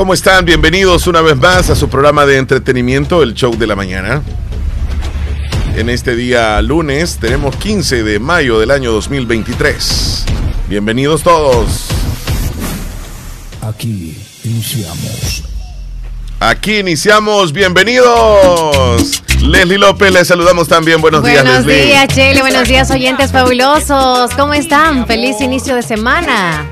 ¿Cómo están? Bienvenidos una vez más a su programa de entretenimiento, el show de la mañana. En este día lunes tenemos 15 de mayo del año 2023. Bienvenidos todos. Aquí iniciamos. Aquí iniciamos. Bienvenidos. Leslie López, les saludamos también. Buenos, días, Buenos Leslie. días, Chele. Buenos días, oyentes fabulosos. ¿Cómo están? Feliz inicio de semana.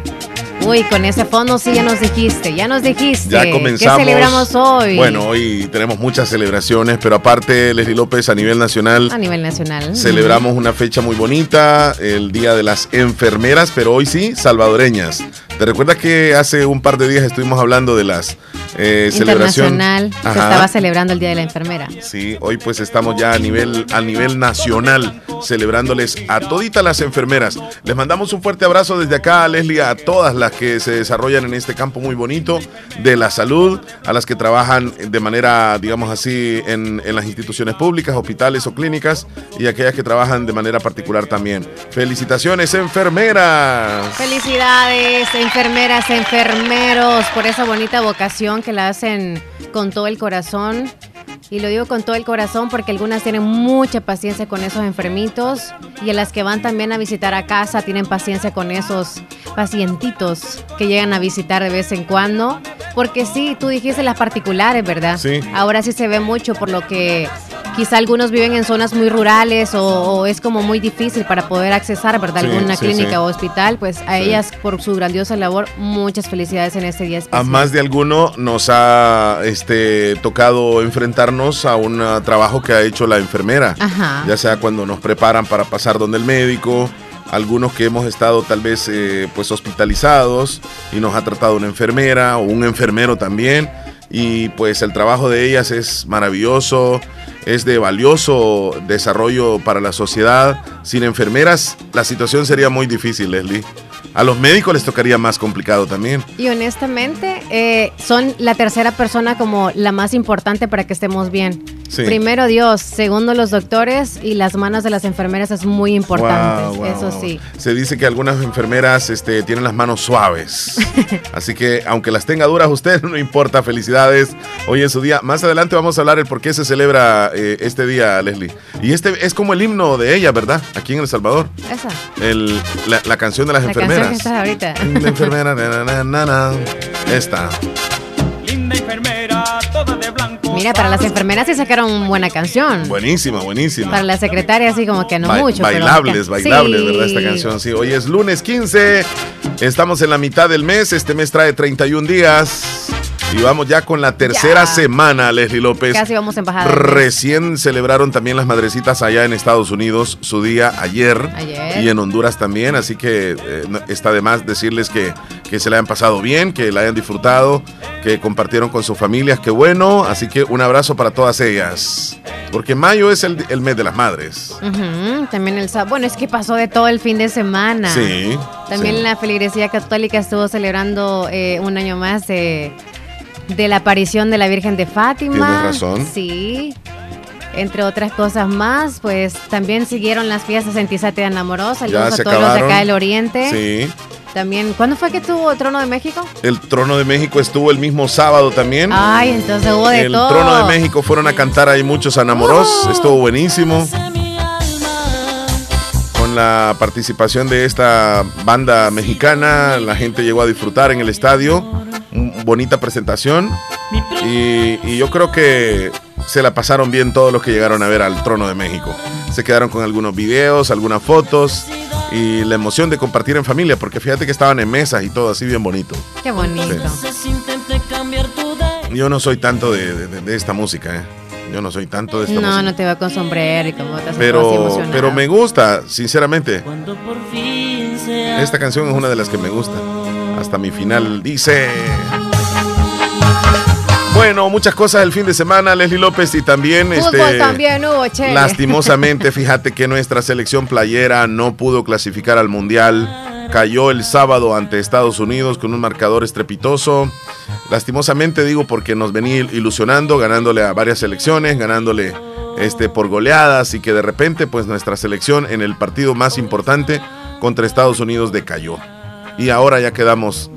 Uy, con ese fondo sí ya nos dijiste, ya nos dijiste. Ya comenzamos. ¿Qué celebramos hoy? Bueno, hoy tenemos muchas celebraciones, pero aparte, Leslie López, a nivel nacional, A nivel nacional. celebramos una fecha muy bonita, el Día de las Enfermeras, pero hoy sí, salvadoreñas. ¿Te recuerdas que hace un par de días estuvimos hablando de las eh, celebración? Internacional. Se Ajá. estaba celebrando el Día de la Enfermera. Sí, hoy pues estamos ya a nivel, a nivel nacional celebrándoles a toditas las enfermeras. Les mandamos un fuerte abrazo desde acá, Leslie, a todas las que se desarrollan en este campo muy bonito de la salud, a las que trabajan de manera, digamos así, en, en las instituciones públicas, hospitales o clínicas, y aquellas que trabajan de manera particular también. Felicitaciones, enfermeras. Felicidades, enfermeras, enfermeros, por esa bonita vocación que la hacen con todo el corazón. Y lo digo con todo el corazón porque algunas tienen mucha paciencia con esos enfermitos y a las que van también a visitar a casa tienen paciencia con esos pacientitos que llegan a visitar de vez en cuando. Porque sí, tú dijiste las particulares, ¿verdad? Sí. Ahora sí se ve mucho por lo que quizá algunos viven en zonas muy rurales o, o es como muy difícil para poder accesar, ¿verdad? Sí, Alguna sí, clínica sí. o hospital. Pues a ellas por su grandiosa labor, muchas felicidades en este día A especial. más de alguno nos ha este, tocado enfrentarnos a un ah, trabajo que ha hecho la enfermera. Ajá. Ya sea cuando nos preparan para pasar donde el médico, algunos que hemos estado tal vez eh, pues hospitalizados y nos ha tratado una enfermera o un enfermero también. Y pues el trabajo de ellas es maravilloso, es de valioso desarrollo para la sociedad. Sin enfermeras la situación sería muy difícil, Leslie. A los médicos les tocaría más complicado también. Y honestamente, eh, son la tercera persona como la más importante para que estemos bien. Sí. Primero Dios, segundo los doctores y las manos de las enfermeras es muy importante. Eso sí. Se dice que algunas enfermeras este, tienen las manos suaves. Así que aunque las tenga duras usted, no importa. Felicidades. Hoy es su día. Más adelante vamos a hablar el por qué se celebra eh, este día, Leslie. Y este es como el himno de ella, ¿verdad? Aquí en El Salvador. Esa. El- la, la canción de las La enfermeras. canción que estás ahorita. La enfermera, na, na, na, na. Esta. Mira, para las enfermeras sí sacaron buena canción. Buenísima, buenísima. Para las secretarias sí como que no Ba- mucho. bailables, bailables, Sí. ¿verdad? Esta canción, sí. Hoy es lunes 15. Estamos en la mitad del mes. Este mes trae 31 días. Y vamos ya con la tercera Ya. semana, Leslie López. Casi vamos en bajada. Recién celebraron también las madrecitas allá en Estados Unidos su día ayer, Ayer. y en Honduras también, así que eh, está de más decirles que, que se la hayan pasado bien, que la hayan disfrutado, que compartieron con sus familias, qué bueno, así que un abrazo para todas ellas, porque mayo es el, el mes de las madres. También el sábado. Bueno, es que pasó de todo el fin de semana. Sí. También sí. la feligresía católica estuvo celebrando eh, un año más de, de la aparición de la Virgen de Fátima. Tienes razón. Sí. Entre otras cosas más, pues también siguieron las fiestas en Tizate de Enamoros. Saludos a todos los de acabaron. acá del Oriente. Sí. También, ¿cuándo fue que tuvo Trono de México? El Trono de México estuvo el mismo sábado también. Ay, entonces hubo de el todo. Trono de México fueron a cantar ahí muchos enamoros. Oh. Estuvo buenísimo. Con la participación de esta banda mexicana, la gente llegó a disfrutar en el estadio. Bonita presentación. Y, y yo creo que se la pasaron bien todos los que llegaron a ver al Trono de México. Se quedaron con algunos videos, algunas fotos y la emoción de compartir en familia, porque fíjate que estaban en mesas y todo así bien bonito. Qué bonito. Yo no soy tanto de, de- de esta música, ¿eh? Yo no soy tanto de esta No, música. no te va con sombrero y como te hace todo así pero, emocionado. pero me gusta, sinceramente. Esta canción es una de las que me gusta. Hasta mi final dice. Bueno, muchas cosas el fin de semana, Leslie López, y también... Fútbol este, también hubo, che. Lastimosamente, fíjate que nuestra selección playera no pudo clasificar al Mundial. Cayó el sábado ante Estados Unidos con un marcador estrepitoso. Lastimosamente digo porque nos venía ilusionando, ganándole a varias selecciones, ganándole este, por goleadas y que de repente pues nuestra selección en el partido más importante contra Estados Unidos decayó y ahora ya quedamos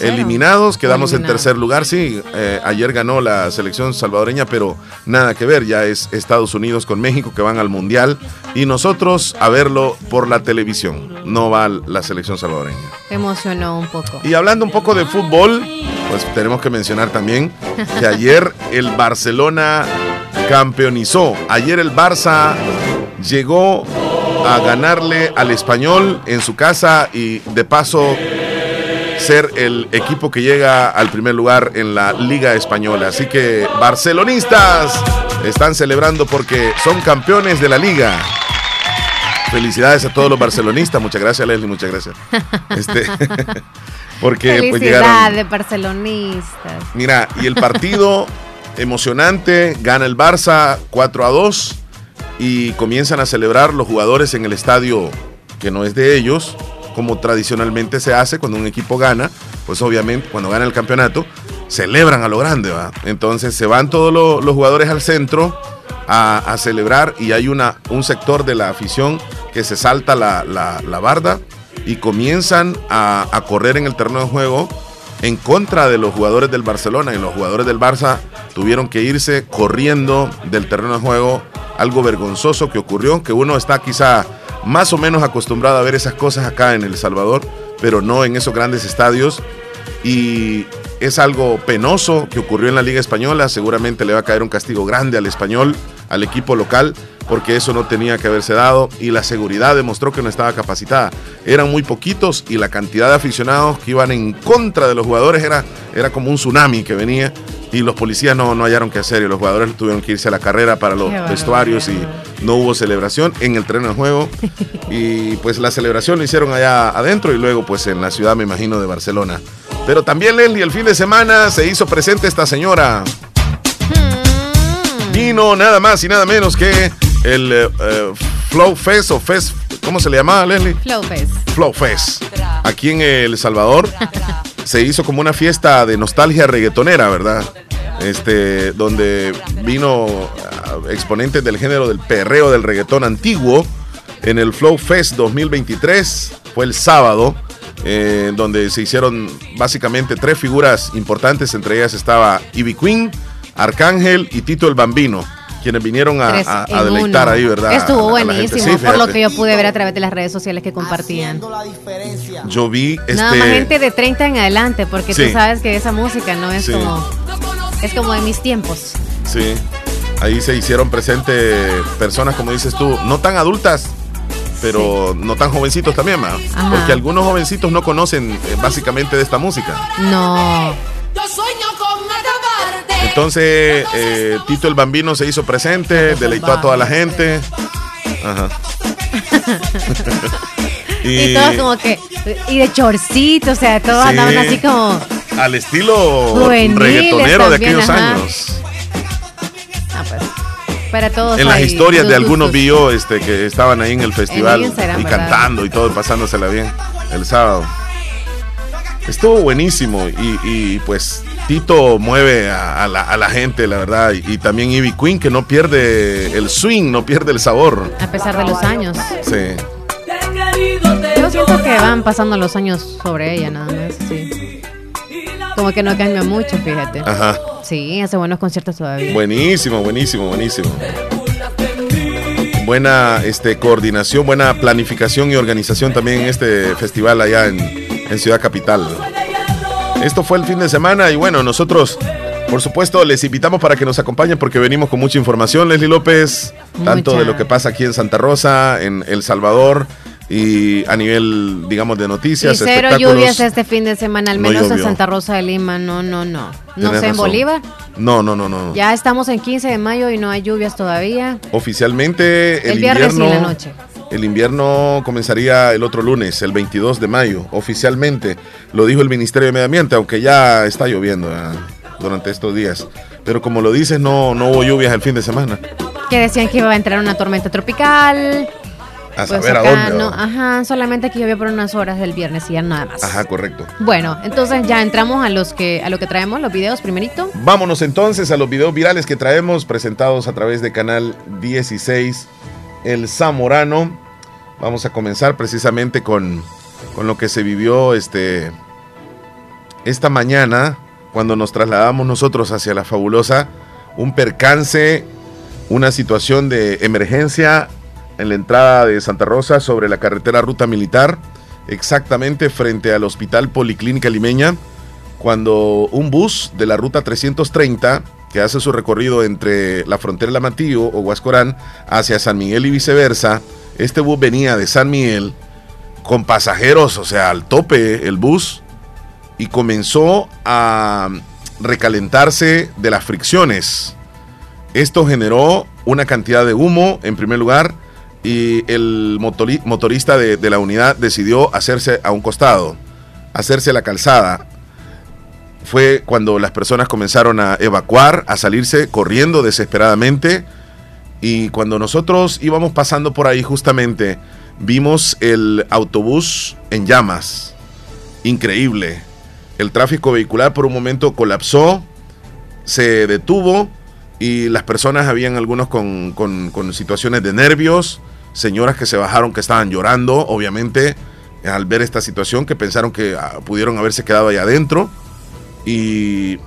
eliminados, quedamos en tercer lugar. Sí, eh, ayer ganó la selección salvadoreña, pero nada que ver, ya es Estados Unidos con México que van al Mundial y nosotros a verlo por la televisión, no va la selección salvadoreña. emocionó un poco. Y hablando un poco de fútbol, pues tenemos que mencionar también que ayer el Barcelona campeonizó, ayer el Barça llegó a ganarle al español en su casa y de paso ser el equipo que llega al primer lugar en la Liga Española. Así que barcelonistas están celebrando porque son campeones de la liga. Felicidades a todos los barcelonistas. Muchas gracias, Leslie. Muchas gracias. Este, porque pues, llegaron. de barcelonistas. Mira, y el partido emocionante, gana el Barça 4 a 2 y comienzan a celebrar los jugadores en el estadio que no es de ellos, como tradicionalmente se hace cuando un equipo gana, pues obviamente cuando gana el campeonato, celebran a lo grande, ¿va? Entonces se van todos los, jugadores al centro a, celebrar y hay una, un sector de la afición que se salta la, la, barda y comienzan a correr en el terreno de juego en contra de los jugadores del Barcelona y los jugadores del Barça tuvieron que irse corriendo del terreno de juego algo vergonzoso que ocurrió, que uno está quizá más o menos acostumbrado a ver esas cosas acá en El Salvador, pero no en esos grandes estadios. Y es algo penoso que ocurrió en la Liga Española. Seguramente le va a caer un castigo grande al español, al equipo local, porque eso no tenía que haberse dado. Y la seguridad demostró que no estaba capacitada. Eran muy poquitos y la cantidad de aficionados que iban en contra de los jugadores era, era como un tsunami que venía y los policías no, no hallaron qué hacer y los jugadores tuvieron que irse a la carrera para los vestuarios y no hubo celebración en el tren de juego y pues la celebración lo hicieron allá adentro y luego pues en la ciudad me imagino de Barcelona. Pero también Leslie el fin de semana se hizo presente esta señora. Hmm. Vino nada más y nada menos que el eh, eh, Flow Fest o Fest, ¿cómo se le llamaba Leslie? Flow Fest. Flow Fest. Aquí en El Salvador. se hizo como una fiesta de nostalgia reggaetonera, ¿verdad? Este, donde vino ah, exponentes del género del perreo del reggaetón antiguo en el Flow Fest 2023. Fue el sábado, eh, donde se hicieron básicamente tres figuras importantes. Entre ellas estaba Ivy Queen, Arcángel y Tito el Bambino quienes vinieron a, deleitar ahí, ¿verdad? Estuvo buenísimo, por lo que yo pude ver a través de las redes sociales que compartían. Yo vi este... Nada más gente de 30 en adelante, porque tú sabes que esa música no es como... Es como de mis tiempos. Sí. Ahí se hicieron presentes personas, como dices tú, no tan adultas, pero no tan jovencitos también, ¿ma? Porque algunos jovencitos no conocen eh, básicamente de esta música. No. Yo sueño con entonces, eh, Tito el Bambino se hizo presente, deleitó a toda la gente. Ajá. y, todos como que. Y de chorcito, o sea, todos andaban así como. Al estilo reggaetonero de aquellos años. Ah, pues. Para todos. En las historias de algunos vio este, que estaban ahí en el festival y cantando y todo, pasándosela bien el sábado. Estuvo buenísimo y, y pues Tito mueve a, la, gente, la verdad. Y, también Ivy Queen, que no pierde el swing, no pierde el sabor. A pesar de los años. Sí. Yo siento que van pasando los años sobre ella, nada más. Sí. Como que no cambia mucho, fíjate. Ajá. Sí, hace buenos conciertos todavía. Buenísimo, buenísimo, buenísimo. Buena este, coordinación, buena planificación y organización también en este festival allá en, en Ciudad Capital. Esto fue el fin de semana y bueno, nosotros, por supuesto, les invitamos para que nos acompañen porque venimos con mucha información, Leslie López, tanto de lo que pasa aquí en Santa Rosa, en El Salvador y a nivel, digamos, de noticias. Y cero lluvias este fin de semana, al menos en Santa Rosa de Lima. No, no, no. No sé, en Bolívar. No, no, no, no. Ya estamos en 15 de mayo y no hay lluvias todavía. Oficialmente el, el viernes invierno, y la noche. El invierno comenzaría el otro lunes, el 22 de mayo, oficialmente. Lo dijo el Ministerio de Medio Ambiente, aunque ya está lloviendo durante estos días. Pero como lo dices, no, no hubo lluvias el fin de semana. Que decían que iba a entrar una tormenta tropical. A Pues saber a dónde. ajá, solamente que llovió por unas horas del viernes y ya nada más. Ajá, correcto. Bueno, entonces ya entramos a los que a lo que traemos, los videos primerito. Vámonos entonces a los videos virales que traemos presentados a través de Canal 16, El Zamorano. Vamos a comenzar precisamente con, con lo que se vivió este, esta mañana cuando nos trasladamos nosotros hacia la fabulosa. Un percance, una situación de emergencia en la entrada de Santa Rosa sobre la carretera Ruta Militar, exactamente frente al Hospital Policlínica Limeña cuando un bus de la ruta 330 hace su recorrido entre la frontera de Lamatillo o Huascorán hacia San Miguel y viceversa, este bus venía de San Miguel con pasajeros, o sea, al tope el bus, y comenzó a recalentarse de las fricciones. Esto generó una cantidad de humo, en primer lugar, y el motori- motorista de, de la unidad decidió hacerse a un costado, hacerse la calzada. Fue cuando las personas comenzaron a evacuar, a salirse corriendo desesperadamente. Y cuando nosotros íbamos pasando por ahí justamente, vimos el autobús en llamas. Increíble. El tráfico vehicular por un momento colapsó, se detuvo y las personas habían algunos con, con- con situaciones de nervios, señoras que se bajaron que estaban llorando, obviamente, al ver esta situación, que pensaron que ah, pudieron haberse quedado ahí adentro y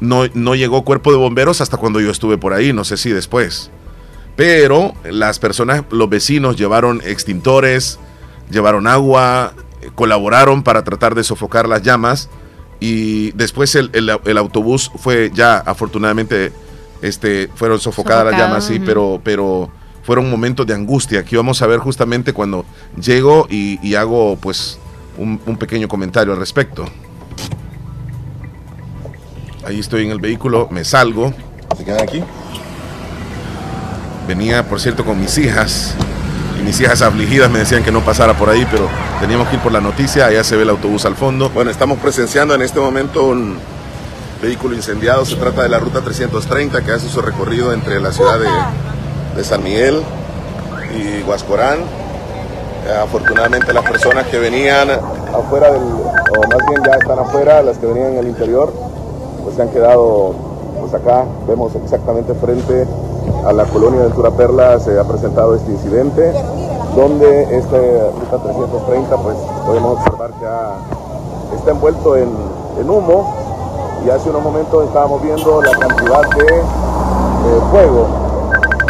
no, no llegó cuerpo de bomberos hasta cuando yo estuve por ahí, no sé si después. Pero las personas, los vecinos llevaron extintores, llevaron agua, colaboraron para tratar de sofocar las llamas y después el, el- el autobús fue ya afortunadamente este fueron sofocadas las llamas sí pero pero fueron momentos de angustia. Que vamos a ver justamente cuando llego y, y hago pues un, un pequeño comentario al respecto ahí estoy en el vehículo me salgo ¿Se quedan aquí? venía por cierto con mis hijas y mis hijas afligidas me decían que no pasara por ahí, pero teníamos que ir por la noticia, allá se ve el autobús al fondo. Bueno, estamos presenciando en este momento un vehículo incendiado, se trata de la ruta 330 que hace su recorrido entre la ciudad de, San Miguel y Huascorán. Eh, afortunadamente las personas que venían afuera del, o más bien ya están afuera, las que venían en el interior, se han quedado pues acá, vemos exactamente frente a la colonia Ventura Perla se ha presentado este incidente, donde esta ruta 330 pues podemos observar que ha- está envuelto en, en humo y hace unos momentos estábamos viendo la cantidad de eh, fuego.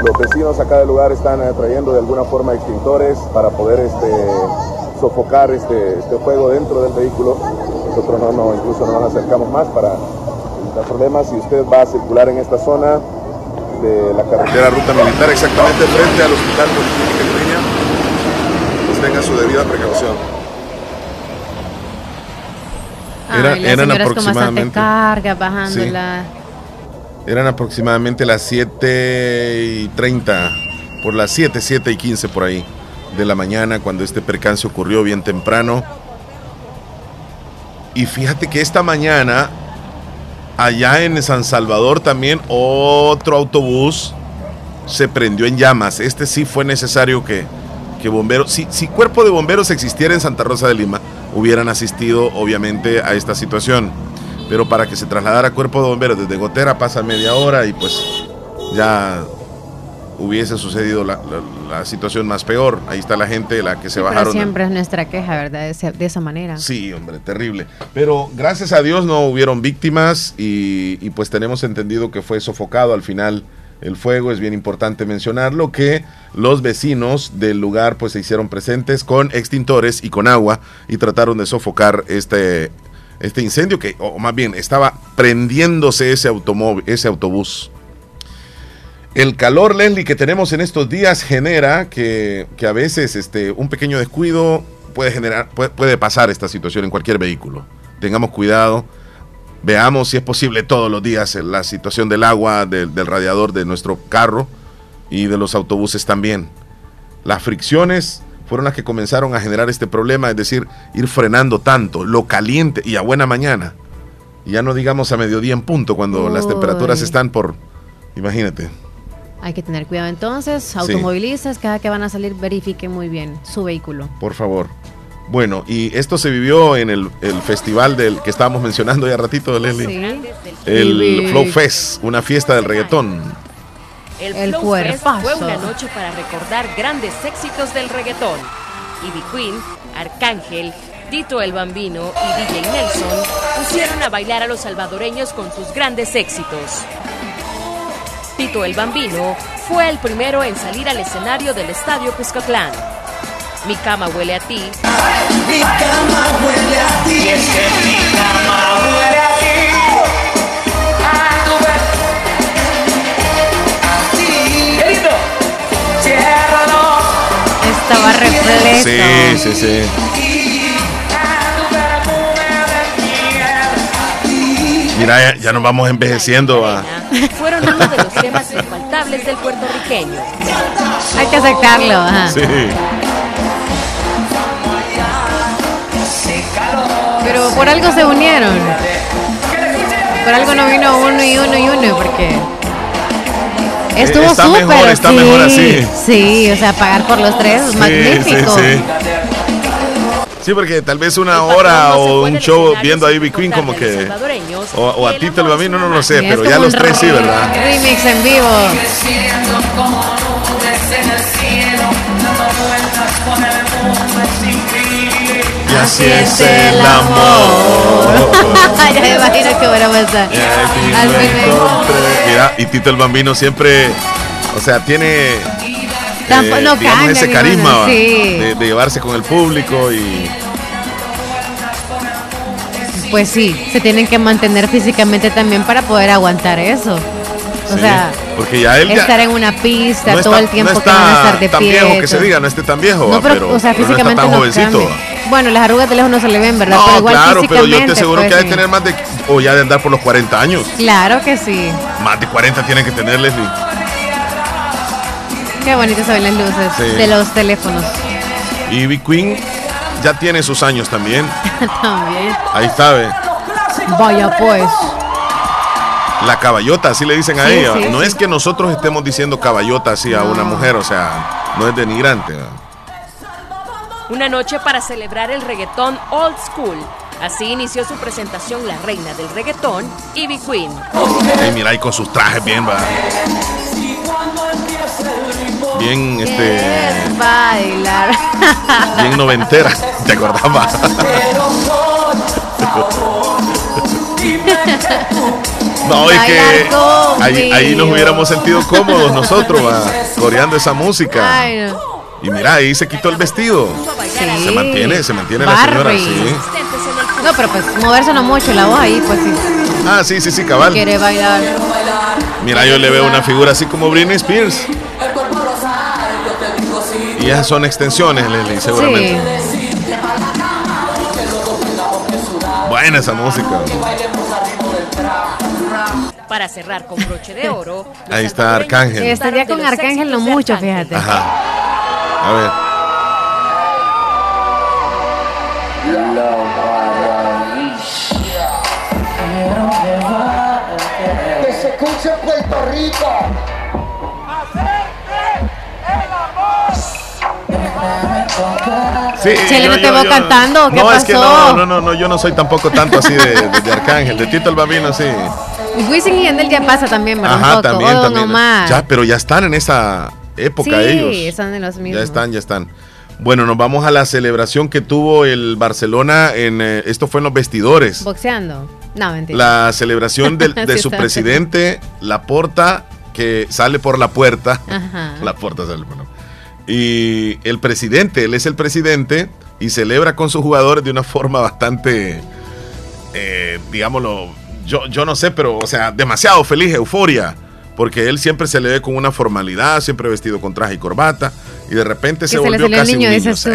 Los vecinos acá del lugar están eh, trayendo de alguna forma extintores para poder este, sofocar este, este fuego dentro del vehículo. Nosotros no, no, incluso no nos acercamos más para evitar problemas. Si usted va a circular en esta zona de la carretera ruta militar exactamente frente al hospital Policlínica Limeña, pues tenga su debida precaución. Era- Ay, las eran aproximadamente- carga, bajándola. Eran aproximadamente las 7 y 30, por las 7, 7 y 15 por ahí de la mañana cuando este percance ocurrió bien temprano. Y fíjate que esta mañana, allá en San Salvador también otro autobús se prendió en llamas. Este sí fue necesario que, que bomberos, si, si cuerpo de bomberos existiera en Santa Rosa de Lima, hubieran asistido obviamente a esta situación. Pero para que se trasladara cuerpo de bomberos desde Gotera pasa media hora y pues ya hubiese sucedido la, la- la situación más peor. Ahí está la gente, la que se Sí, pero bajaron. siempre es nuestra queja, ¿verdad? De esa manera. Sí, hombre, terrible. Pero gracias a Dios no hubieron víctimas y, y pues tenemos entendido que fue sofocado al final el fuego. Es bien importante mencionarlo que los vecinos del lugar pues se hicieron presentes con extintores y con agua y trataron de sofocar este, este incendio que, o más bien, estaba prendiéndose ese automóvil, ese autobús. El calor, Leslie, que tenemos en estos días genera que, que a veces este, un pequeño descuido puede, generar, puede, puede pasar esta situación en cualquier vehículo. Tengamos cuidado, veamos si es posible todos los días la situación del agua, del, del radiador de nuestro carro y de los autobuses también. Las fricciones fueron las que comenzaron a generar este problema, es decir, ir frenando tanto, lo caliente y a buena mañana. Y ya no digamos a mediodía en punto, cuando las temperaturas están por, imagínate. Hay que tener cuidado entonces. Automovilistas, cada que van a salir, verifiquen muy bien su vehículo. Por favor. Bueno, y esto se vivió en el, el festival del que estábamos mencionando ya ratito, Leslie. Sí. El. Flow Fest, una fiesta del reggaetón. El, El Flow Fest cuerpazo. fue una noche para recordar grandes éxitos del reggaetón. Ivy Queen, Arcángel, Tito el Bambino y DJ Nelson pusieron a bailar a los salvadoreños con sus grandes éxitos. Tito el Bambino fue el primero en salir al escenario del Estadio Cuscatlán. Mi cama huele a ti. Estaba repleto. Sí, sí, sí. Mira, ya, ya nos vamos envejeciendo. ah. Fueron uno de los temas infaltables del puertorriqueño. Hay que aceptarlo. ajá. Sí. Pero por algo se unieron. Por algo no vino uno y uno y uno, porque estuvo está súper. mejor, está sí, mejor así. Sí, o sea, pagar por los tres, Sí, magnífico. Sí, sí. Porque tal vez una hora no o un show viendo a Ivy Queen como que... O, o a Tito el Bambino, no, no sé, pero ya los tres sí, ¿verdad? Remix en vivo. Y así es el amor. ya me imagino que buena pasar. Y al fin Al lo fin me- encontré. Mira, y Tito el Bambino siempre, o sea, tiene Tampoco- no digamos, cambia, ese carisma de, de llevarse con el público y Pues sí, se tienen que mantener físicamente también para poder aguantar eso. O sí, sea, porque ya él ya estar en una pista no todo está- el tiempo no que van a estar de tan pie. viejo que se diga, no esté tan viejo, No, pero, pero, o sea, pero no físicamente está tan no jovencito. Bueno, las arrugas de lejos no se le ven, ¿verdad? No, pero igual claro, pero yo te aseguro pues, que ha de tener más de, o ya de andar por los 40 años. Claro que sí. Más de 40 tienen que tener, Leslie. Qué bonitas se ven las luces Sí. de los teléfonos. Y Ivy Queen ya tiene sus años también. También. Ahí está, ve. Vaya pues. La caballota, así le dicen a Sí, ella. sí, no sí. es que nosotros estemos diciendo caballota así a una mujer, o sea, no es denigrante. Una noche para celebrar el reggaetón old school. Así inició su presentación la reina del reggaetón, Ivy Queen. Ey, mira, y con sus trajes bien, va. Bien, este, bailar. bien noventera. ¿Te acordabas? No, es que ahí, ahí nos hubiéramos sentido cómodos nosotros, va, coreando esa música. Ay, no. Y mira, ahí se quitó el vestido. Sí. Se mantiene, se mantiene la señora, sí. No, pero pues moverse no mucho, la voz ahí, pues sí. Ah, sí, sí, sí, cabal. Quiere bailar. Mira, yo le veo una figura así como Britney Spears. Y esas son extensiones, Leslie, seguramente. Sí. Buena esa música. Para cerrar con broche de oro. Ahí está Arcángel. Estaría con Arcángel no mucho, fíjate. Ajá. A ver. Que se escuche en Puerto Rico. Sí, Chele, ¿no te veo cantando? ¿Qué no, es que no, no, no, no, yo no soy tampoco tanto así de, de- de Arcángel, de Tito el Bambino, sí. Wisin y Yandel ya pasa también, ¿verdad? Ajá, también, también. nomás. Ya, pero ya están en esa época sí, ellos. son de los mismos. Ya están, ya están. Bueno, nos vamos a la celebración que tuvo el Barcelona en eh, esto fue en los vestidores. Boxeando. No, mentira. La celebración de, Sí su presidente, Laporta, que sale por la puerta. Ajá. Laporta sale por la Y el presidente, él es el presidente y celebra con sus jugadores de una forma bastante, eh, digámoslo, yo, yo no sé, pero, o sea, demasiado feliz, euforia. Porque él siempre se le ve con una formalidad, siempre vestido con traje y corbata, y de repente se se volvió casi niño, un niño. Sí,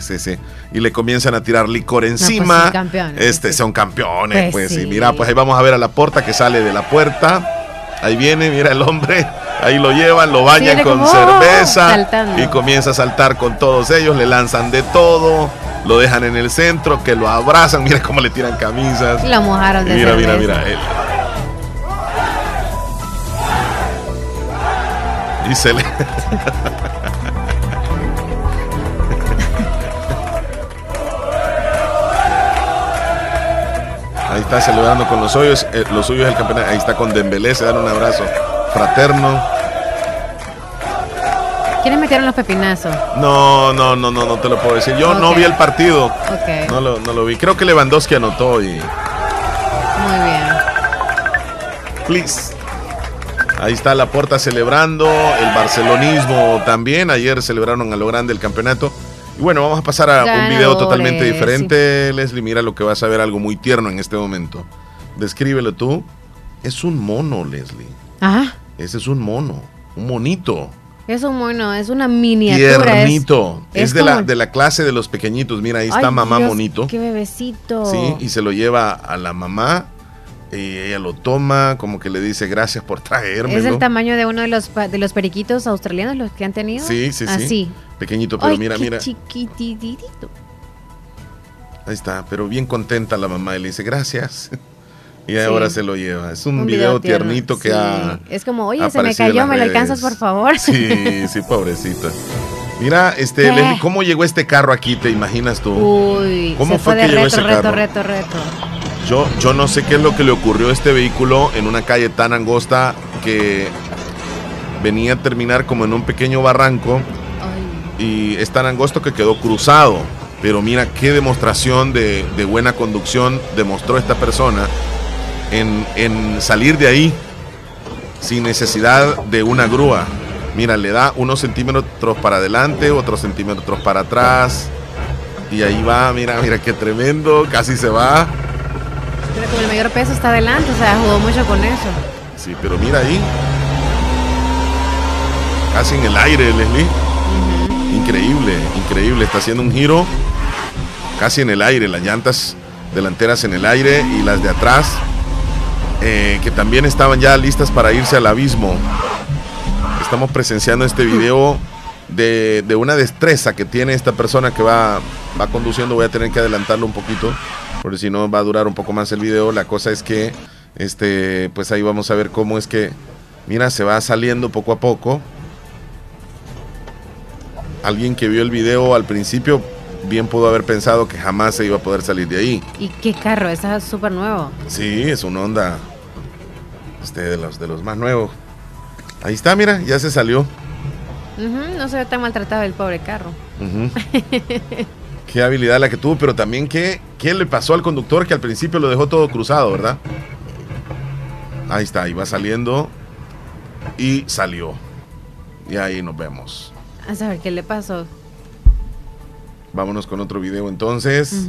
sí, sí. Y le comienzan a tirar licor encima. son campeones, este, son campeones, Pues pues, y mira, pues ahí vamos a ver a la puerta que sale de la puerta. Ahí viene, mira el hombre, ahí lo llevan, lo bañan con como, cerveza saltando. y comienza a saltar con todos ellos, le lanzan de todo, lo dejan en el centro, que lo abrazan, mira cómo le tiran camisas. Lo mojaron de Mira, mira, mira. él. Y se le... Ahí está celebrando con los suyos, eh, los suyos del campeonato. Ahí está con Dembélé, se dan un abrazo fraterno. ¿Quiénes metieron los pepinazos? No, no, no, no, no te lo puedo decir. Yo no vi el partido. Ok, No lo, no lo vi. Creo que Lewandowski anotó y. muy bien. Please. Ahí está la puerta celebrando. El barcelonismo también. Ayer celebraron a lo grande el campeonato. Y bueno, vamos a pasar a un video totalmente diferente. Leslie, mira lo que vas a ver, algo muy tierno en este momento. Descríbelo tú. Es un mono, Leslie. Ajá. Ese es un mono. Un monito. Es un mono, es una miniatura. es- Tiernito. Es, es de, la, de la clase de los pequeñitos. Mira, ahí está Ay, mamá Dios, monito. Qué bebecito. Sí, y se lo lleva a la mamá. Y ella lo toma, como que le dice gracias por traérmelo. Es el tamaño de uno de los, de los periquitos australianos, los que han tenido. Sí, sí, sí. Así. Pequeñito, pero Ay, mira, mira. chiquititito. Ahí está, pero bien contenta la mamá y le dice gracias. Y Sí. ahora se lo lleva. Es un, Un video, tiernito que sí. ha. Es como, oye, se me cayó, ¿me lo alcanzas, por favor? Sí, sí, pobrecita. Mira, este. Leslie, ¿cómo llegó este carro aquí? ¿Te imaginas tú? Uy, ¿Cómo se fue fue que llegó reto, ese reto, carro? reto, reto. Yo, yo no sé qué es lo que le ocurrió a este vehículo en una calle tan angosta que venía a terminar como en un pequeño barranco y es tan angosto que quedó cruzado. Pero mira qué demostración de, de buena conducción demostró esta persona en, en salir de ahí sin necesidad de una grúa. Mira, le da unos centímetros para adelante, otros centímetros para atrás. Y ahí va, mira, mira qué tremendo, casi se va. Pero como el mayor peso está adelante, o sea, jugó mucho con eso. Sí, pero mira ahí. Casi en el aire, Leslie. Increíble, increíble. Está haciendo un giro casi en el aire. Las llantas delanteras en el aire y las de atrás, eh, que también estaban ya listas para irse al abismo. Estamos presenciando este video de, de una destreza que tiene esta persona que va, va conduciendo. Voy a tener que adelantarlo un poquito, porque si no va a durar un poco más el video. La cosa es que, este, pues ahí vamos a ver cómo es que, mira, se va saliendo poco a poco. Alguien que vio el video al principio bien pudo haber pensado que jamás se iba a poder salir de ahí. ¿Y qué carro? Ese es súper nuevo. Sí, es un Honda. Este de los de los más nuevos. Ahí está, mira, ya se salió. No se ve tan maltratado el pobre carro. Qué habilidad la que tuvo, pero también qué, qué le pasó al conductor que al principio lo dejó todo cruzado, ¿verdad? Ahí está, ahí va saliendo y salió. Y ahí nos vemos. A saber qué le pasó. Vámonos con otro video entonces.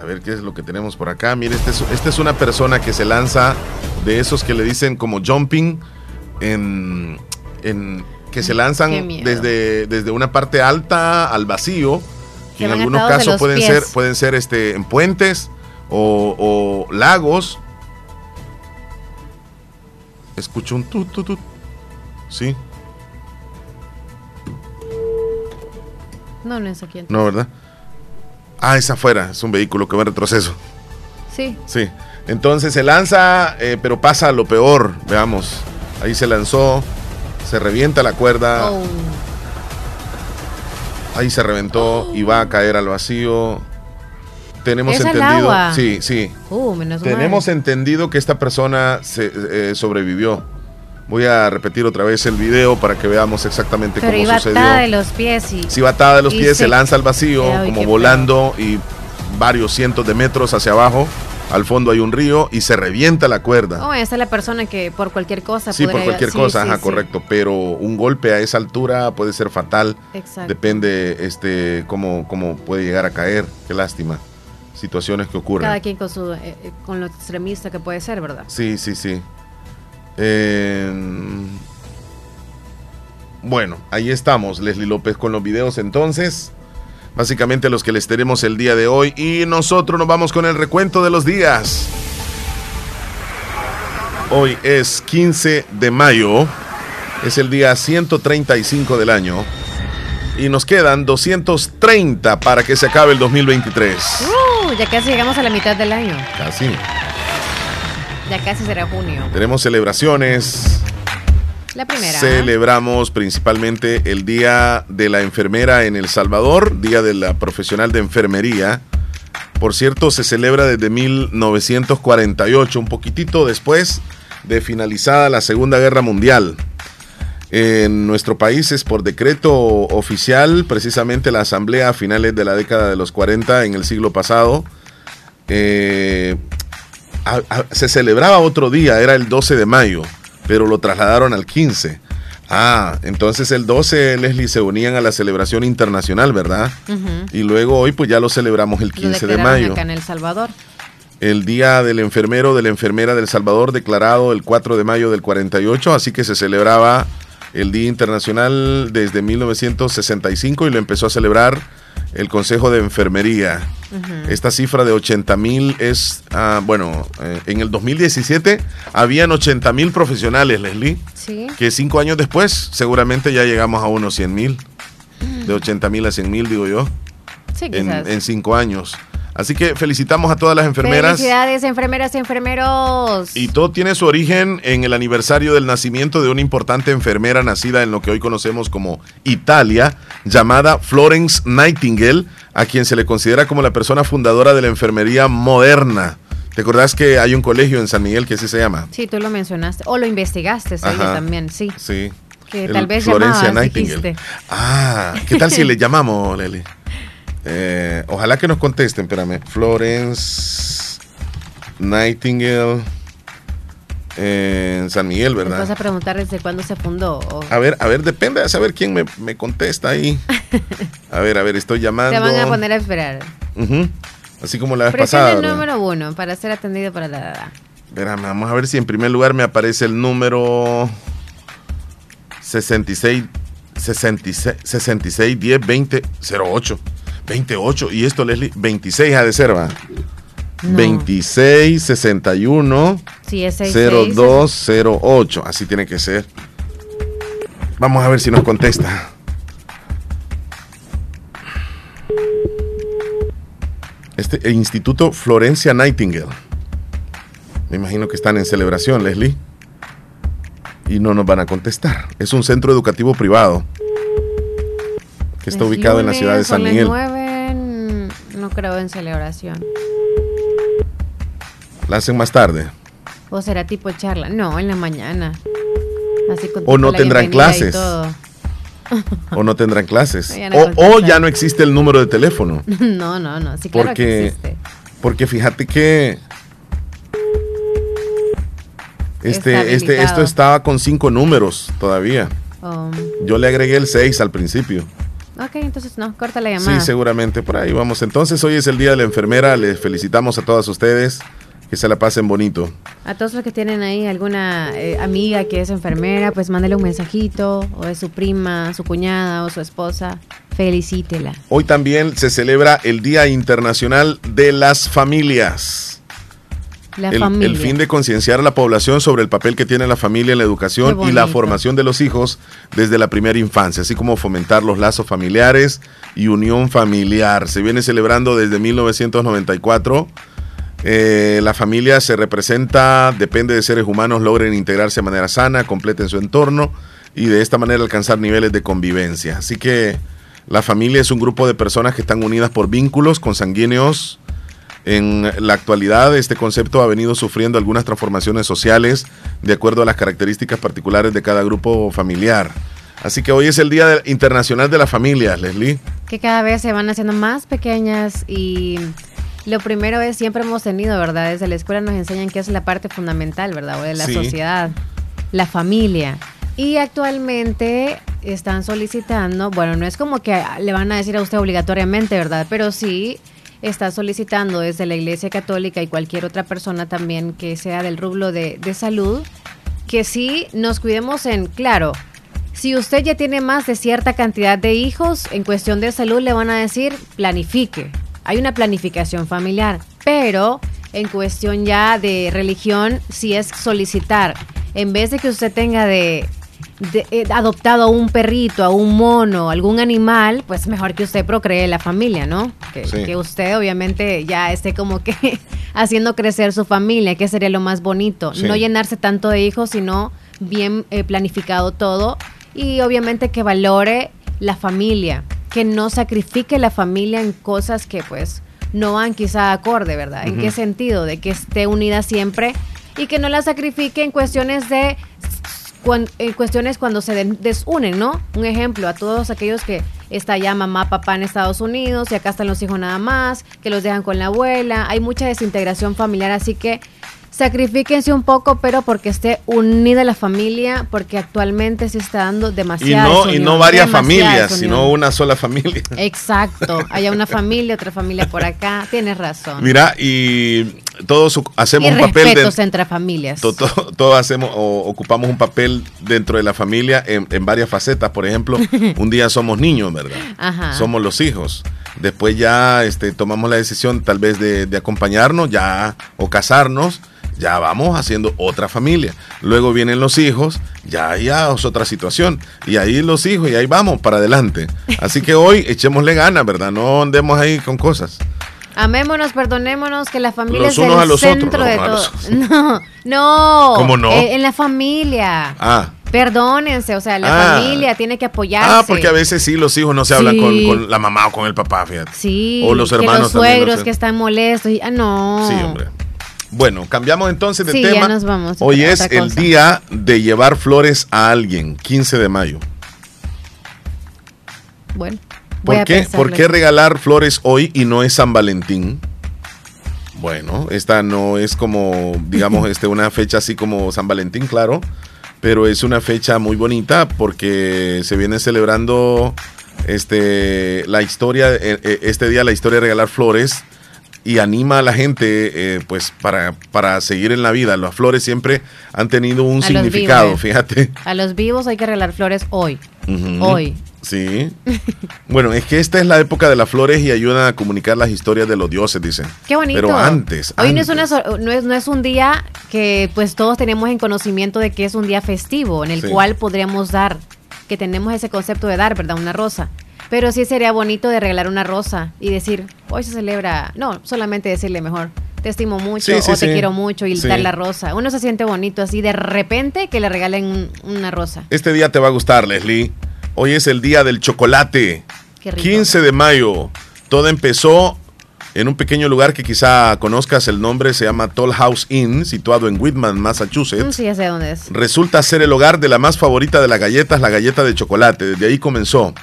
A ver qué es lo que tenemos por acá. Mire, este es, esta es una persona que se lanza de esos que le dicen como jumping, en, en- que se lanzan desde, desde una parte alta al vacío. Que en algunos casos pueden pies. ser, pueden ser este, en puentes o, o lagos. Escucho un tut, tut, tut. Sí, No, no es aquí. no, ¿verdad? Ah, es afuera, es un vehículo que va en retroceso. Sí. Sí. Entonces se lanza, eh, pero pasa lo peor. Veamos. Ahí se lanzó. Se revienta la cuerda. Oh. Ahí se reventó y va a caer al vacío. Tenemos Es el entendido. agua. Sí, sí. Uh, menos Tenemos mal. entendido que esta persona se, eh, sobrevivió. Voy a repetir otra vez el video para que veamos exactamente Pero cómo iba sucedió. atada de los pies y... Si va atada de los pies, se, se- lanza al vacío, Ay, como volando y varios cientos de metros hacia abajo. Al fondo hay un río y se revienta la cuerda. Oh, esa es la persona que por cualquier cosa sí, por cualquier cosa, sí, ajá, sí. correcto. Pero un golpe a esa altura puede ser fatal. Exacto. Depende este, cómo, cómo puede llegar a caer. Qué lástima. Situaciones que ocurren. Cada quien con, su, eh, eh, con lo extremista que puede ser, ¿verdad? Sí, sí, sí. Eh, bueno, ahí estamos, Leslie López, con los videos entonces. Básicamente los que les tenemos el día de hoy. Y nosotros nos vamos con el recuento de los días. Hoy es 15 de mayo. Es el día 135 del año. y nos quedan 230 para que se acabe el 2023. Uh, ya casi llegamos a la mitad del año. Casi. Ya casi será junio. Tenemos celebraciones. Primera. Celebramos principalmente el Día de la Enfermera en El Salvador, Día de la Profesional de Enfermería. Por cierto, se celebra desde 1948, un poquitito después de finalizada la Segunda Guerra Mundial. En nuestro país es por decreto oficial, precisamente la Asamblea a finales de la década de los 40 en el siglo pasado. eh, se celebraba otro día, era el 12 de mayo, pero lo trasladaron al 15. Ah, entonces el 12, Leslie, se unían a la celebración internacional, ¿verdad? Ujú. Y luego hoy pues ya lo celebramos el Lo 15 de declararon mayo. acá en El Salvador. El día del enfermero, de la enfermera del Salvador, declarado el 4 de mayo del 48, así que se celebraba el Día Internacional desde 1965 y lo empezó a celebrar el Consejo de Enfermería. Esta cifra de 80 mil es, ah, bueno, eh, en el 2017 habían 80 mil profesionales, Leslie, Sí. que cinco años después seguramente ya llegamos a unos 100 mil, de 80 mil a 100 mil, digo yo, Sí, en, en cinco años. Así que felicitamos a todas las enfermeras. Felicidades, enfermeras y enfermeros. Y todo tiene su origen en el aniversario del nacimiento de una importante enfermera nacida en lo que hoy conocemos como Italia, llamada Florence Nightingale, a quien se le considera como la persona fundadora de la enfermería moderna. ¿Te acordás que hay un colegio en San Miguel que así se llama? Sí, tú lo mencionaste. O lo investigaste, sí, también, sí. Sí. Que El tal vez Florencia llamabas, Nightingale. dijiste. Ah, ¿qué tal si le llamamos, Leli? Eh, ojalá que nos contesten, espérame. Florence Nightingale en San Miguel, Les vas ¿verdad? a preguntar desde cuándo se fundó. o- A ver, a ver, depende de saber quién me, me contesta ahí. A ver, a ver, estoy llamando. Te van a poner a esperar. Ujú. Así como la vez Presiona pasada. el ¿verdad? número uno para ser atendido para la... Espérame, vamos a ver si en primer lugar me aparece el número 66 66 66 10 20 08 28 y esto Leslie 26 ha de ser va No. 26 61 Sí, es 66. 0208 así tiene que ser vamos a ver si nos contesta este el Instituto Florencia Nightingale me imagino que están en celebración, Leslie. Y no nos van a contestar. Es un centro educativo privado que está Es ubicado en la ciudad de San Miguel. No creo en celebración. La hacen más tarde. O será tipo charla. No, en la mañana. Así con O no tendrán clases. O no tendrán clases. No O, ya no existe el número de teléfono. No, no, no. Sí, claro que Porque, existe. porque fíjate que este, este, esto estaba con cinco números todavía. Um, Yo le agregué el 6 al principio. Ok, entonces no, corta la llamada. Sí, seguramente por ahí vamos. Entonces hoy es el Día de la Enfermera. Les felicitamos a todas ustedes. Que se la pasen bonito. A todos los que tienen ahí alguna eh, amiga que es enfermera, pues mándale un mensajito, o es su prima, su cuñada o su esposa, felicítela. Hoy también se celebra el Día Internacional de las Familias. El, fin de concienciar a la población sobre el papel que tiene la familia en la educación y la formación de los hijos desde la primera infancia, así como fomentar los lazos familiares y unión familiar. Se viene celebrando desde 1994. Eh, la familia se representa, depende de seres humanos, logren integrarse de manera sana, completen su entorno y de esta manera alcanzar niveles de convivencia. Así que la familia es un grupo de personas que están unidas por vínculos consanguíneos. En la actualidad, este concepto ha venido sufriendo algunas transformaciones sociales de acuerdo a las características particulares de cada grupo familiar. Así que hoy es el Día Internacional de la Familia, Leslie. que cada vez se van haciendo más pequeñas y lo primero es, siempre hemos tenido, ¿verdad? Desde la escuela nos enseñan que es la parte fundamental, ¿verdad? O de la Sí. sociedad, la familia. Y actualmente están solicitando, bueno, no es como que le van a decir a usted obligatoriamente, ¿verdad? Pero sí está solicitando desde la Iglesia Católica y cualquier otra persona también que sea del rublo de, de salud, que sí nos cuidemos en, claro, si usted ya tiene más de cierta cantidad de hijos, en cuestión de salud le van a decir planifique. Hay una planificación familiar, pero en cuestión ya de religión, si es solicitar, en vez de que usted tenga de de- eh, adoptado a un perrito, a un mono, algún animal, pues mejor que usted procree la familia, ¿no? Que, Sí. que usted obviamente ya esté como que haciendo crecer su familia, que sería lo más bonito. Sí. No llenarse tanto de hijos, sino bien eh, planificado todo y obviamente que valore la familia, que no sacrifique la familia en cosas que pues no van quizá acorde, ¿verdad? ¿En qué sentido? De que esté unida siempre y que no la sacrifique en cuestiones de cuan- en cuestiones cuando se desunen, ¿no? Un ejemplo, a todos aquellos que está ya mamá, papá en Estados Unidos y acá están los hijos nada más, que los dejan con la abuela, hay mucha desintegración familiar, así que sacrifíquense un poco, pero porque esté unida la familia, porque actualmente se está dando Y demasiada no, y no varias familias, sino una sola familia. Exacto, haya una familia, otra familia por acá, tienes razón. Mira, y todos hacemos y un papel de, entre familias. To- to- Todos hacemos o ocupamos un papel dentro de la familia en, en varias facetas. Por ejemplo, un día somos niños, ¿verdad? Ajá. Somos los hijos. Después ya este, tomamos la decisión tal vez de, de acompañarnos ya o casarnos. Ya vamos haciendo otra familia. Luego vienen los hijos, ya ya es otra situación. Y ahí los hijos y ahí vamos para adelante. Así que hoy echémosle ganas, ¿verdad? No andemos ahí con cosas. Amémonos, perdonémonos, que la familia Los es unos el a los centro otros, de no todo. No, no. ¿Cómo no? Eh, en la familia. Ah. Perdónense, o sea, la Ah. familia tiene que apoyarse. Ah, porque a veces sí, los hijos no se hablan con, Sí. con la mamá o con el papá, fíjate. Sí, O los hermanos que los también, suegros no sé. que están molestos. y- ah, no. Sí, hombre. Bueno, cambiamos entonces de Sí, tema. ya nos vamos, Hoy es el día de llevar flores a alguien, 15 de mayo. Bueno, ¿Por qué. ¿Por qué regalar flores hoy y no es San Valentín? Bueno, esta no es como, digamos, este, una fecha así como San Valentín, claro, pero es una fecha muy bonita porque se viene celebrando este, la historia, eh, eh, este día la historia de regalar flores y anima a la gente eh, pues para, para seguir en la vida. Las flores siempre han tenido un A significado, vivos. fíjate. A los vivos hay que regalar flores hoy. Hoy. Sí. Bueno, es que esta es la época de las flores y ayudan a comunicar las historias de los dioses, dicen. Qué bonito. Pero antes. Hoy no es, una, no, es, no es un día que pues todos tenemos en conocimiento de que es un día festivo en el Sí. cual podríamos dar, que tenemos ese concepto de dar, ¿verdad? Una rosa. Pero sí sería bonito de regalar una rosa y decir, hoy se celebra, no, solamente decirle mejor, te estimo mucho Sí, sí, o te sí. quiero mucho y dar la rosa. Uno se siente bonito así de repente que le regalen un- una rosa. Este día te va a gustar, Leslie. Hoy es el día del chocolate. Qué rico. 15 de mayo. Todo empezó en un pequeño lugar que quizá conozcas el nombre, se llama Toll House Inn, situado en Whitman, Mm, Massachusetts. sí, ya sé dónde es. resulta ser el hogar de la más favorita de las galletas, la galleta de chocolate. Desde ahí comenzó.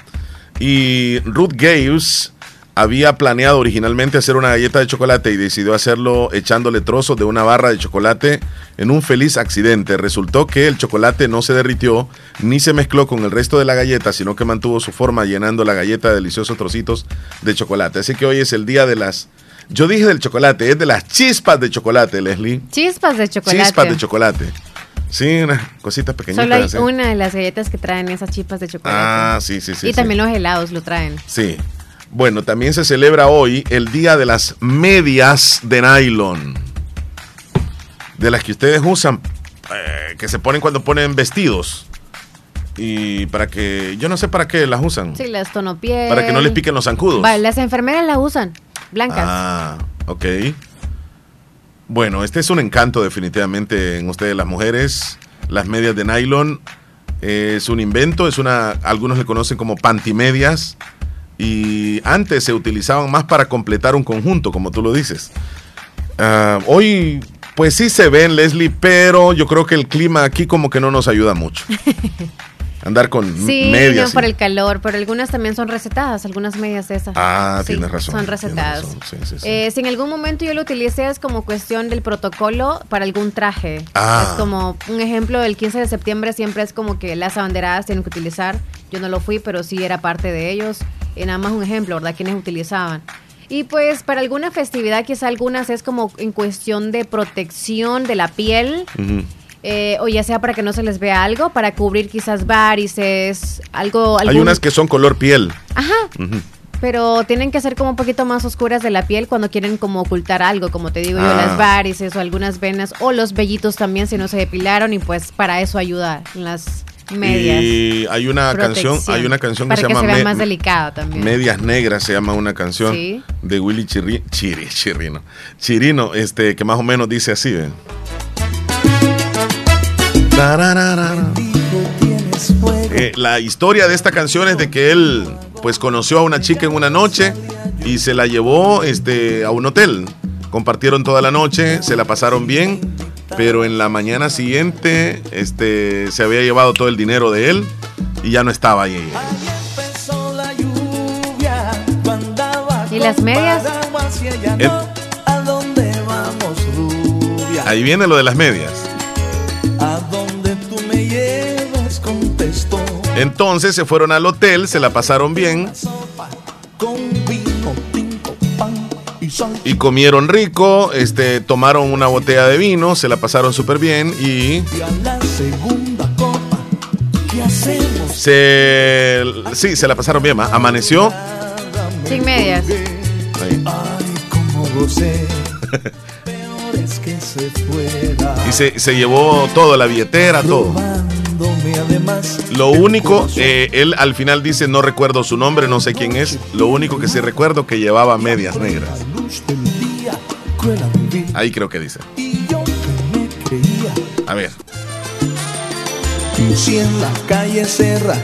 Y Ruth Gaves había planeado originalmente hacer una galleta de chocolate y decidió hacerlo echándole trozos de una barra de chocolate en un feliz accidente. Resultó que el chocolate no se derritió ni se mezcló con el resto de la galleta, sino que mantuvo su forma llenando la galleta de deliciosos trocitos de chocolate. Así que hoy es el día de las... Yo dije del chocolate, es de las chispas de chocolate, Leslie. Chispas de chocolate. Chispas de chocolate. Sí, unas cositas pequeñitas. Solo hay así. una de las galletas que traen esas chispas de chocolate. Ah, sí, sí, sí. y sí. también los helados lo traen. Sí. Bueno, también se celebra hoy el Día de las Medias de Nylon. De las que ustedes usan, eh, que se ponen cuando ponen vestidos. Y para que, yo no sé para qué las usan. Sí, las tonopiel. Para que no les piquen los zancudos. Va, las enfermeras las usan, blancas. Ah, ok. Bueno, este es un encanto definitivamente en ustedes las mujeres. Las medias de nylon eh, es un invento, es una, algunos le conocen como pantimedias y antes se utilizaban más para completar un conjunto, como tú lo dices. Ah, hoy, pues sí se ven, Leslie, pero yo creo que el clima aquí como que no nos ayuda mucho. Andar con Sí, medias. no por el calor, pero algunas también son recetadas, algunas medias de esas. Ah, Sí, tienes razón. Son recetadas. razón, sí, sí, sí. Eh, si en algún momento yo lo utilicé es como cuestión del protocolo para algún traje. Ah. Es como un ejemplo, el 15 de septiembre siempre es como que las abanderadas tienen que utilizar. Yo no lo fui, pero sí era parte de ellos. Y nada más un ejemplo, ¿verdad? Quienes utilizaban. Y pues para alguna festividad, quizá algunas es como en cuestión de protección de la piel. Ujú. eh, o ya sea para que no se les vea algo, para cubrir quizás varices, algo... Hay algún- unas que son color piel. Ajá, Ujú. pero tienen que ser como un poquito más oscuras de la piel cuando quieren como ocultar algo, como te digo yo, Ah. las varices o algunas venas o los vellitos también si no se depilaron y pues para eso ayuda las Medias. Y hay una canción, hay una canción que se llama se más delicado también. Medias Negras se llama una canción Sí. de Willy Chirri, Chiri, Chirino. Chirino, este, que más o menos dice así, ¿ven? Tararara. Eh, la historia de esta canción es de que él pues conoció a una chica en una noche y se la llevó este, a un hotel. Compartieron toda la noche, se la pasaron bien, pero en la mañana siguiente este, se había llevado todo el dinero de él y ya no estaba ahí. Empezó la lluvia, tú andabas ¿Y las medias? paraguas y ella El- no. ¿A dónde vamos, rubia? Ahí viene lo de las medias. ¿A dónde tú me llevas? Contestó. Entonces se fueron al hotel, se la pasaron bien y comieron rico, este, tomaron una botella de vino, se la pasaron súper bien y se, sí, se la pasaron bien. ma. Amaneció. Sin medias. ahí. Y se, se llevó todo, la billetera, todo. Lo único, eh, él al final dice, no recuerdo su nombre, no sé quién es. Lo único que sí recuerdo que llevaba medias negras. Ahí creo que dice. A ver. Si en la calle Serra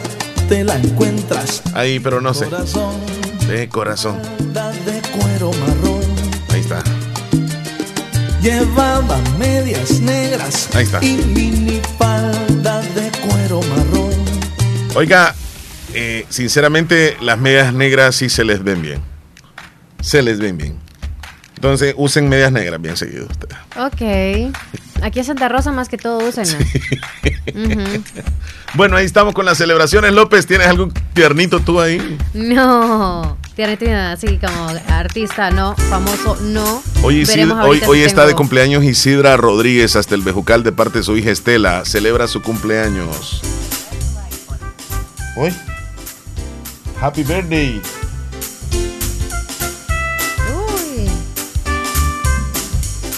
te la encuentras, Ahí, pero no sé. corazón, De corazón. de cuero marrón. Ahí está. Llevaba medias negras Ahí está. y minifalda de cuero marrón. Oiga, eh, sinceramente las medias negras sí se les ven bien. Se les ven bien. Entonces usen medias negras bien seguido ustedes. Ok. Aquí en Santa Rosa más que todo úsenlas. Ujú. Bueno, ahí estamos con las celebraciones. López, ¿tienes algún tiernito tú ahí? No. Tiene, tiene así como artista, no. Famoso, no. Hoy, si está de cumpleaños Isidra Rodríguez hasta el Bejucal de parte de su hija Estela. Celebra su cumpleaños. Hoy. Happy birthday.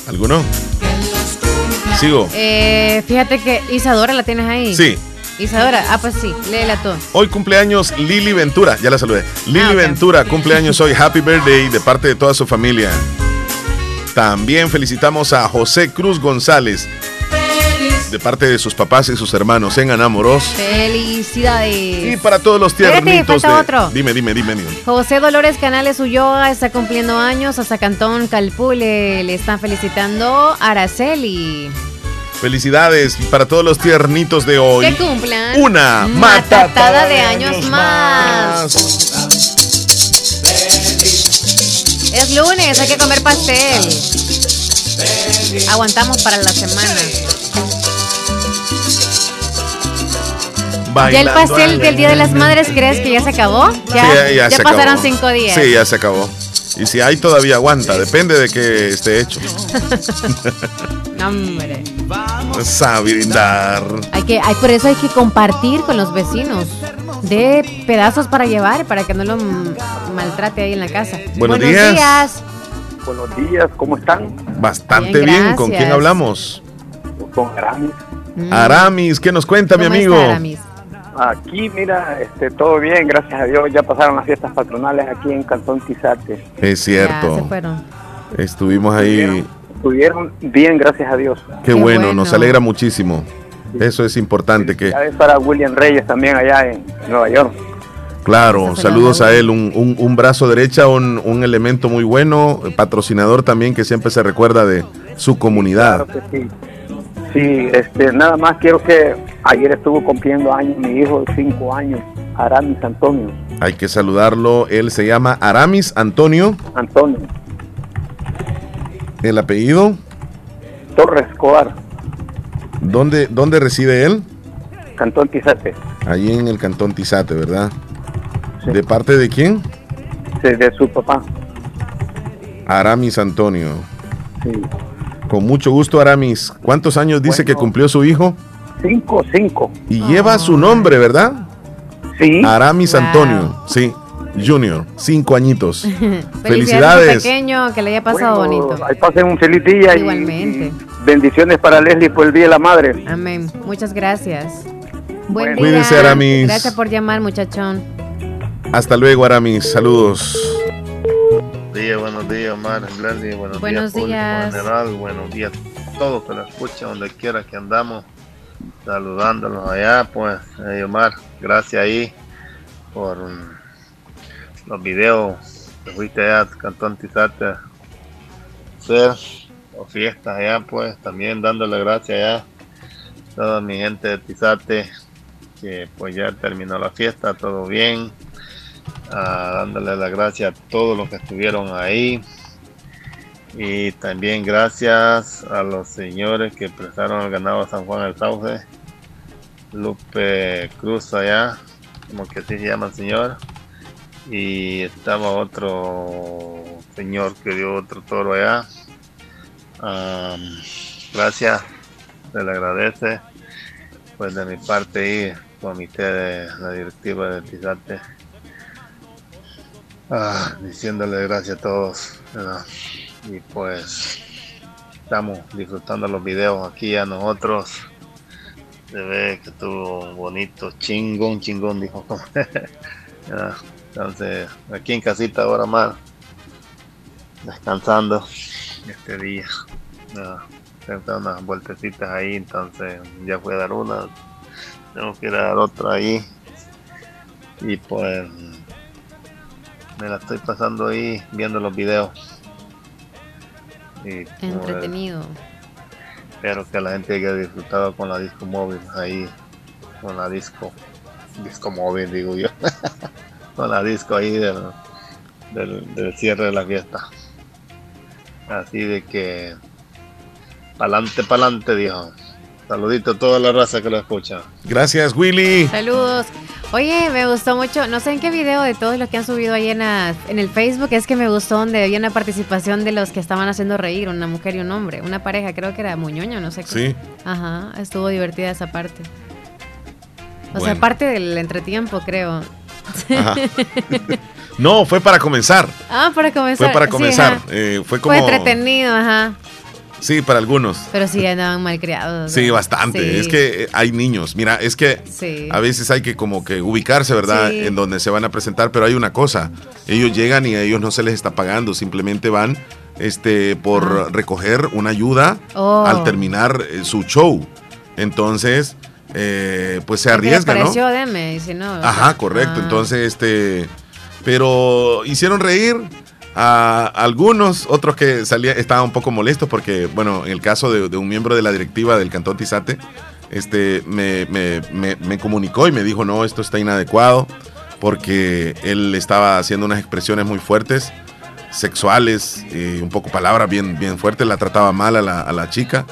¿Alguno? Sigo. Eh, fíjate que Isadora la tienes ahí. Sí. Isadora, ah, pues sí, léela tú. Hoy cumpleaños Lili Ventura, ya la saludé. Lili Ah. Ventura, cumpleaños hoy, happy birthday de parte de toda su familia. También felicitamos a José Cruz González, de parte de sus papás y sus hermanos en Anamoros. Felicidades. Y para todos los tiernitos de... otro. Dime, dime, dime, dime. José Dolores Canales Ulloa está cumpliendo años. Hasta Cantón Calpule le están felicitando Araceli. Felicidades para todos los tiernitos de hoy. Que cumplan Una matatada de años más. Es lunes, hay que comer pastel. Aguantamos para la semana. ¿Ya el Bailando pastel del Día de las Madres crees que ya se acabó? Ya, Sí, ya se pasaron acabó. cinco días. Sí, ya se acabó. Y si hay todavía aguanta, depende de que esté hecho. Hombre. A brindar. Hay que, hay, por eso hay que compartir con los vecinos. De pedazos para llevar, para que no lo maltrate ahí en la casa. Buenos días. Buenos días, ¿cómo están? Bastante Bien, bien. ¿Con quién hablamos? Con Aramis. Mm. Aramis, ¿qué nos cuenta, mi ¿Cómo amigo? está, Aramis? Aquí, mira, este, todo bien, gracias a Dios. Ya pasaron las fiestas patronales aquí en Cantón Tizate. Es Ya, se cierto. fueron. Estuvimos ahí. Estuvieron, estuvieron bien, gracias a Dios. Qué, Qué bueno, bueno. nos alegra muchísimo. Eso es importante que, para William Reyes también allá en Nueva York. claro, saludos a él, un, un- un brazo derecha, un, un elemento muy bueno, patrocinador también que siempre se recuerda de su comunidad. Claro que sí. Sí, este, nada más quiero que ayer estuvo cumpliendo años mi hijo de 5 años, Aramis Antonio. Hay que saludarlo, él se llama Aramis Antonio, Antonio el apellido, Torres Escobar, ¿dónde, dónde reside él? Cantón Tizate. Allí en el cantón Tizate, ¿verdad? Sí. ¿De parte de quién? Sí, de su papá. Aramis Antonio. Sí. Con mucho gusto, Aramis. ¿Cuántos años dice Bueno. que cumplió su hijo? Cinco, cinco. Y lleva su nombre, ¿verdad? Sí. Aramis Wow. Antonio, sí, Junior, cinco añitos. Felicidades. Felicidades. pequeño, que le haya pasado Bueno, bonito. Ahí pasen un feliz día. Igualmente. y bendiciones para Leslie por el Día de la Madre. Amén. Muchas gracias. Buen día. Cuídense, Aramis. Gracias por llamar, muchachón. Hasta luego, Aramis. Saludos. Buenos días, buenos días, Omar, Glendy, buenos, Buenos días, público días. general, buenos días a todos que lo escuchan donde quiera que andamos, saludándolos allá, pues, eh, Omar, gracias ahí por los videos que fuiste allá Cantón Tizate hacer, o fiestas allá, pues, también dándole gracias allá a toda mi gente de Tizate, que pues ya terminó la fiesta, todo bien, ah, dándole las gracias a todos los que estuvieron ahí. Y también gracias a los señores que prestaron el ganado a San Juan el Sauce. Lupe Cruz allá, como que así se llama el señor. Y estaba otro señor que dio otro toro allá. Am, gracias, se le agradece. Pues de mi parte ahí, comité de la directiva de Tizate. Ah, diciéndole gracias a todos. ¿verdad? Y pues estamos disfrutando los videos aquí a nosotros. Se ve que estuvo bonito, chingón, chingón, dijo. Entonces, aquí en casita ahora más, descansando este día. Tengo unas vueltecitas ahí, entonces ya fui a dar una, tengo que ir a dar otra ahí. Y pues me la estoy pasando ahí viendo los videos. Y Entretenido. espero que la gente haya disfrutado con la disco móvil ahí, con la disco, disco móvil digo yo, con la disco ahí del, del, del cierre de la fiesta. Así de que, pa'lante, pa'lante, dijo. Saludito a toda la raza que lo escucha. Gracias, Willy. Saludos. Oye, me gustó mucho, no sé en qué video de todos los que han subido ahí en, el Facebook, es que me gustó donde había una participación de los que estaban haciendo reír, una mujer y un hombre, una pareja, creo que era Muñoño, no sé qué. Sí. Ajá, estuvo divertida esa parte. O sea, parte del entretiempo, creo. Ajá. No, fue para comenzar. Ah, para comenzar. Fue para comenzar. Eh, fue como. Fue entretenido, ajá. Sí, para algunos. Pero sí andaban malcriados. Sí, bastante. Sí. Es que eh, hay niños. Mira, es que Sí. a veces hay que como que ubicarse, ¿verdad? Sí. En donde se van a presentar, pero hay una cosa. Ellos llegan y a ellos no se les está pagando, simplemente van este por recoger una ayuda. Oh. al terminar eh, su show. Entonces, eh, pues se ¿Qué te arriesgan, ¿no? deme? Si no, Ajá, correcto. Ah. Entonces, este, pero hicieron reír a algunos, otros que salía, estaban un poco molestos porque, bueno, en el caso de, un miembro de la directiva del Cantón Tizate, este, me, me- comunicó y me dijo, no, esto está inadecuado porque él estaba haciendo unas expresiones muy fuertes, sexuales, y un poco palabras bien, bien fuertes, la trataba mal a la, a la chica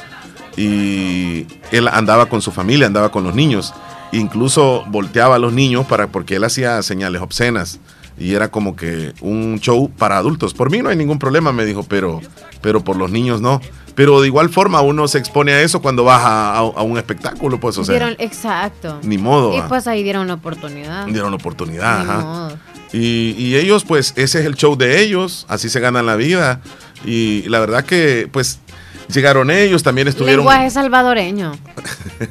y él andaba con su familia, andaba con los niños, incluso volteaba a los niños para porque él hacía señales obscenas y era como que un show para adultos. Por mí no hay ningún problema, me dijo, pero pero por los niños no. Pero de igual forma uno se expone a eso cuando vas a, a- a un espectáculo, pues, o sea, Dieron, exacto. ni modo. Y ah. pues ahí dieron una oportunidad. dieron oportunidad. Ni ajá. modo. Y, y ellos, pues, ese es el show de ellos, así se ganan la vida. Y la verdad que, pues, llegaron ellos, también estuvieron... Lenguaje salvadoreño.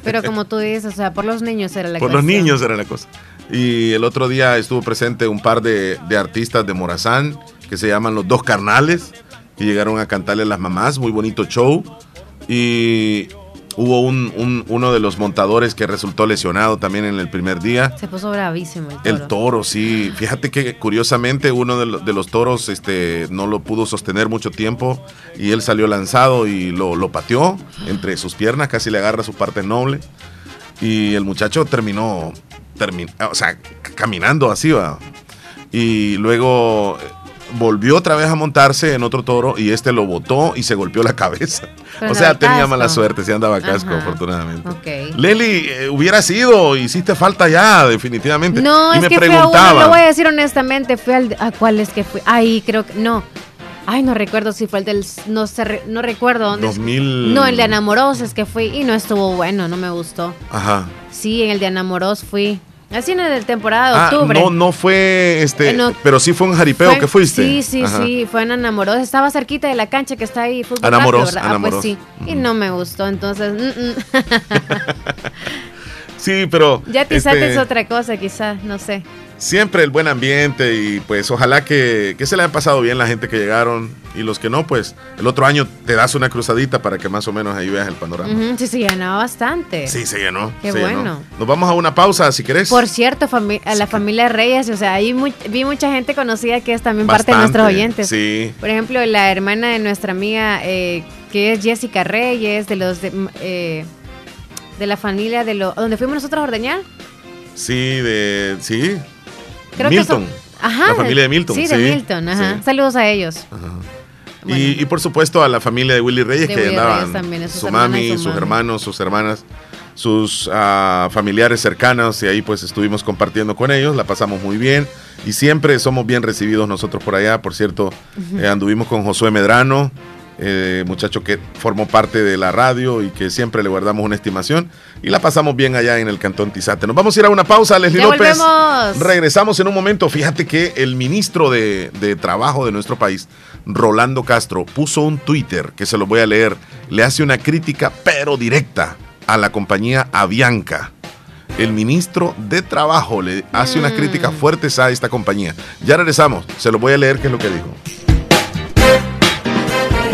Pero como tú dices, o sea, por los niños era la Por los niños era la cosa. Y el otro día estuvo presente un par de, de artistas de Morazán que se llaman Los Dos Carnales, que llegaron a cantarle a las mamás, muy bonito show. Y hubo un, un- uno de los montadores que resultó lesionado también en el primer día. Se puso bravísimo el toro. El toro, sí. Fíjate que curiosamente uno de, lo- de los toros este, no lo pudo sostener mucho tiempo y él salió lanzado y lo, lo pateó entre sus piernas, casi le agarra su parte noble. Y el muchacho terminó, termi- o sea, caminando así, va. Y luego eh, volvió otra vez a montarse en otro toro y este lo botó y se golpeó la cabeza. Pero o sea, tenía casco. mala suerte, sí andaba casco, Ajá. afortunadamente. Ok. Leli, eh, hubiera sido, hiciste falta ya, definitivamente. No, y es me que fui a uno, preguntaba. lo voy a decir honestamente, fui al... ¿A cuál es que fui? Ahí creo que... No. Ay, no recuerdo si fue el del... No sé, no recuerdo dónde... 2000. No, el de Anamoros es que fui y no estuvo bueno, no me gustó. Ajá. Sí, en el de Anamoros fui. Así en el de temporada de Ah, octubre. no, no fue este, no. pero sí fue un jaripeo Fue- que fuiste. Sí, sí, Ajá. sí, fue en Anamoros. Estaba cerquita de la cancha que está ahí, fútbol Anamoros. Ah, pues sí. Y no me gustó, entonces... mm, mm. Sí, pero. Ya este, es otra cosa, quizás, no sé. Siempre el buen ambiente y pues ojalá que, que se le haya pasado bien la gente que llegaron y los que no, pues el otro año te das una cruzadita para que más o menos ahí veas el panorama. Sí, se llenaba bastante. Sí, se llenó. Qué se llenó. bueno. Nos vamos a una pausa si querés. Por cierto, fami- a la familia Reyes, o sea, ahí mu- vi mucha gente conocida que es también parte de nuestros oyentes. Sí. Por ejemplo, la hermana de nuestra amiga, eh, que es Jessica Reyes, de los de, eh, de la familia de los donde fuimos nosotros a ordeñar. Sí, de. Sí. Creo que Milton. son- Ajá, La familia de Milton. Sí, de Milton, ajá. sí. Saludos a ellos. Y, y por supuesto a la familia de Willy Reyes De que Willy andaban. Reyes también, su mami, sus mami. hermanos, sus hermanas, sus ah, familiares cercanos. Y ahí pues estuvimos compartiendo con ellos. La pasamos muy bien. Y siempre somos bien recibidos nosotros por allá. Por cierto, eh, anduvimos con Josué Medrano. Eh, muchacho que formó parte de la radio y que siempre le guardamos una estimación y la pasamos bien allá en el Cantón Tizate. Nos vamos a ir a una pausa, Leslie Ya López. volvemos. Regresamos en un momento. Fíjate que el ministro de, de Trabajo de nuestro país, Rolando Castro, puso un Twitter que se lo voy a leer. Le hace una crítica, pero directa, a la compañía Avianca. El ministro de Trabajo le hace unas críticas fuertes a esta compañía. Ya regresamos. Se lo voy a leer qué es lo que dijo.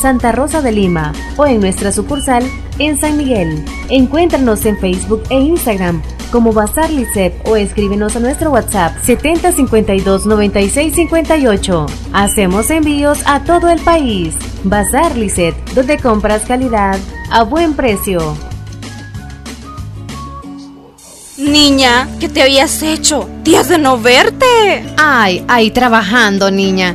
Santa Rosa de Lima o en nuestra sucursal en San Miguel. Encuéntranos en Facebook e Instagram como Bazar Lisset o escríbenos a nuestro WhatsApp 7052 9658. Hacemos envíos a todo el país. Bazar Lisset, donde compras calidad a buen precio. Niña, ¿qué te habías hecho? Días de no verte. Ay, ahí trabajando, niña.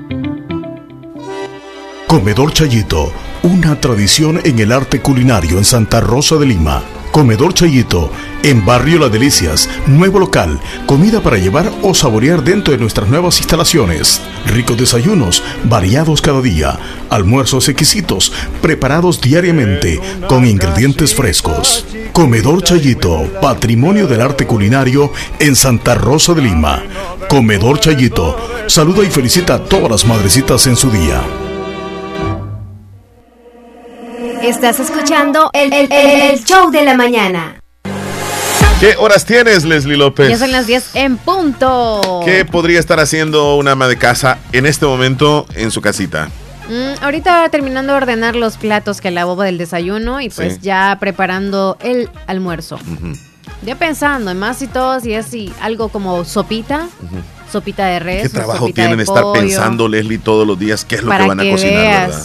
Comedor Chayito, una tradición en el arte culinario en Santa Rosa de Lima. Comedor Chayito, en Barrio La Delicias, nuevo local, comida para llevar o saborear dentro de nuestras nuevas instalaciones. Ricos desayunos, variados cada día, almuerzos exquisitos, preparados diariamente, con ingredientes frescos. Comedor Chayito, patrimonio del arte culinario en Santa Rosa de Lima. Comedor Chayito, saluda y felicita a todas las madrecitas en su día. Estás escuchando el, el- el show de la mañana. ¿Qué horas tienes, Leslie López? Ya son las 10 en punto. ¿Qué podría estar haciendo una ama de casa en este momento en su casita? Mm, ahorita terminando de ordenar los platos que lavó del desayuno y pues Sí. ya preparando el almuerzo. Ya pensando en más y todo, si es si algo como sopita, sopita de res. ¿Qué trabajo tienen estar pollo, pensando, Leslie, todos los días qué es lo para que van a cocinar, veas. verdad?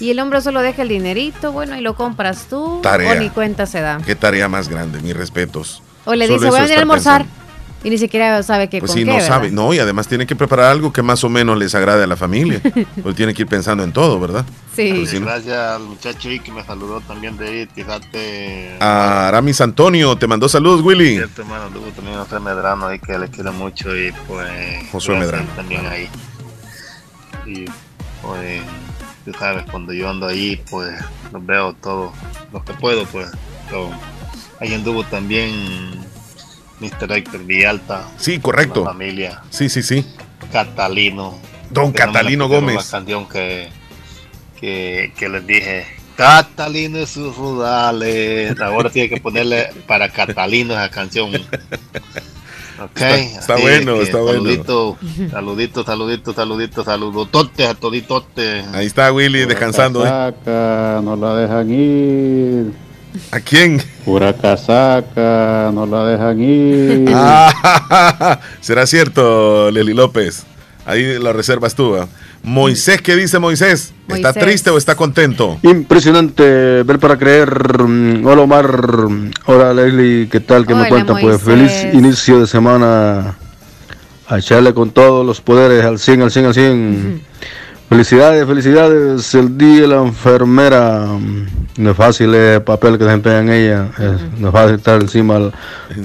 Y el hombre solo deja el dinerito, bueno, y lo compras tú. Tarea. O ni cuenta se da. Qué tarea más grande, mis respetos. O le Solo dice, voy a venir a almorzar. pensando. Y ni siquiera sabe qué Pues con sí, qué, no ¿verdad? sabe. No, y además tiene que preparar algo que más o menos les agrade a la familia. Pues tiene que ir pensando en todo, ¿verdad? Sí. Pues sí, ¿no? Gracias al muchacho ahí que me saludó también de ahí, fíjate. A Aramis Antonio, te mandó saludos, Willy. Cierto, hermano, tuvo también a José Medrano ahí que le quiero mucho y pues. Gracias Medrano. También ahí. Y pues, tú sabes, cuando yo ando ahí, pues los veo todo lo que puedo, pues. Ahí anduvo también Mr. Héctor Villalta. Sí, correcto. La familia. Sí, sí, sí. Catalino. Don Catalino Gómez. La canción que, que, que les dije. Catalino y sus rudales. Ahora tiene que ponerle para Catalino esa canción. Ok. Está- está así bueno, que está bueno. Saludito, saludito, saludito, saludito, saludotote a toditote. Ahí está Willy descansando. ¿eh? Casaca, no la dejan ir. ¿A quién? Pura casaca, no la dejan ir. Ah, será cierto, Leli López. Ahí la reservas tú. ¿ah? Moisés, ¿qué dice Moisés? ¿Está Moisés. triste o está contento? Impresionante, ver para creer. Mm, Hola Omar, hola Leslie, ¿qué tal? ¿Qué me Hola, cuentan? Pues feliz inicio de semana. A echarle con todos los poderes al 100, al 100, al 100. Felicidades, felicidades. El día de la enfermera. mm, No es fácil el papel que desempeña en ella. es- no es fácil estar encima el-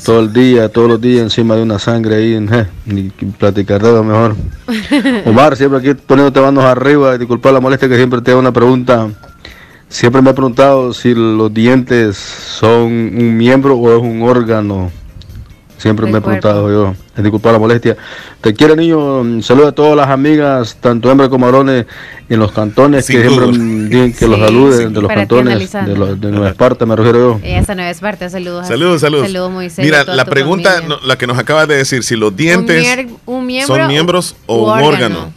todo el día, todos los días encima de una sangre ahí. eh, ni platicar de lo mejor. Omar, siempre aquí poniéndote manos arriba, y disculpa la molestia que siempre te hago una pregunta. Siempre me he preguntado si los dientes son un miembro o es un órgano. Siempre me he preguntado yo. Disculpa la molestia. Te quiero, niño. Saludos a todas las amigas, tanto hembras como varones, en los cantones Sin que siempre duda. mm, dicen que Sí, los saluden, de los cantones, de, los, de Nueva Esparta, me refiero yo. Esta nueva Esparta, saludos. Saludos, saludos. Saludos, Moisés. Mira, la pregunta, no, la que nos acabas de decir, si los dientes Un, mier- un miembro son miembros o un órgano. órgano.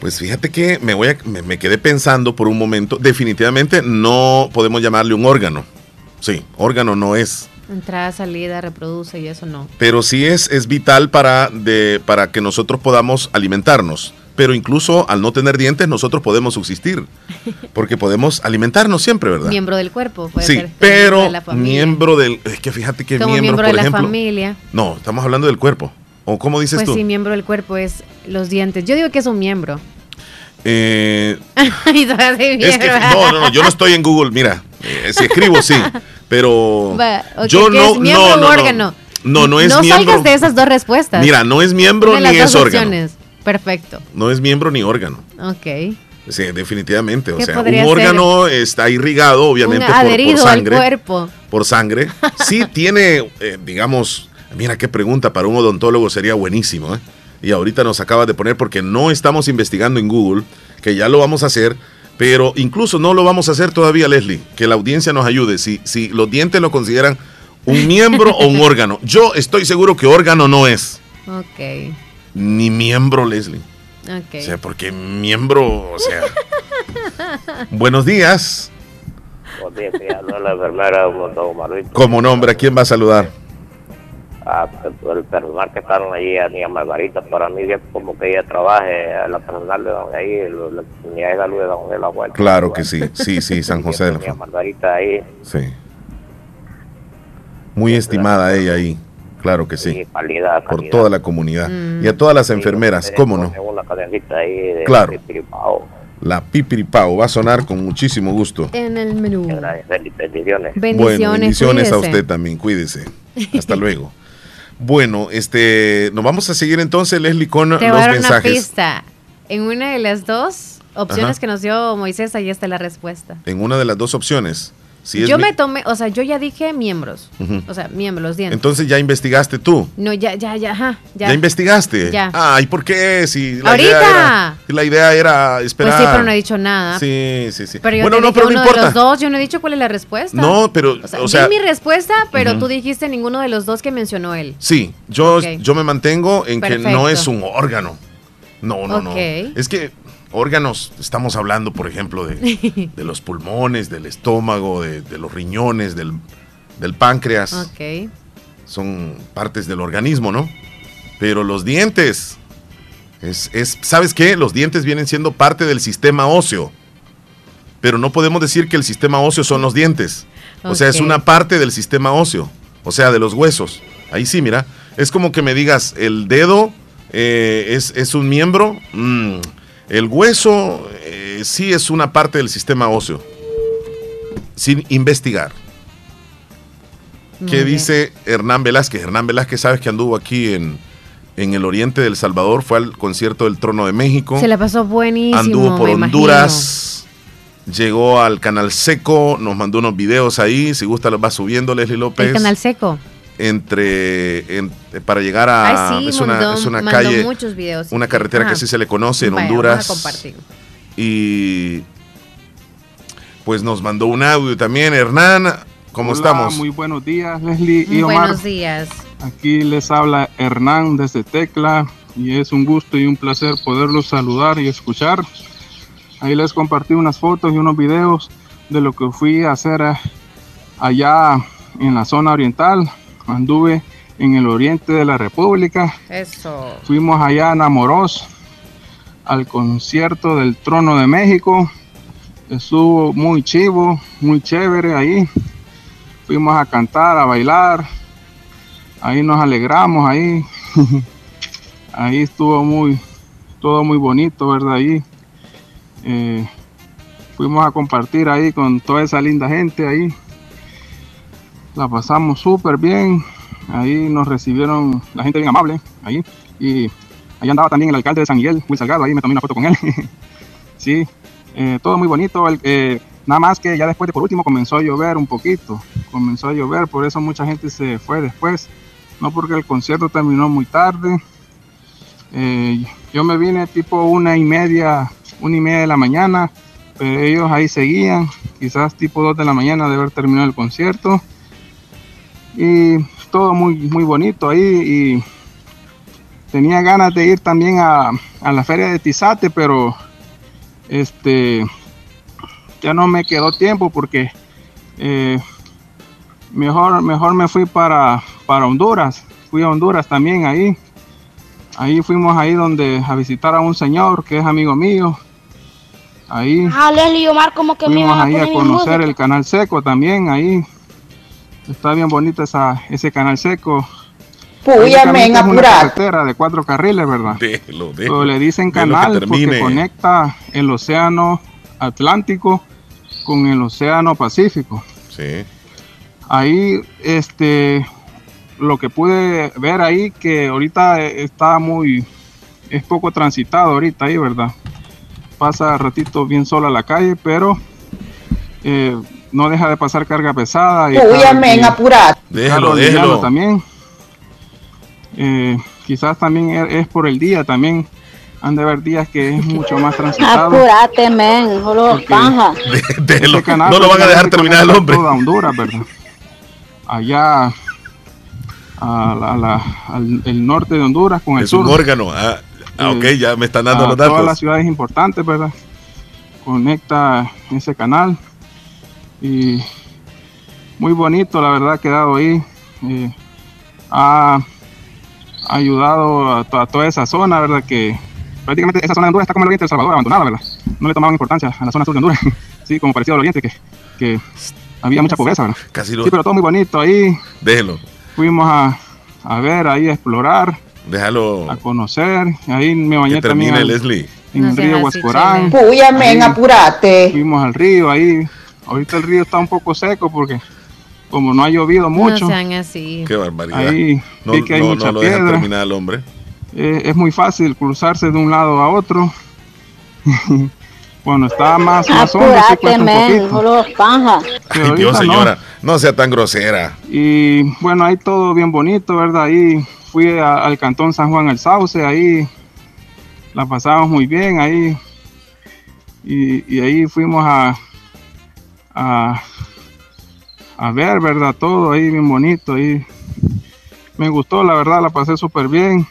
Pues fíjate que me, voy a- me, me quedé pensando por un momento. Definitivamente no podemos llamarle un órgano. Sí, órgano no es. Entrada, salida, reproduce y eso no. Pero sí es, es vital para, de, para que nosotros podamos alimentarnos. Pero incluso al no tener dientes, nosotros podemos subsistir. Porque podemos alimentarnos siempre, ¿verdad? Miembro del cuerpo, puede sí, ser. pero de la familia. miembro del. Es que fíjate que Como miembro, miembro por de la ejemplo. familia. No, estamos hablando del cuerpo. ¿O cómo dices Pues tú? sí, miembro del cuerpo es los dientes. Yo digo que es un miembro. Eh, es que, no, no, no, yo no estoy en Google, mira. eh, si escribo, sí. Pero. Yo ¿qué no. es miembro no, no, no. órgano? No, no es no miembro. salgas de esas dos respuestas. Mira, no es miembro Una ni las es dos órgano. opciones. Perfecto. No es miembro ni órgano. Ok. Sí, definitivamente. O ¿Qué sea, un ser? órgano está irrigado, obviamente, Un por- sangre. al cuerpo. Por sangre. Sí tiene, eh, digamos, mira qué pregunta para un odontólogo sería buenísimo. ¿eh? Y ahorita nos acabas de poner porque no estamos investigando en Google, que ya lo vamos a hacer, pero incluso no lo vamos a hacer todavía, Leslie. Que la audiencia nos ayude. Si, si los dientes lo consideran un miembro o un órgano. Yo estoy seguro que órgano no es. Ok. Ni miembro, Leslie. Ok. O sea, porque miembro, o sea. Buenos días. Buenos días, la enfermera. Como nombre, ¿a quién va a saludar? Ah, el personal que estaron allí, a niña Margarita, para mí es como que ella trabaje, a la personal de donde ahí, la unidad de salud de donde la abuela. Claro que sí, sí, sí, San José de la Niña. Margarita ahí, Sí. Muy estimada ella ahí, claro que sí. calidad, Por calidad. toda la comunidad. Mm. Y a todas las enfermeras, ¿cómo no? Ahí de Claro. Pipiripao. La pipiripao va a sonar con muchísimo gusto. En el menú. Bendiciones. bueno, bendiciones a usted también, cuídese. Hasta luego. Bueno, este, nos vamos a seguir entonces, Leslie, con Te los dar una mensajes. pista. En una de las dos opciones Ajá. que nos dio Moisés, ahí está la respuesta. En una de las dos opciones. Si yo me tomé, o sea, yo ya dije miembros. O sea, miembros, dientes. Entonces ya investigaste tú. no, ya, ya, ya, ajá. Ya, ¿Ya, investigaste? Ya. Ay, ¿por qué? Si la ¡Ahorita! idea era, si la idea era Pues esperar. sí, pero no he dicho nada. Sí, sí, sí. Pero yo bueno, no, pero no de importa. los dos, yo no he dicho cuál es la respuesta. No, pero, O sea, o sea, di mi respuesta, pero tú dijiste ninguno de los dos que mencionó él. sí, yo, yo me mantengo en que no es un órgano. No, no, no. Ok. Es que órganos, estamos hablando, por ejemplo, de, de los pulmones, del estómago, de, de los riñones, del, del páncreas. Ok. Son partes del organismo, ¿no? Pero los dientes, es, es, ¿sabes qué? Los dientes vienen siendo parte del sistema óseo. Pero no podemos decir que el sistema óseo son los dientes. O sea, es una parte del sistema óseo. O sea, de los huesos. Ahí sí, mira. Es como que me digas, el dedo eh, es, es un miembro. Mm, el hueso eh, sí es una parte del sistema óseo. Sin investigar. Muy ¿Qué bien. dice Hernán Velázquez? Hernán Velázquez, sabes que anduvo aquí en, en el oriente del Salvador, fue al concierto del Trono de México. Se la pasó buenísimo. Anduvo por imagino. Honduras, llegó al Canal Seco, nos mandó unos videos ahí, si gusta los va subiendo Leslie López. El canal seco. Entre, en- para llegar a... Ay, sí, es, una, mandó- es una calle, muchos videos. una carretera Ajá. que sí se le conoce en Vaya, Honduras. vamos a compartir. Y pues nos mandó un audio también. Hernán, ¿cómo Hola, estamos? Muy buenos días, Leslie y Omar. Buenos días. Aquí les habla Hernán desde Tecla y es un gusto y un placer poderlos saludar y escuchar. Ahí les compartí unas fotos y unos videos de lo que fui a hacer eh, allá en la zona oriental. Anduve en el oriente de la República. Eso. Fuimos allá a Namoros al concierto del Trono de México. Estuvo muy chivo, muy chévere ahí. Fuimos a cantar, a bailar. Ahí nos alegramos, ahí. ahí estuvo muy, todo muy bonito, ¿verdad? Ahí. Eh, fuimos a compartir ahí con toda esa linda gente ahí. La pasamos súper bien. Ahí nos recibieron la gente bien amable. Ahí. Y ahí andaba también el alcalde de San Miguel, Will Salgado. Ahí me tomé una foto con él. sí, eh, todo muy bonito. Eh, nada más que ya después de por último comenzó a llover un poquito. Comenzó a llover, por eso mucha gente se fue después. No porque el concierto terminó muy tarde. Eh, yo me vine tipo una y media, una y media de la mañana, pero ellos ahí seguían, quizás tipo dos de la mañana de haber terminado el concierto. Y todo muy, muy bonito ahí y tenía ganas de ir también a, a la feria de Tizate, pero este ya no me quedó tiempo porque eh, mejor, mejor me fui para, para Honduras. Fui a Honduras también ahí. Ahí fuimos ahí donde a visitar a un señor que es amigo mío. Ahí Ah, Leslie y Omar, como que fuimos ahí a conocer el canal seco también ahí. Está bien bonito esa, ese canal seco. Puya, Prácticamente men, es una apurate. carretera de cuatro carriles, ¿verdad? Déjelo, déjelo. Pero le dicen canal porque conecta el océano Atlántico con el océano Pacífico. Sí. Ahí, este, lo que pude ver ahí que ahorita está muy, es poco transitado ahorita ahí, ¿verdad? Pasa ratito bien sola la calle, pero eh, no deja de pasar carga pesada. Y Uy, amén, apurate. Déjalo, déjalo. También. Eh, quizás también es por el día, también han de haber días que es mucho más transitado. Apúrate, men, solo. Déjelo. Ese canal No lo van a dejar terminar el hombre. Toda Honduras, ¿verdad? Allá a la- a la- al el norte de Honduras con el Es sur. un órgano. Ah, ah, ok, ya me están dando a los todas las datos. ciudades importantes, ¿verdad? Conecta ese canal y muy bonito, la verdad, ha quedado ahí. Eh, ha ayudado a, to- a toda esa zona, ¿verdad? Que prácticamente esa zona de Honduras está como el oriente de El Salvador, abandonada, ¿verdad? No le tomaban importancia a la zona sur de Honduras, sí, como parecido al oriente, que, que había mucha pobreza, ¿verdad? Casi lo- Sí, pero todo muy bonito ahí. Déjelo. Fuimos a, a ver, ahí a explorar, Déjalo. a conocer. Ahí me bañé Que también. al- Leslie. en No el río Huascorán. Chele. Uy, amén, Ahí apúrate. Fuimos al río ahí. Ahorita el río está un poco seco porque como no ha llovido mucho, No sean así. Qué barbaridad. ahí no, vi que hay no, mucha no lo dejan terminar al hombre. Eh, es muy fácil cruzarse de un lado a otro. Cuando está más, más hondo, Ay, Dios, señora. No sea tan grosera. Y bueno, ahí todo bien bonito, ¿verdad? Ahí fui a- al cantón San Juan el Sauce, ahí la pasamos muy bien, ahí. Y, y ahí fuimos a, a, a ver, ¿verdad? Todo ahí bien bonito, ahí. Me gustó, la verdad, la pasé súper bien.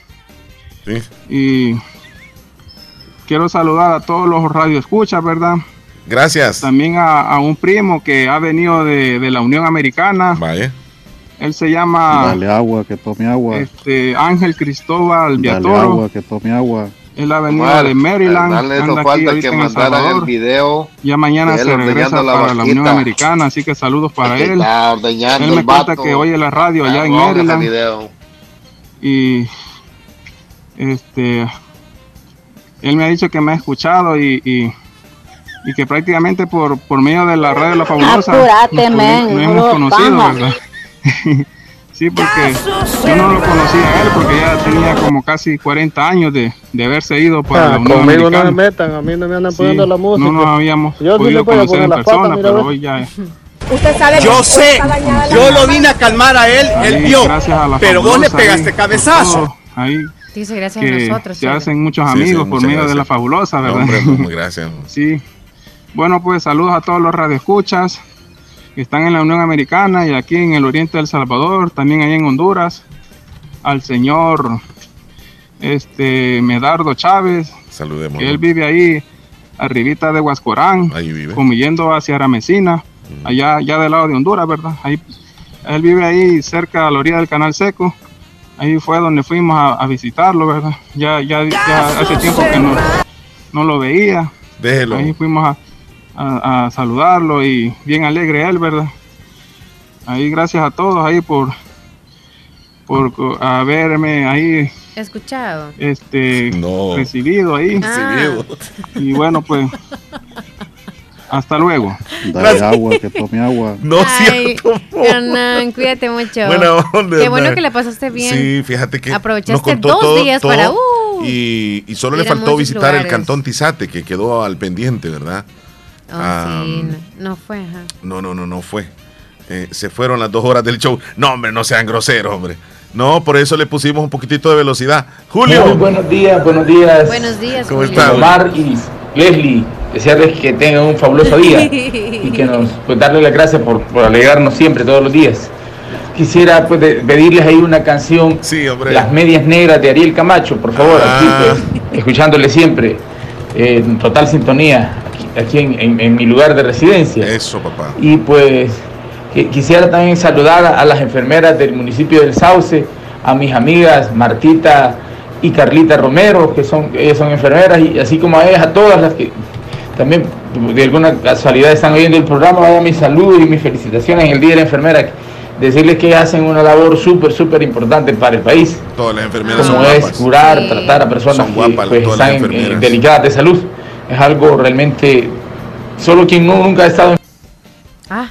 Sí. Y quiero saludar a todos los radioescuchas, ¿verdad? Gracias. También a, a un primo que ha venido de, de la Unión Americana. Vaya. Él se llama Dale agua, que tome agua. este, Ángel Cristóbal Dale Viatoro. agua, que tome agua. Él ha venido Omar, de Maryland. Anda eso aquí falta ahorita que en El el video. Ya mañana se regresa la para la. Unión Americana, así que saludos para Que él. Él me cuenta que oye la radio allá en Maryland y este él me ha dicho que me ha escuchado y, y, y que prácticamente por, por medio de la radio La Fabulosa Apúrate, nos, men, nos hemos conocido. ¿verdad? sí, porque yo no lo conocía a él porque ya tenía como casi 40 años de, de haberse ido para Ah, la Unión conmigo no se metan, a mí no me andan Sí, poniendo la música. No nos habíamos Yo sí podido puedo conocer en patas, persona, pero hoy ya Usted sabe Yo que sé, yo lo vine a calmar a él, él vio, gracias a la pero vos le pegaste ahí, cabezazo. Ahí Dice gracias a nosotros. se hacen muchos Sí, sí, amigos por medio de la fabulosa, No, ¿verdad? hombre, muy gracias. Sí. Bueno, pues saludos a todos los radioescuchas que están en la Unión Americana y aquí en el oriente del Salvador, también ahí en Honduras, al señor este Medardo Chávez, Saludemos. que él vive ahí arribita de Huascorán, yendo hacia Aramecina, allá, allá del lado de Honduras, ¿verdad? Ahí, él vive ahí cerca a la orilla del Canal Seco. Ahí fue donde fuimos a, a visitarlo, ¿verdad? Ya, ya, ya hace tiempo que no, no lo veía. Déjelo. Ahí fuimos a, a- a saludarlo y bien alegre él, ¿verdad? Ahí gracias a todos ahí por, por haberme ahí Escuchado. este No. recibido ahí. Ah. Y bueno, pues hasta luego. Dale agua, que tome agua. No Ay, cierto. Hernán, cuídate mucho. Buena onda, Qué bueno que la pasaste bien. Sí, fíjate que Aprovechaste nos contó dos todo- días todo, para, uh, y, y solo le faltó visitar el cantón Tizate que quedó al pendiente, ¿verdad? Oh, Ah, sí, no, no fue, ajá. No, no, no, no fue. Eh, se fueron las dos horas del show. No, hombre, no sean groseros, hombre. No, por eso le pusimos un poquitito de velocidad. Julio. Muy buenos días, buenos días. Buenos días, ¿Cómo Julio. está? Omar y Leslie, desearles que tengan un fabuloso día y que nos pues, darle las gracias por, por alegrarnos siempre, todos los días. Quisiera pues de- pedirles ahí una canción, Sí, hombre. Las Medias Negras de Ariel Camacho, por favor, Ah. aquí pues, escuchándole siempre, eh, en total sintonía, aquí, en, en- en mi lugar de residencia. Eso, papá. Y pues que- quisiera también saludar a, a las enfermeras del municipio del Sauce, a mis amigas Martita y Carlita Romero, que son, ellas son enfermeras, y así como a ellas, a todas las que también de alguna casualidad están oyendo el programa, vaya mi saludo y mis felicitaciones en el Día de la Enfermera. Decirles que hacen una labor súper, súper importante para el país, Todas las enfermeras como son es guapas. curar, tratar a personas Son que pues, están en- en enfermeras. delicadas de salud. Es algo realmente, solo quien no- nunca ha estado en Ah,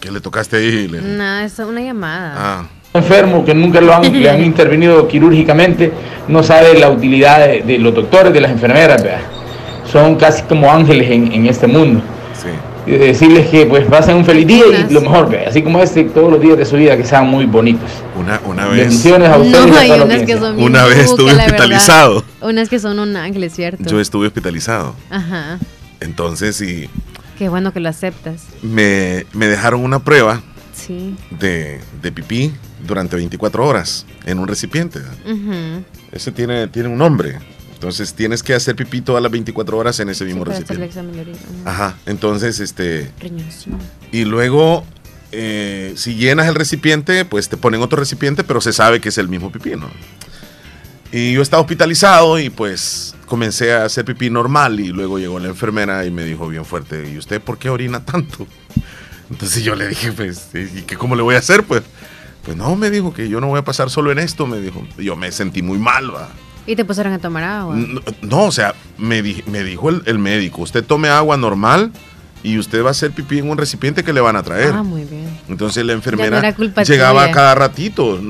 ¿Qué le tocaste ahí? Le- no, es una llamada. Ah, enfermo que nunca lo han, le han intervenido quirúrgicamente no sabe la utilidad de, de los doctores, de las enfermeras. ¿verdad? Son casi como ángeles en, en este mundo. Y decirles que pues pasen un feliz día y lo mejor, así como este, todos los días de su vida que sean muy bonitos. Una, una vez. Bendiciones a ustedes. y No, a hay toda la unas que audiencia. son bien Una vez estuve la verdad. hospitalizado. Unas que son un ángel, es cierto. Yo estuve hospitalizado. Ajá. Entonces, y Qué bueno que lo aceptas. me, me dejaron una prueba Sí. de, de pipí durante 24 horas en un recipiente. Ujú. Ese tiene, tiene un nombre. Entonces tienes que hacer pipí todas las 24 horas en ese mismo el recipiente. examen de orina. Ujú. Ajá. Entonces, este. Riñoncito. Y luego, eh, si llenas el recipiente, pues te ponen otro recipiente, pero se sabe que es el mismo pipí, ¿no? Y yo estaba hospitalizado y pues comencé a hacer pipí normal y luego llegó la enfermera y me dijo bien fuerte, ¿y usted por qué orina tanto? Entonces yo le dije, pues, ¿y qué, cómo le voy a hacer? Pues, pues no, me dijo que yo no voy a pasar solo en esto, me dijo. Yo me sentí muy mal, va. Y te pusieron a tomar agua. No, no, o sea, me, di- me dijo el, el médico, usted tome agua normal y usted va a hacer pipí en un recipiente que le van a traer. Ah, muy bien. Entonces la enfermera no llegaba tuya. cada ratito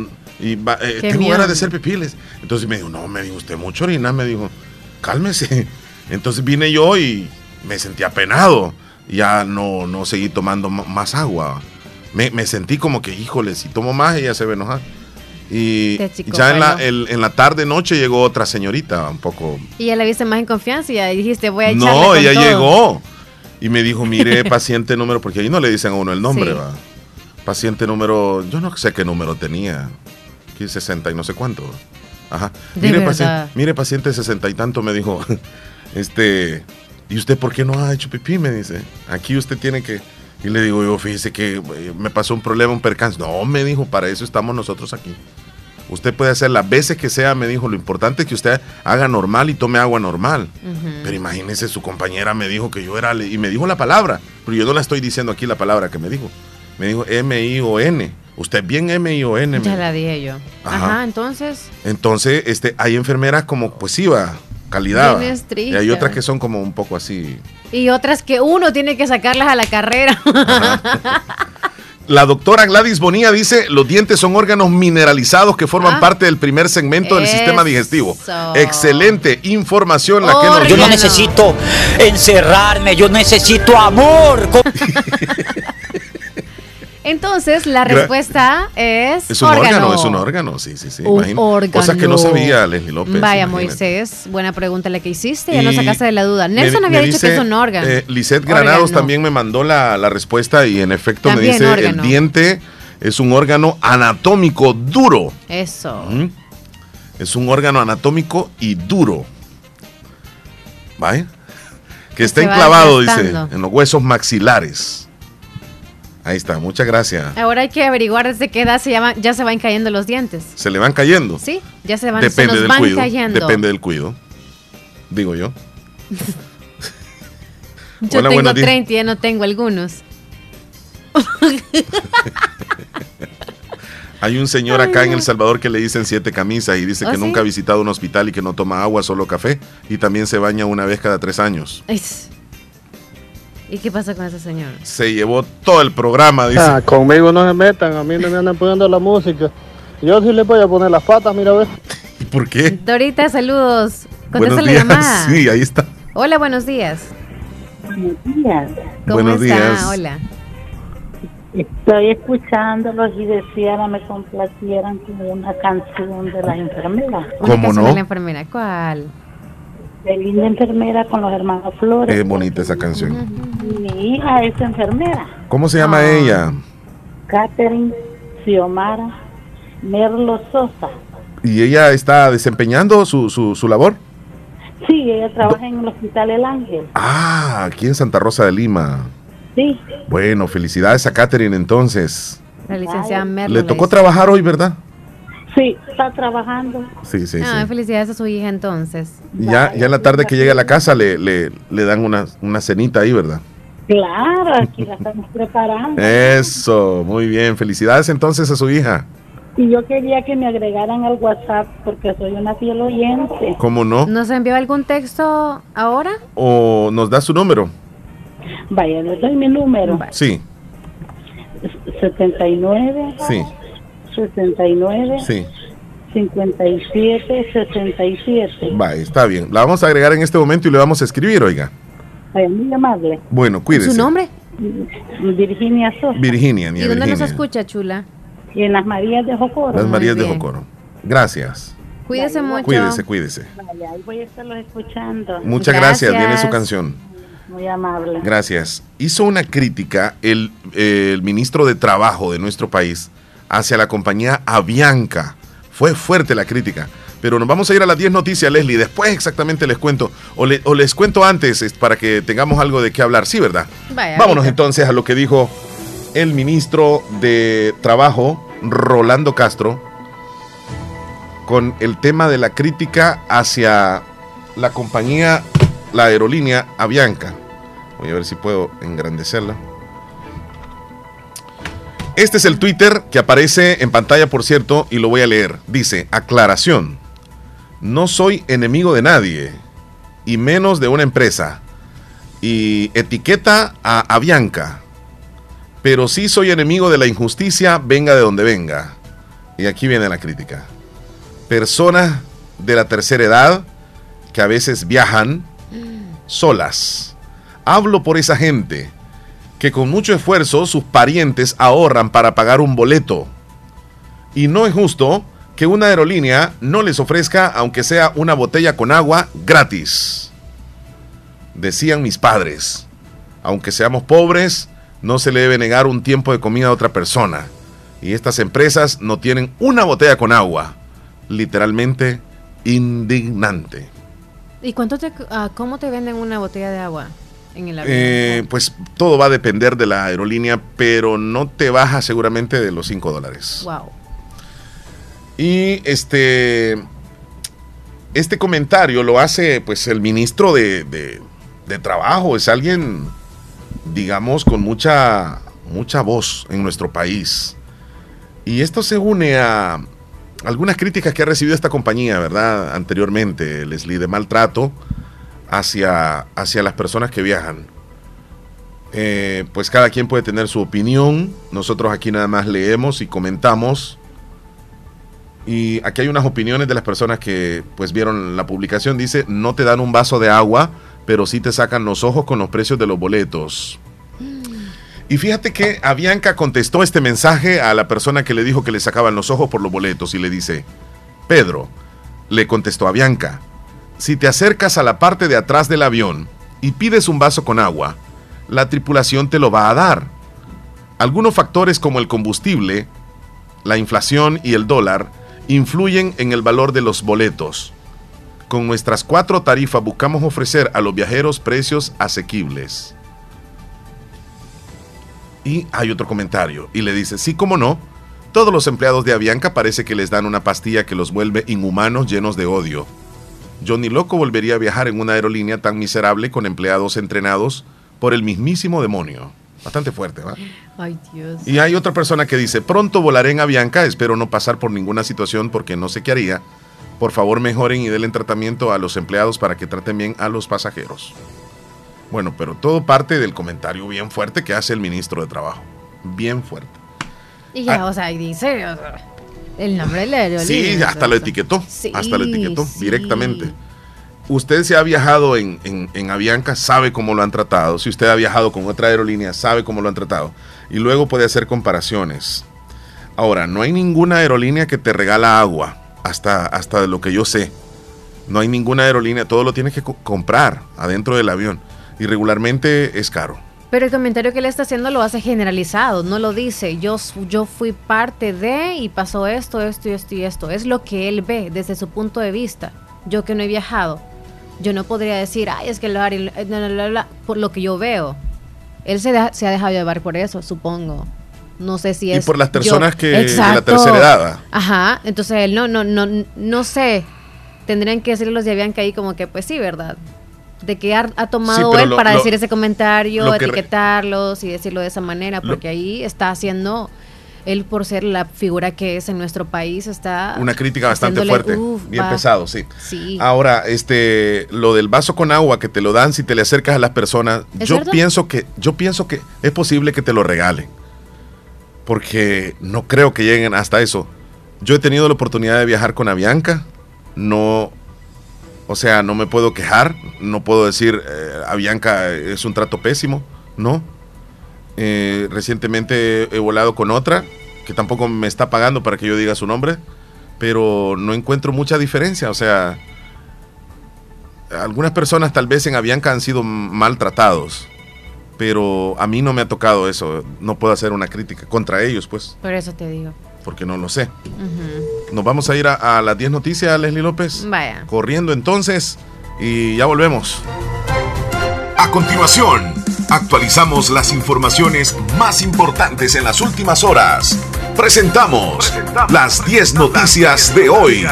y va, eh, tengo ganas de hacer pipiles. Entonces me dijo, no, me dijo usted mucho orina, me dijo, cálmese. Entonces vine yo y me sentí apenado. Ya no, no seguí tomando más agua. Me, me sentí como que, híjole, si tomo más ella se va a enojar. Y Te achicopaló. ya en la, el- en la tarde noche llegó otra señorita, un poco Y ya la viste más en confianza y ya dijiste, voy a echarle no, con ella todo. llegó y me dijo, mire, paciente número, porque ahí no le dicen a uno el nombre, Sí. va. Paciente número, yo no sé qué número tenía, aquí 60 y no sé cuánto. Ajá. Mire, paciente, mire, paciente 60 y tanto, me dijo, este, ¿y usted por qué no ha hecho pipí? Me dice, aquí usted tiene que... Y le digo yo, fíjese que eh, me pasó un problema, un percance. No, me dijo, para eso estamos nosotros aquí. Usted puede hacer las veces que sea, me dijo. Lo importante es que usted haga normal y tome agua normal. Pero imagínese, su compañera me dijo que yo era. Y me dijo la palabra. Pero yo no la estoy diciendo aquí la palabra que me dijo. Me dijo M-I-O-N. Usted bien M-I-O-N. me Ya dijo. la dije yo. Ajá. Ajá, entonces. Entonces, este, hay enfermeras como, pues sí, va, calidad. Y hay otras que son como un poco así. Y otras que uno tiene que sacarlas a la carrera. La doctora Gladys Bonilla dice, los dientes son órganos mineralizados que forman Ah. parte del primer segmento del sistema digestivo. Excelente información la que nos Yo no necesito encerrarme, yo necesito amor. Entonces, la Gra- respuesta es. Es un órgano. es un órgano, sí, sí, sí. Un órgano. Cosas que no sabía Leslie López. Vaya, imagínate. Moisés, buena pregunta la que hiciste, ya nos sacaste de la duda. Nelson me había dicho que es un órgano. Eh, Lisette Granados Órgano. también me mandó la, la respuesta y en efecto También me dice, órgano. el diente es un órgano anatómico duro. Eso. Ujú. Es un órgano anatómico y duro. ¿Vale? Que está enclavado, dice, en los huesos maxilares. Ahí está, muchas gracias. Ahora hay que averiguar desde qué edad se llama, ya se van cayendo los dientes. ¿Se le van cayendo? Sí, ya se van, se Depende nos del van cuido. cayendo. Depende del cuido. Digo yo. Yo Hola, tengo buenos días. 30 y ya no tengo algunos. Hay un señor acá en El Salvador que le dicen siete camisas y dice ¿Oh, que sí? nunca ha visitado un hospital y que no toma agua, solo café y también se baña una vez cada tres años. Es- ¿Y qué pasa con ese señor? Se llevó todo el programa, dice. Ah, conmigo no se metan, a mí no me andan poniendo la música. Yo sí le voy a poner las patas, mira a ver. ¿Y por qué? Dorita, saludos. Contesta Buenos la días. llamada. Sí, ahí está. Hola, buenos días. Buenos días. ¿Cómo Buenos está? días. Hola. Estoy escuchándolos y decía me complacieran con una canción de las enfermeras. Una canción de la enfermera. ¿Cuál? De linda enfermera con los hermanos Flores. Es bonita esa canción. Mi hija es enfermera. ¿Cómo se llama ella? Catherine Xiomara Merlo Sosa. ¿Y ella está desempeñando su, su, su labor? Sí, ella trabaja en el Hospital El Ángel. Ah, aquí en Santa Rosa de Lima. Sí, Bueno, felicidades a Catherine entonces. La licenciada Merlo. Le tocó trabajar hoy, ¿verdad? Sí, está trabajando. Sí, sí, Ah, sí. felicidades a su hija entonces. Ya, ya en la tarde que llegue a la casa le, le, le dan una, una cenita ahí, ¿verdad? Claro, aquí la estamos preparando. Eso, muy bien. Felicidades entonces a su hija. Y yo quería que me agregaran al WhatsApp porque soy una fiel oyente. ¿Cómo no? ¿Nos envió algún texto ahora? ¿O nos da su número? Vaya, les doy mi número. Sí, 79 sí. 69 Sí. 57 67. Va, está bien. La vamos a agregar en este momento y le vamos a escribir, oiga. Ay, muy amable. Bueno, cuídese. ¿Su nombre? Virginia Sosa. Virginia, ¿Y dónde nos escucha, chula? Y en las Marías de Jocoro. Las Marías de. Jocoro. Gracias. Cuídese mucho. Cuídese, cuídese. Vale, ahí voy a estarlos escuchando. Muchas gracias. Viene su canción. Muy amable. Gracias. Hizo una crítica el, el ministro de Trabajo de nuestro país hacia la compañía Avianca. Fue fuerte la crítica. Pero nos vamos a ir a las 10 noticias, Leslie. Después exactamente les cuento. O, le- o les cuento antes es, para que tengamos algo de qué hablar. Sí, ¿verdad? Vaya, Vámonos ahorita. entonces a lo que dijo el ministro de Trabajo, Rolando Castro, con el tema de la crítica hacia la compañía, la aerolínea Avianca. Voy a ver si puedo engrandecerla. Este es el Twitter que aparece en pantalla, por cierto, y lo voy a leer. Dice, aclaración, no soy enemigo de nadie, y menos de una empresa. Y etiqueta a Avianca. Pero sí soy enemigo de la injusticia, venga de donde venga. Y aquí viene la crítica. Personas de la tercera edad que a veces viajan solas. Hablo por esa gente que con mucho esfuerzo sus parientes ahorran para pagar un boleto. Y no es justo que una aerolínea no les ofrezca, aunque sea una botella con agua, gratis. Decían mis padres, aunque seamos pobres, no se le debe negar un tiempo de comida a otra persona. Y estas empresas no tienen una botella con agua. Literalmente indignante. ¿Y cuánto te, ah, cómo te venden una botella de agua en el avión? Eh, pues todo va a depender de la aerolínea, pero no te baja seguramente de los 5 dólares. Wow. Y este, este comentario lo hace pues el ministro de, de- de Trabajo, es alguien, digamos, con mucha, mucha voz en nuestro país. Y esto se une a algunas críticas que ha recibido esta compañía, ¿verdad? Anteriormente, Leslie, de maltrato hacia, hacia las personas que viajan. Eh, pues cada quien puede tener su opinión. Nosotros aquí nada más leemos y comentamos. Y aquí hay unas opiniones de las personas que pues vieron la publicación. Dice, no te dan un vaso de agua, pero sí te sacan los ojos con los precios de los boletos. Y fíjate que Avianca contestó este mensaje a la persona que le dijo que le sacaban los ojos por los boletos y le dice, Pedro, le contestó Avianca, si te acercas a la parte de atrás del avión y pides un vaso con agua, la tripulación te lo va a dar. Algunos factores como el combustible, la inflación y el dólar influyen en el valor de los boletos. Con nuestras cuatro tarifas buscamos ofrecer a los viajeros precios asequibles. Y hay otro comentario, y le dice, sí, como no, todos los empleados de Avianca parece que les dan una pastilla que los vuelve inhumanos llenos de odio. Yo ni loco volvería a viajar en una aerolínea tan miserable con empleados entrenados por el mismísimo demonio. Bastante fuerte, ¿va? Ay, Dios. Y hay otra persona que dice, pronto volaré en Avianca, espero no pasar por ninguna situación porque no sé qué haría. Por favor, mejoren y denle tratamiento a los empleados para que traten bien a los pasajeros. Bueno, pero todo parte del comentario bien fuerte que hace el ministro de Trabajo. Bien fuerte. Y ya, o sea, y dice o sea, el nombre de la aerolínea. Sí, hasta lo etiquetó. Sí, hasta lo etiquetó sí. directamente. Usted se ha viajado en, en, en Avianca, sabe cómo lo han tratado. Si usted ha viajado con otra aerolínea, sabe cómo lo han tratado. Y luego puede hacer comparaciones. Ahora, no hay ninguna aerolínea que te regala agua, hasta, hasta lo que yo sé. No hay ninguna aerolínea, todo lo tienes que co- comprar adentro del avión. Y regularmente es caro. Pero el comentario que le está haciendo lo hace generalizado, no lo dice. Yo, yo fui parte de y pasó esto, esto y esto y esto. Es lo que él ve desde su punto de vista. Yo que no he viajado, yo no podría decir, ay, es que lo eh, la, la, la, la", por lo que yo veo. Él se, deja- se ha dejado llevar por eso, supongo. No sé si Y es. por las yo- personas que de la tercera edad. ¿ah? Ajá, entonces él no, no, no, no sé. Tendrían que decirle los de Avianca ahí como que, pues sí, ¿verdad? De que ha, ha tomado él lo- para lo- decir ese comentario, etiquetarlos y decirlo de esa manera, Lo- porque ahí está haciendo, él por ser la figura que es en nuestro país, está... Una crítica bastante fuerte. uf, bien va. pesado, sí. Sí. Ahora, este, lo del vaso con agua que te lo dan si te le acercas a las personas, ¿Es yo cierto? pienso que, yo pienso que es posible que te lo regalen. porque no creo que lleguen hasta eso. Yo he tenido la oportunidad de viajar con Avianca, no, o sea, no me puedo quejar, no puedo decir eh, Avianca es un trato pésimo, no. Eh, recientemente he volado con otra que tampoco me está pagando para que yo diga su nombre, pero no encuentro mucha diferencia, o sea, algunas personas tal vez en Avianca han sido maltratados, pero a mí no me ha tocado eso, no puedo hacer una crítica contra ellos, pues. Por eso te digo. Porque no lo sé. Nos vamos a ir a, a las 10 noticias, Leslie López. Vaya. Corriendo entonces y ya volvemos. A continuación, actualizamos las informaciones más importantes en las últimas horas. Presentamos las 10 noticias de hoy.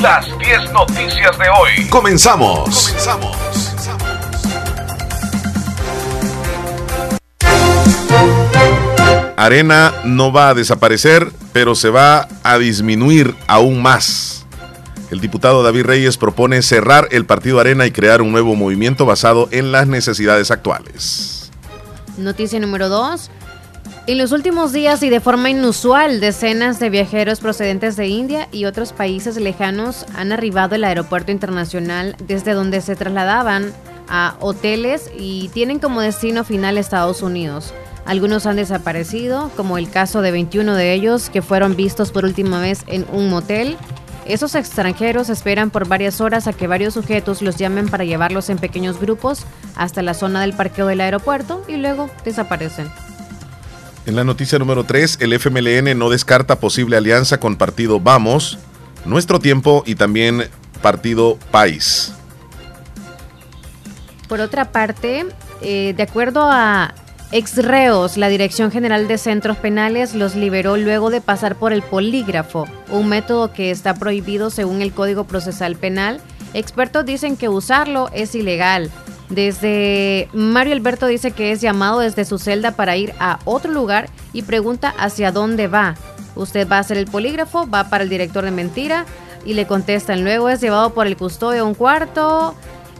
Las 10 noticias de hoy. Comenzamos. Arena no va a desaparecer, pero se va a disminuir aún más. El diputado David Reyes propone cerrar el partido Arena y crear un nuevo movimiento basado en las necesidades actuales. Noticia número 2. En los últimos días y de forma inusual, decenas de viajeros procedentes de India y otros países lejanos han arribado al aeropuerto internacional desde donde se trasladaban a hoteles y tienen como destino final Estados Unidos. Algunos han desaparecido, como el caso de 21 de ellos que fueron vistos por última vez en un motel. Esos extranjeros esperan por varias horas a que varios sujetos los llamen para llevarlos en pequeños grupos hasta la zona del parqueo del aeropuerto y luego desaparecen. En la noticia número 3, el FMLN no descarta posible alianza con partido Vamos, Nuestro Tiempo y también partido País. Por otra parte, eh, de acuerdo a exreos, la Dirección General de Centros Penales los liberó luego de pasar por el polígrafo, un método que está prohibido según el Código Procesal Penal. Expertos dicen que usarlo es ilegal. Desde Mario Alberto dice que es llamado desde su celda para ir a otro lugar y pregunta hacia dónde va. Usted va a hacer el polígrafo, va para el director de mentira y le contestan. Luego es llevado por el custodio a un cuarto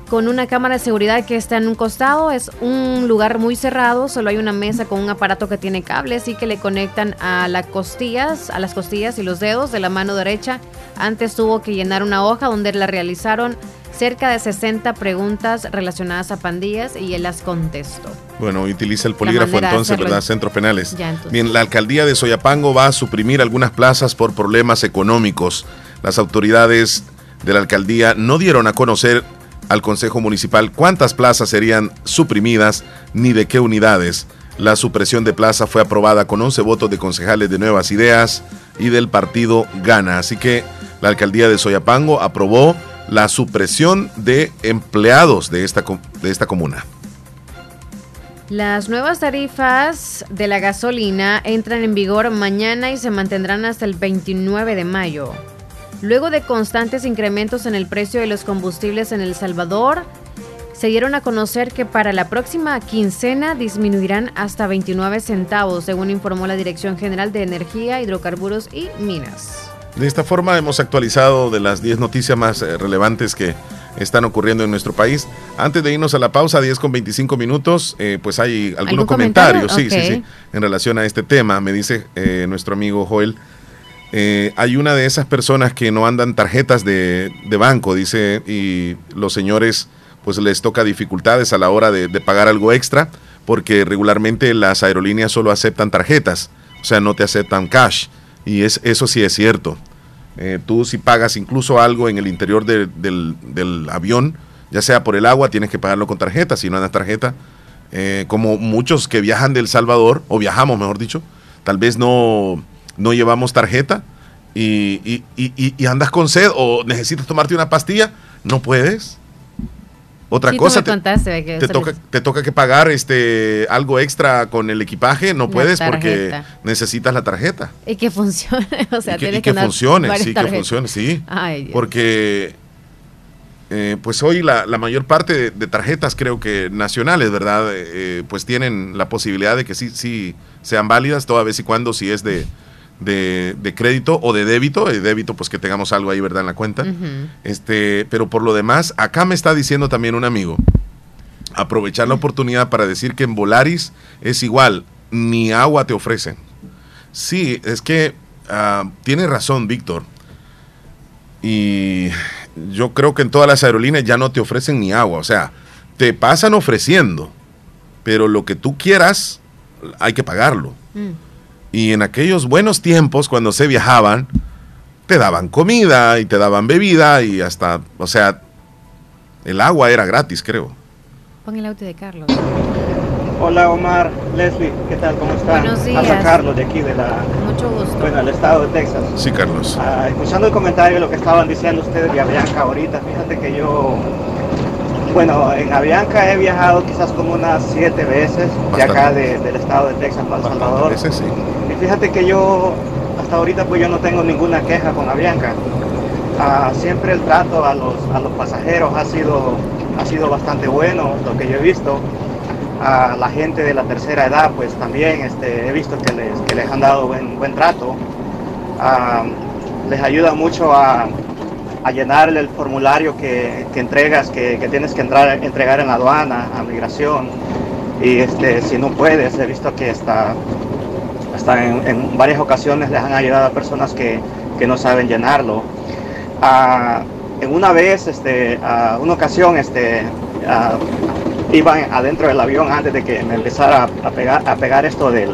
con una cámara de seguridad que está en un costado. Es un lugar muy cerrado, solo hay una mesa con un aparato que tiene cables y que le conectan a las costillas, a las costillas y los dedos de la mano derecha. Antes tuvo que llenar una hoja donde la realizaron cerca de 60 preguntas relacionadas a pandillas y él las contestó. Bueno, utiliza el polígrafo entonces. ¿verdad? Centros penales. Ya, entonces. Bien, la alcaldía de Soyapango va a suprimir algunas plazas por problemas económicos. Las autoridades de la alcaldía no dieron a conocer al Consejo Municipal cuántas plazas serían suprimidas ni de qué unidades. La supresión de plaza fue aprobada con 11 votos de concejales de Nuevas Ideas y del partido Gana. Así que la alcaldía de Soyapango aprobó la supresión de empleados de esta, de esta comuna. Las nuevas tarifas de la gasolina entran en vigor mañana y se mantendrán hasta el 29 de mayo. Luego de constantes incrementos en el precio de los combustibles en El Salvador, se dieron a conocer que para la próxima quincena disminuirán hasta 29 centavos, según informó la Dirección General de Energía, Hidrocarburos y Minas. De esta forma hemos actualizado de las 10 noticias más eh, relevantes que están ocurriendo en nuestro país. Antes de irnos a la pausa, 10 con 25 minutos, eh, pues hay algunos ¿Algún comentarios, comentario? sí, sí, sí, en relación a este tema. Me dice eh, nuestro amigo Joel, eh, hay una de esas personas que no andan tarjetas de, de banco, dice, y los señores pues les toca dificultades a la hora de, de pagar algo extra, porque regularmente las aerolíneas solo aceptan tarjetas, o sea, no te aceptan cash, y es, eso sí es cierto. Eh, tú si pagas incluso algo en el interior de- del, del avión, ya sea por el agua, tienes que pagarlo con tarjeta, si no andas tarjeta, eh, como muchos que viajan del Salvador, o viajamos mejor dicho, tal vez no, no llevamos tarjeta y, y- y- andas con sed o necesitas tomarte una pastilla, no puedes. Otra Sí, cosa, te, contaste de que te eso toca, les- te toca que pagar este algo extra con el equipaje, no puedes porque necesitas la tarjeta. Y que funcione, o sea, y que, tienes y que andar funcione, sí, que funcione, sí. Ay. Porque eh, pues hoy la, la mayor parte de, de tarjetas creo que nacionales, ¿verdad? Eh, pues tienen la posibilidad de que sí, sí sean válidas toda vez y cuando si es de, de, de crédito o de débito, de débito pues que tengamos algo ahí, ¿verdad? En la cuenta. Este, pero por lo demás, acá me está diciendo también un amigo, aprovechar la oportunidad para decir que en Volaris es igual, ni agua te ofrecen. Sí, es que ah, tiene razón, Víctor. Y yo creo que en todas las aerolíneas ya no te ofrecen ni agua. O sea, te pasan ofreciendo, pero lo que tú quieras hay que pagarlo. Mm. Y en aquellos buenos tiempos, cuando se viajaban, te daban comida y te daban bebida y hasta, o sea, el agua era gratis, creo. Pon el auto de Carlos. Hola Omar, Leslie, ¿qué tal? ¿Cómo están? Buenos días. Habla Carlos de aquí de la, Mucho gusto. bueno, el estado de Texas. Sí, Carlos. Ah, escuchando el comentario de lo que estaban diciendo ustedes de Avianca ahorita, fíjate que yo, bueno, en Avianca he viajado quizás como unas siete veces de acá de- del estado de Texas para El Salvador. Ese sí. Y fíjate que yo, hasta ahorita pues yo no tengo ninguna queja con Avianca. Ah, siempre el trato a los, a los pasajeros ha sido, ha sido bastante bueno, lo que yo he visto. A la gente de la tercera edad pues también este, he visto que les, que les han dado buen, buen trato. Ah, les ayuda mucho a, a llenar el formulario que, que entregas, que, que tienes que entrar, entregar en la aduana, a migración. Y este, si no puedes, he visto que está hasta en, en varias ocasiones les han ayudado a personas que, que no saben llenarlo. Ah, en una vez, este, ah, una ocasión, este, ah, iban adentro del avión antes de que me empezara a, pegar, a pegar esto del,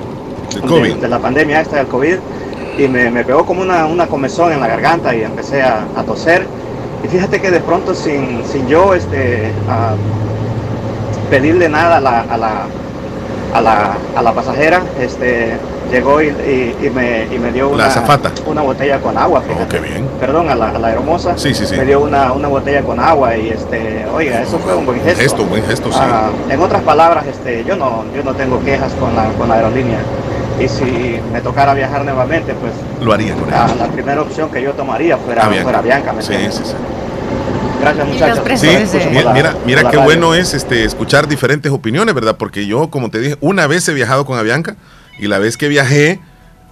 COVID. de, de la pandemia esta del COVID y me, me pegó como una, una comezón en la garganta y empecé a, a toser. Y fíjate que de pronto sin, sin yo este, pedirle nada a la, a la, a la, a la pasajera, este, llegó y, y- y me, y me dio una, una botella con agua. Oh, qué bien. Perdón, a la, a la aeromoza. Sí, sí, sí. Me dio una, una botella con agua y este, oiga, eso fue un buen gesto. Gesto, buen gesto, sí. Ah, en otras palabras, este, yo no, yo no tengo quejas con la, con la aerolínea. Y si me tocara viajar nuevamente, pues Lo haría con la, primera opción que yo tomaría fuera, Avianca. fuera Bianca. ¿me Sí, sí, sí. Gracias muchachos. Sí, por mira, la- mira, mira qué radio. bueno es este escuchar diferentes opiniones, ¿verdad? Porque yo, como te dije, una vez he viajado con Avianca y la vez que viajé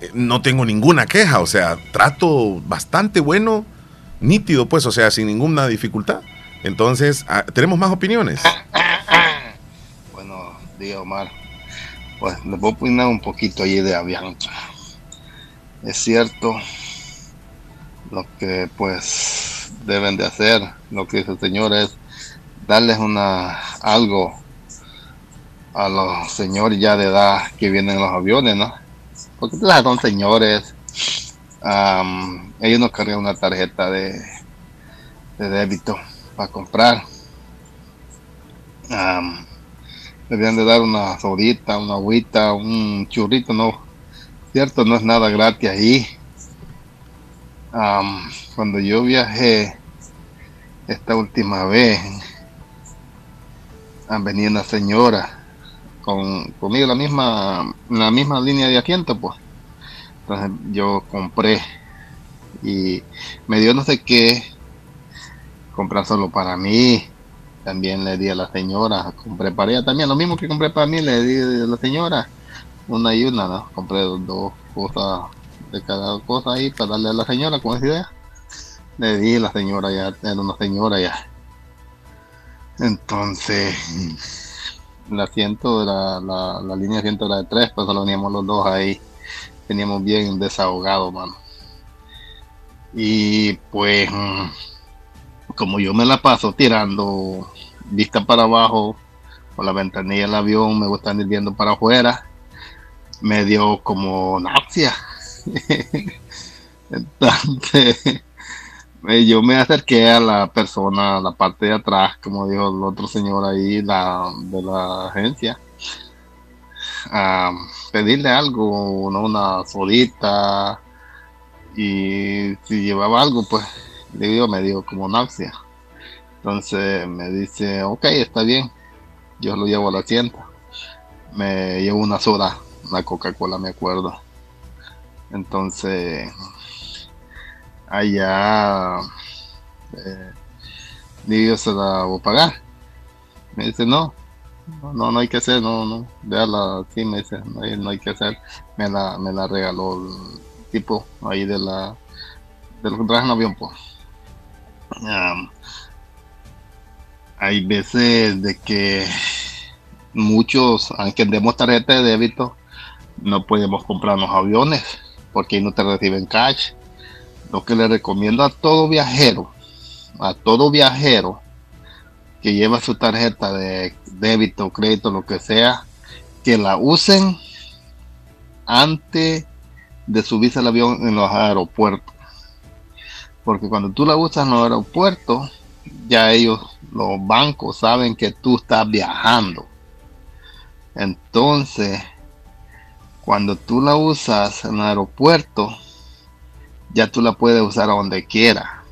eh, no tengo ninguna queja, o sea, trato bastante bueno, nítido, pues, o sea, sin ninguna dificultad. Entonces, ah, tenemos más opiniones. Buenos días, Omar. Pues les voy a opinar un poquito ahí de Avianca. Es cierto lo que pues deben de hacer, lo que dice el señor es darles una algo a los señores ya de edad que vienen en los aviones, ¿no? Porque son señores, am, ellos no cargan una tarjeta de, de débito para comprar. Deberían de dar una sodita, una agüita, un churrito, no, cierto, no es nada gratis ahí. Am, cuando yo viajé esta última vez, han venido una señora con conmigo la misma, la misma línea de asiento, pues. Entonces yo compré y me dio no sé qué, comprar solo para mí. También le di a la señora, compré para ella también, lo mismo que compré para mí, le di a la señora, una y una, ¿no? Compré dos, cosas de cada cosa ahí para darle a la señora, como decía ella. Le di a la señora ya, era una señora ya. Entonces, el asiento la, la, línea de asiento era de tres, pues solo veníamos los dos ahí. Teníamos bien desahogado, mano. Y pues, mm, como yo me la paso tirando vista para abajo por la ventanilla del avión, me gusta ir viendo para afuera, me dio como náusea. Entonces, eh, yo me acerqué a la persona, a la parte de atrás, como dijo el otro señor ahí la, de la agencia, a pedirle algo, ¿no? una sodita, y si llevaba algo, pues le digo, me dio como náusea. Entonces me dice, ok, está bien, yo lo llevo al asiento. Me llevo una soda, una Coca-Cola, me acuerdo. Entonces, allá, eh, digo, se la voy a pagar. Me dice, no, no, no, hay que hacer, no, no, déjala así, me dice, no hay, no hay que hacer. Me la, me la regaló el tipo ahí de la, de lo que en avión, pues. Hay veces de que muchos, aunque demos tarjeta de débito, no podemos comprarnos aviones porque no te reciben cash. Lo que le recomiendo a todo viajero, a todo viajero que lleva su tarjeta de débito, crédito, lo que sea, que la usen antes de subirse al avión en los aeropuertos. Porque cuando tú la usas en los aeropuertos, ya ellos, los bancos, saben que tú estás viajando. Entonces, cuando tú la usas en el aeropuerto, ya tú la puedes usar a donde quiera.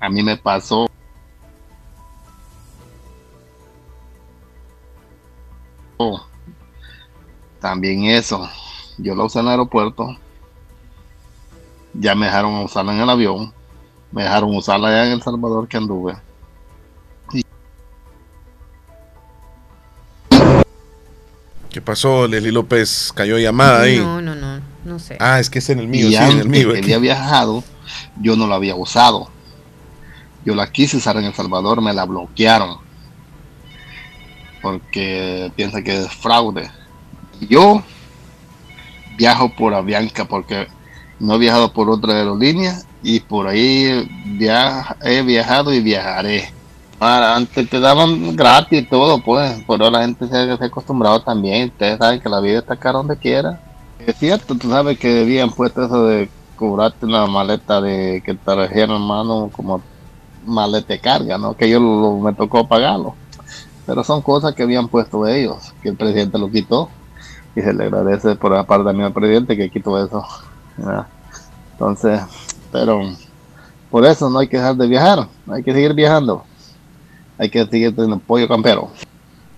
A mí me pasó. También eso. Yo la usé en el aeropuerto. Ya me dejaron usarla en el avión. Me dejaron usarla allá en El Salvador que anduve. ¿Qué pasó? Leslie López cayó llamada ahí. No, no, no, no sé. Ah, es que es en el mío, y sí, en el mío. que había viajado, yo no la había usado. Yo la quise usar en El Salvador, me la bloquearon. Porque piensa que es fraude. Yo viajo por Avianca porque no he viajado por otra aerolínea y por ahí via- he viajado y viajaré. Ah, Antes te daban gratis todo, pues, pero la gente se, ha acostumbrado también. Ustedes saben que la vida está cara donde quiera. Es cierto, tú sabes que habían puesto eso de cobrarte una maleta de que te trajeron mano como maleta de carga, ¿no? Que yo lo- me tocó pagarlo. Pero son cosas que habían puesto ellos, que el presidente lo quitó. Y se le agradece por la parte también al presidente que quitó eso. Entonces, pero por eso no hay que dejar de viajar, hay que seguir viajando. Hay que seguir teniendo pollo campero.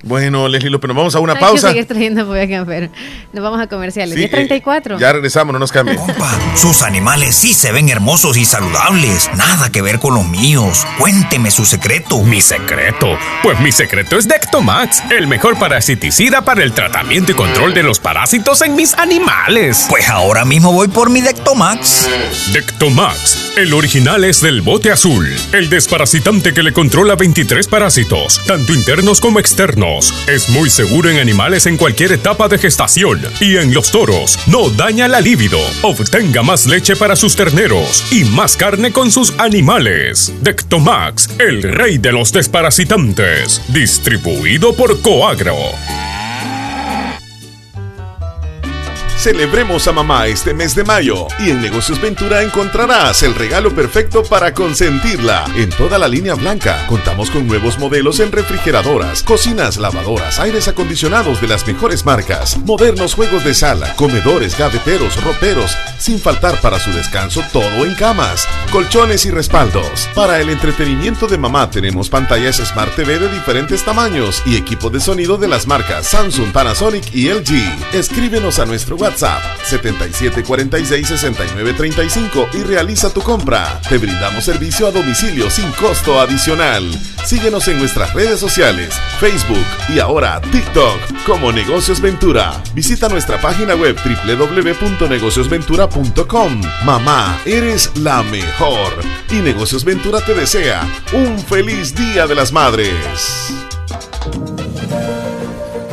Bueno, Leslie López, nos vamos a una Hay pausa. que seguir trayendo pollo campero. Nos vamos a comerciales. Sí, 1034. Ya regresamos, no nos cambien. Sus animales sí se ven hermosos y saludables. Nada que ver con los míos. Cuénteme su secreto. Mi secreto. Pues mi secreto es Dectomax, el mejor parasiticida para el tratamiento y control de los parásitos en mis animales. Pues ahora mismo voy por mi Dectomax. Dectomax, el original es del bote azul, el desparasitante que le controla 23 parásitos, tanto internos como externos. Es muy seguro en animales en cualquier etapa de gestación y en los toros. No daña la libido. Obtenga más leche para sus terneros y más carne con sus animales. Dectomax, el rey de los desparasitantes. Distribuido por Coagro. Celebremos a mamá este mes de mayo y en Negocios Ventura encontrarás el regalo perfecto para consentirla. En toda la línea blanca contamos con nuevos modelos en refrigeradoras, cocinas, lavadoras, aires acondicionados de las mejores marcas, modernos juegos de sala, comedores, gaveteros, roperos, sin faltar para su descanso todo en camas, colchones y respaldos. Para el entretenimiento de mamá tenemos pantallas Smart TV de diferentes tamaños y equipo de sonido de las marcas Samsung, Panasonic y LG. Escríbenos a nuestro WhatsApp 77466935 y realiza tu compra. Te brindamos servicio a domicilio sin costo adicional. Síguenos en nuestras redes sociales, Facebook y ahora TikTok como Negocios Ventura. Visita nuestra página web www.negociosventura.com. Mamá, eres la mejor. Y Negocios Ventura te desea un feliz Día de las Madres.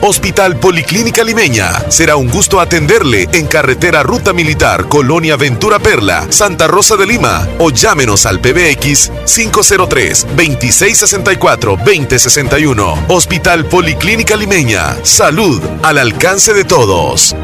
Hospital Policlínica Limeña. Será un gusto atenderle en carretera Ruta Militar, Colonia Ventura Perla, Santa Rosa de Lima. O llámenos al PBX 503-2664-2061. Hospital Policlínica Limeña. Salud al alcance de todos.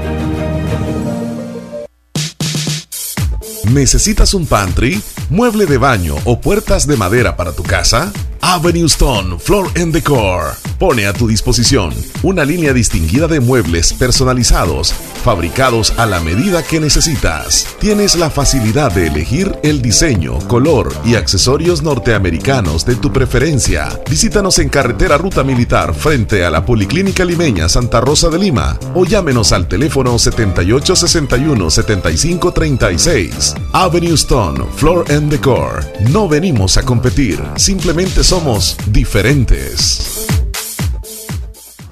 ¿Necesitas un pantry, mueble de baño o puertas de madera para tu casa? Avenue Stone Floor and Decor pone a tu disposición una línea distinguida de muebles personalizados, fabricados a la medida que necesitas. Tienes la facilidad de elegir el diseño, color y accesorios norteamericanos de tu preferencia. Visítanos en carretera Ruta Militar frente a la Policlínica Limeña Santa Rosa de Lima o llámenos al teléfono 7861 7536. Avenue Stone, Floor and Decor. No venimos a competir, simplemente somos diferentes.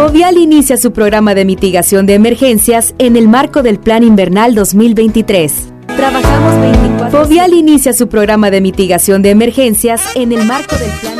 Fovial inicia su programa de mitigación de emergencias en el marco del Plan Invernal 2023. Trabajamos 24. Fovial inicia su programa de mitigación de emergencias en el marco del Plan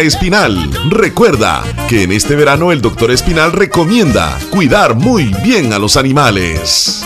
Espinal. Recuerda que en este verano el doctor Espinal recomienda cuidar muy bien a los animales.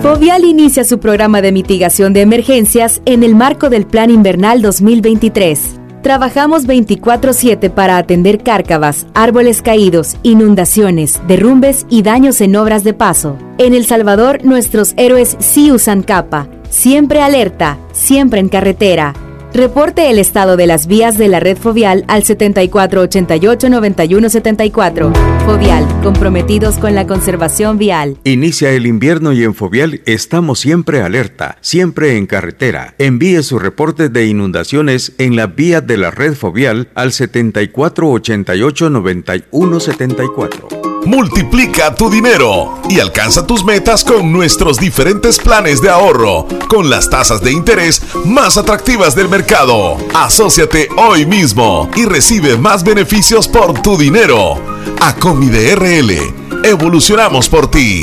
Fovial inicia su programa de mitigación de emergencias en el marco del Plan Invernal 2023. Trabajamos 24/7 para atender cárcavas, árboles caídos, inundaciones, derrumbes y daños en obras de paso. En El Salvador, nuestros héroes sí usan capa, siempre alerta, siempre en carretera. Reporte el estado de las vías de la red Fovial al 7488-9174. Fovial, comprometidos con la conservación vial. Inicia el invierno y en Fovial estamos siempre alerta, siempre en carretera. Envíe su reporte de inundaciones en la vía de la red Fovial al 7488-9174. Multiplica tu dinero y alcanza tus metas con nuestros diferentes planes de ahorro, con las tasas de interés más atractivas del mercado. Asociate hoy mismo y recibe más beneficios por tu dinero. Acomide RL, evolucionamos por ti.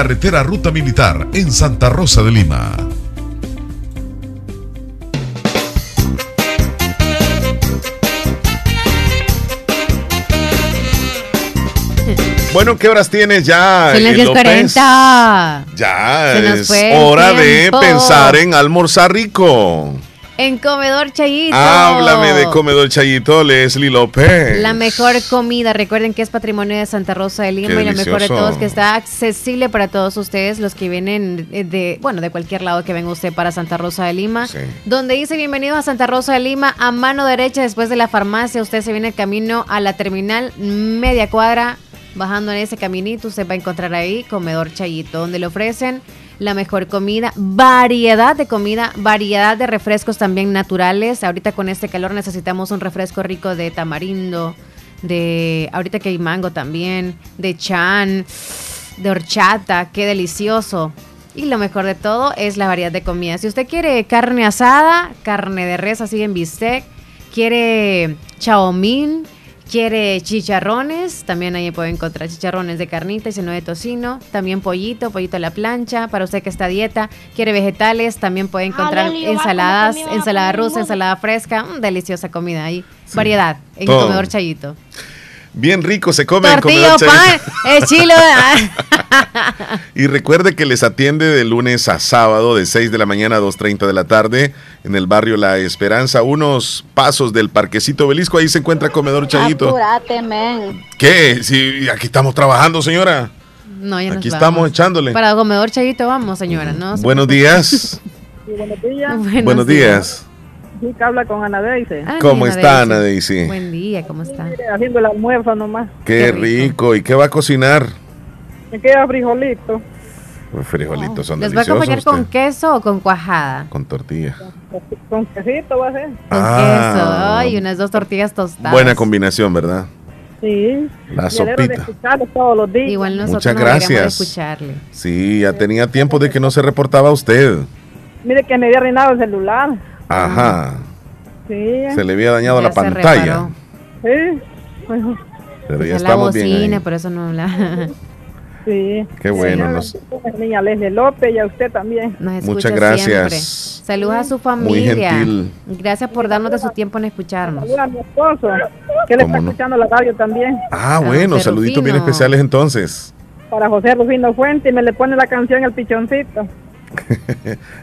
carretera Ruta Militar en Santa Rosa de Lima. Bueno, ¿qué horas tienes ya? Son las eh, López? 10.40. Ya Se nos es fue hora de pensar en almorzar rico. En Comedor Chayito. Háblame de comedor Chayito, Leslie López. La mejor comida, recuerden que es patrimonio de Santa Rosa de Lima Qué y lo mejor de delicioso. todo es que está accesible para todos ustedes, los que vienen de, bueno, de cualquier lado que venga usted para Santa Rosa de Lima. Donde dice bienvenido a Santa Rosa de Lima, a mano derecha después de la farmacia, usted se viene camino a la terminal, media cuadra, bajando en ese caminito, usted va a encontrar ahí Comedor Chayito, donde le ofrecen la mejor comida, variedad de comida, variedad de refrescos también naturales. Ahorita con este calor necesitamos un refresco rico de tamarindo, de ahorita que hay mango también, de chan, de horchata, qué delicioso. Y lo mejor de todo es la variedad de comida. Si usted quiere carne asada, carne de res así en bistec, quiere chaomín, quiere chicharrones, también ahí puede encontrar chicharrones de carnita y sino de tocino, también pollito, pollito a la plancha, para usted que está a dieta, quiere vegetales, también puede encontrar Leli, yo ensaladas, ensalada rusa, ensalada fresca, mm, deliciosa comida ahí, variedad en Todo. el comedor Chayito. Bien rico se come Tortillo, Comedor pan, Chayito. es chilo. ah. Y recuerde que les atiende de lunes a sábado de 6 de la mañana a 2.30 de la tarde en el barrio La Esperanza, unos pasos del Parquecito Belisco. Ahí se encuentra Comedor Chayito. Apúrate, men. ¿Qué? Si aquí estamos trabajando, señora. No, ya nos Aquí vamos. estamos echándole. Para comedor Chayito vamos, señora, ¿no? se Buenos días. buenos días. Buenos Buenos días. Que habla con Ana Daisy. Ah, ¿Cómo Ana está, Daisy. Ana Daisy? Buen día, ¿cómo está? Haciendo el almuerzo nomás. Qué rico. ¿Y qué va a cocinar? Me queda frijolito. Pues frijolitos son ¿Les va a acompañar con queso o con cuajada? Con tortilla. Con quesito va a ser. Con Ah. queso. Ay, unas dos tortillas tostadas. Buena combinación, ¿verdad? Sí. La de sopita. escucharlo todos los días. Igual nosotros Muchas nos de gracias. escucharle. Sí, ya tenía tiempo de que no se reportaba usted. Mire que me había arruinado el celular. Ajá. Sí. Se le había dañado Ya la se pantalla. reparó. Sí. Bueno, Pero ya la estamos bien. bocina, ahí. por eso no la... sí. Qué bueno. Sí, nos- a la Niña Leslie López y a usted también. Nos Muchas gracias. siempre. Saludos a su familia. gentil. Gracias por darnos de su tiempo en escucharnos. Saluda a mi esposo, que le está ¿Cómo no? escuchando la radio también. Ah, bueno, José saluditos bien especiales entonces. Para José Rufino Fuente y me le pone la canción El Pichoncito.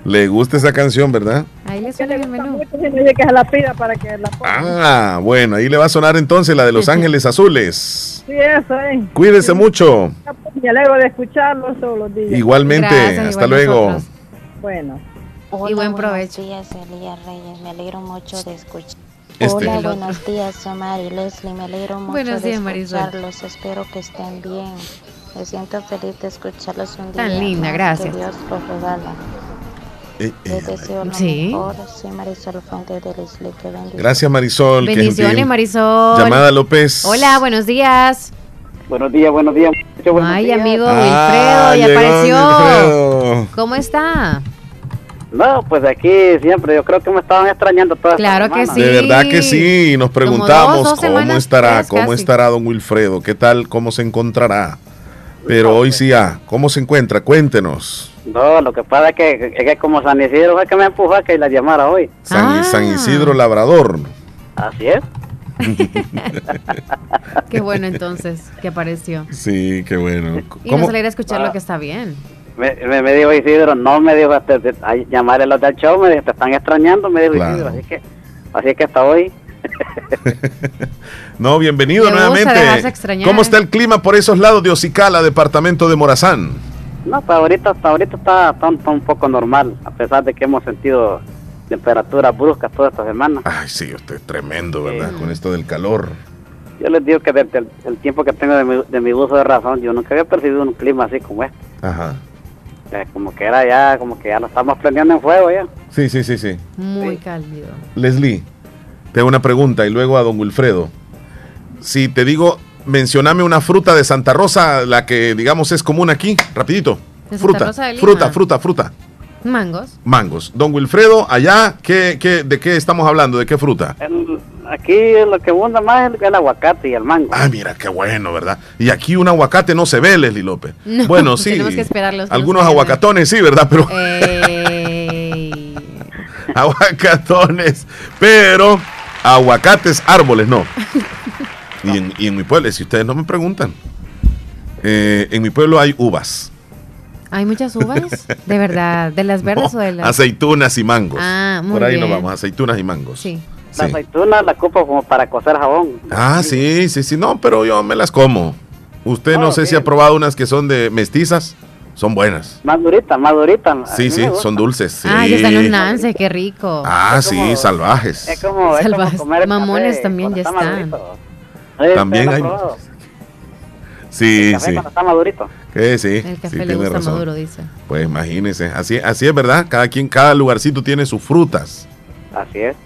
Le gusta esa canción, ¿verdad? Ahí le suena el menú. Ah, bueno, ahí le va a sonar entonces la de Los Ángeles Azules. Sí, eso, eh. Cuídese mucho. Me alegro de escucharlo todos los días. Igualmente, Gracias, hasta igual luego. nosotros. Bueno. Hola, Y buen buenos provecho. días, Elías Reyes. Me alegro mucho de escuchar. Este. Hola, buenos días, soy Mari Leslie. Me alegro mucho Buenos de días, Marisol. escucharlos. Espero que estén bien. Me siento feliz de escucharlos un Tan día. linda, más. gracias. Que Dios los regala. Eh, eh, Sí. mejor. Soy Marisol Fuente de Leslie. Que bendiga. Gracias, Marisol. Bendiciones. Marisol. Llamada López. Hola, buenos días. Buenos días, buenos días. muchachos, buenos Ay, días. amigo Ah, Wilfredo, ya apareció. Wilfredo. ¿Cómo está? No, pues aquí siempre, yo creo que me estaban extrañando todas Claro esta que semana. De verdad que sí, nos preguntamos dos, dos cómo estará, tres cómo casi. estará don Wilfredo, qué tal, cómo se encontrará. Pero hoy sí ya, ¿cómo se encuentra? Cuéntenos. No, lo que pasa es que, es que como San Isidro fue que me empujó a que la llamara hoy. San, Ah. San Isidro Labrador. Así es. Qué bueno entonces que apareció. Sí, qué bueno. Y ¿Cómo? nos alegra escuchar Ah. lo que está bien. Me, me, me dijo Isidro, no me dijo, te, te- a llamarle a los del show, me dijo, te están extrañando, me dijo Claro. Isidro, así que, así que hasta hoy. No, bienvenido nuevamente. ¿Cómo está el clima por esos lados de Ocicala, departamento de Morazán? No, hasta ahorita, hasta ahorita está, está un- está un poco normal, a pesar de que hemos sentido temperaturas bruscas toda esta semana. Ay, sí, usted es tremendo, ¿verdad? Con esto del calor. Yo les digo que desde el, el tiempo que tengo de mi, de mi uso de razón, yo nunca había percibido un clima así como este. Ajá. Eh, como que era ya, como que ya lo estamos prendiendo en fuego ya. Sí, sí, sí, sí. Muy cálido. Leslie, te hago una pregunta y luego a don Wilfredo. Si te digo, mencioname una fruta de Santa Rosa, la que digamos es común aquí, rapidito. ¿De Santa fruta, Rosa de Lima? fruta, fruta, fruta. Mangos. Mangos. Don Wilfredo, allá, ¿qué, qué, ¿de qué estamos hablando? ¿De qué fruta? El- aquí lo que abunda más es el, el aguacate y el mango. Ah, mira, qué bueno, ¿verdad? Y aquí un aguacate no se ve, Leslie López. No, bueno, sí. tenemos que esperarlos, tenemos Algunos aguacatones, sí, ¿verdad? Pero Ey. aguacatones, pero aguacates, árboles, no. Y en, y en mi pueblo, si ustedes no me preguntan, eh, en mi pueblo hay uvas, ¿Hay muchas uvas? De verdad. ¿De las verdes o de las.? aceitunas y mangos. Ah, muy Por ahí nos bien. vamos, aceitunas y mangos. Sí. Sí. La aceituna la ocupo como para cocer jabón. Ah, sí, sí, sí, no, pero yo me las como. Usted no Oh, sé si ha probado unas que son de mestizas, son buenas. Más durita, más durita. A Sí, sí, son dulces. Sí. Ah, ya están los Nancy, qué rico. Ah, sí, salvajes. Es como, es como Salvajes. comer Mamones café también ya cuando está están. madurito. También ¿usted lo hay-? Sí, El café sí. cuando está madurito. Que sí. El café sí, le tiene gusta razón. maduro, dice. Pues imagínese, así, así es verdad, cada quien, cada lugarcito tiene sus frutas. Así es.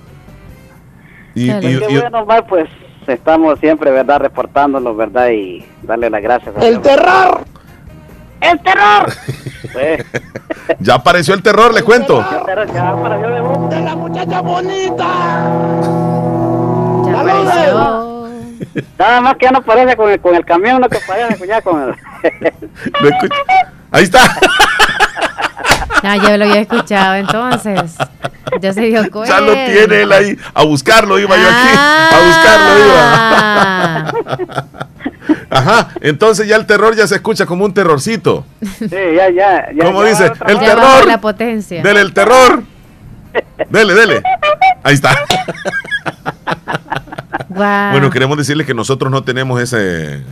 Y, Claro. y- Qué y- bueno, pues estamos siempre, ¿verdad? Reportándonos, ¿verdad? Y darle las gracias. a ¡El terror! ¡El terror! Pues, ya apareció el terror, le cuento. el terror ya para yo de vos. ¡De la muchacha bonita! Ya apareció. Nada más que ya no parece con el, con el camión, no que parece ya con el... Ahí está. Ah, ya lo había escuchado entonces. Ya se dio cuenta. Ya lo tiene él ahí. A buscarlo iba yo aquí. Ah. A buscarlo iba. Ajá. Entonces ya el terror ya se escucha como un terrorcito. Sí, ya, ya. ya ¿Cómo ya dice? El. Ya terror. la potencia. Dele el terror. Dele, dele. Ahí está. Guau. Bueno, queremos decirles que nosotros no tenemos ese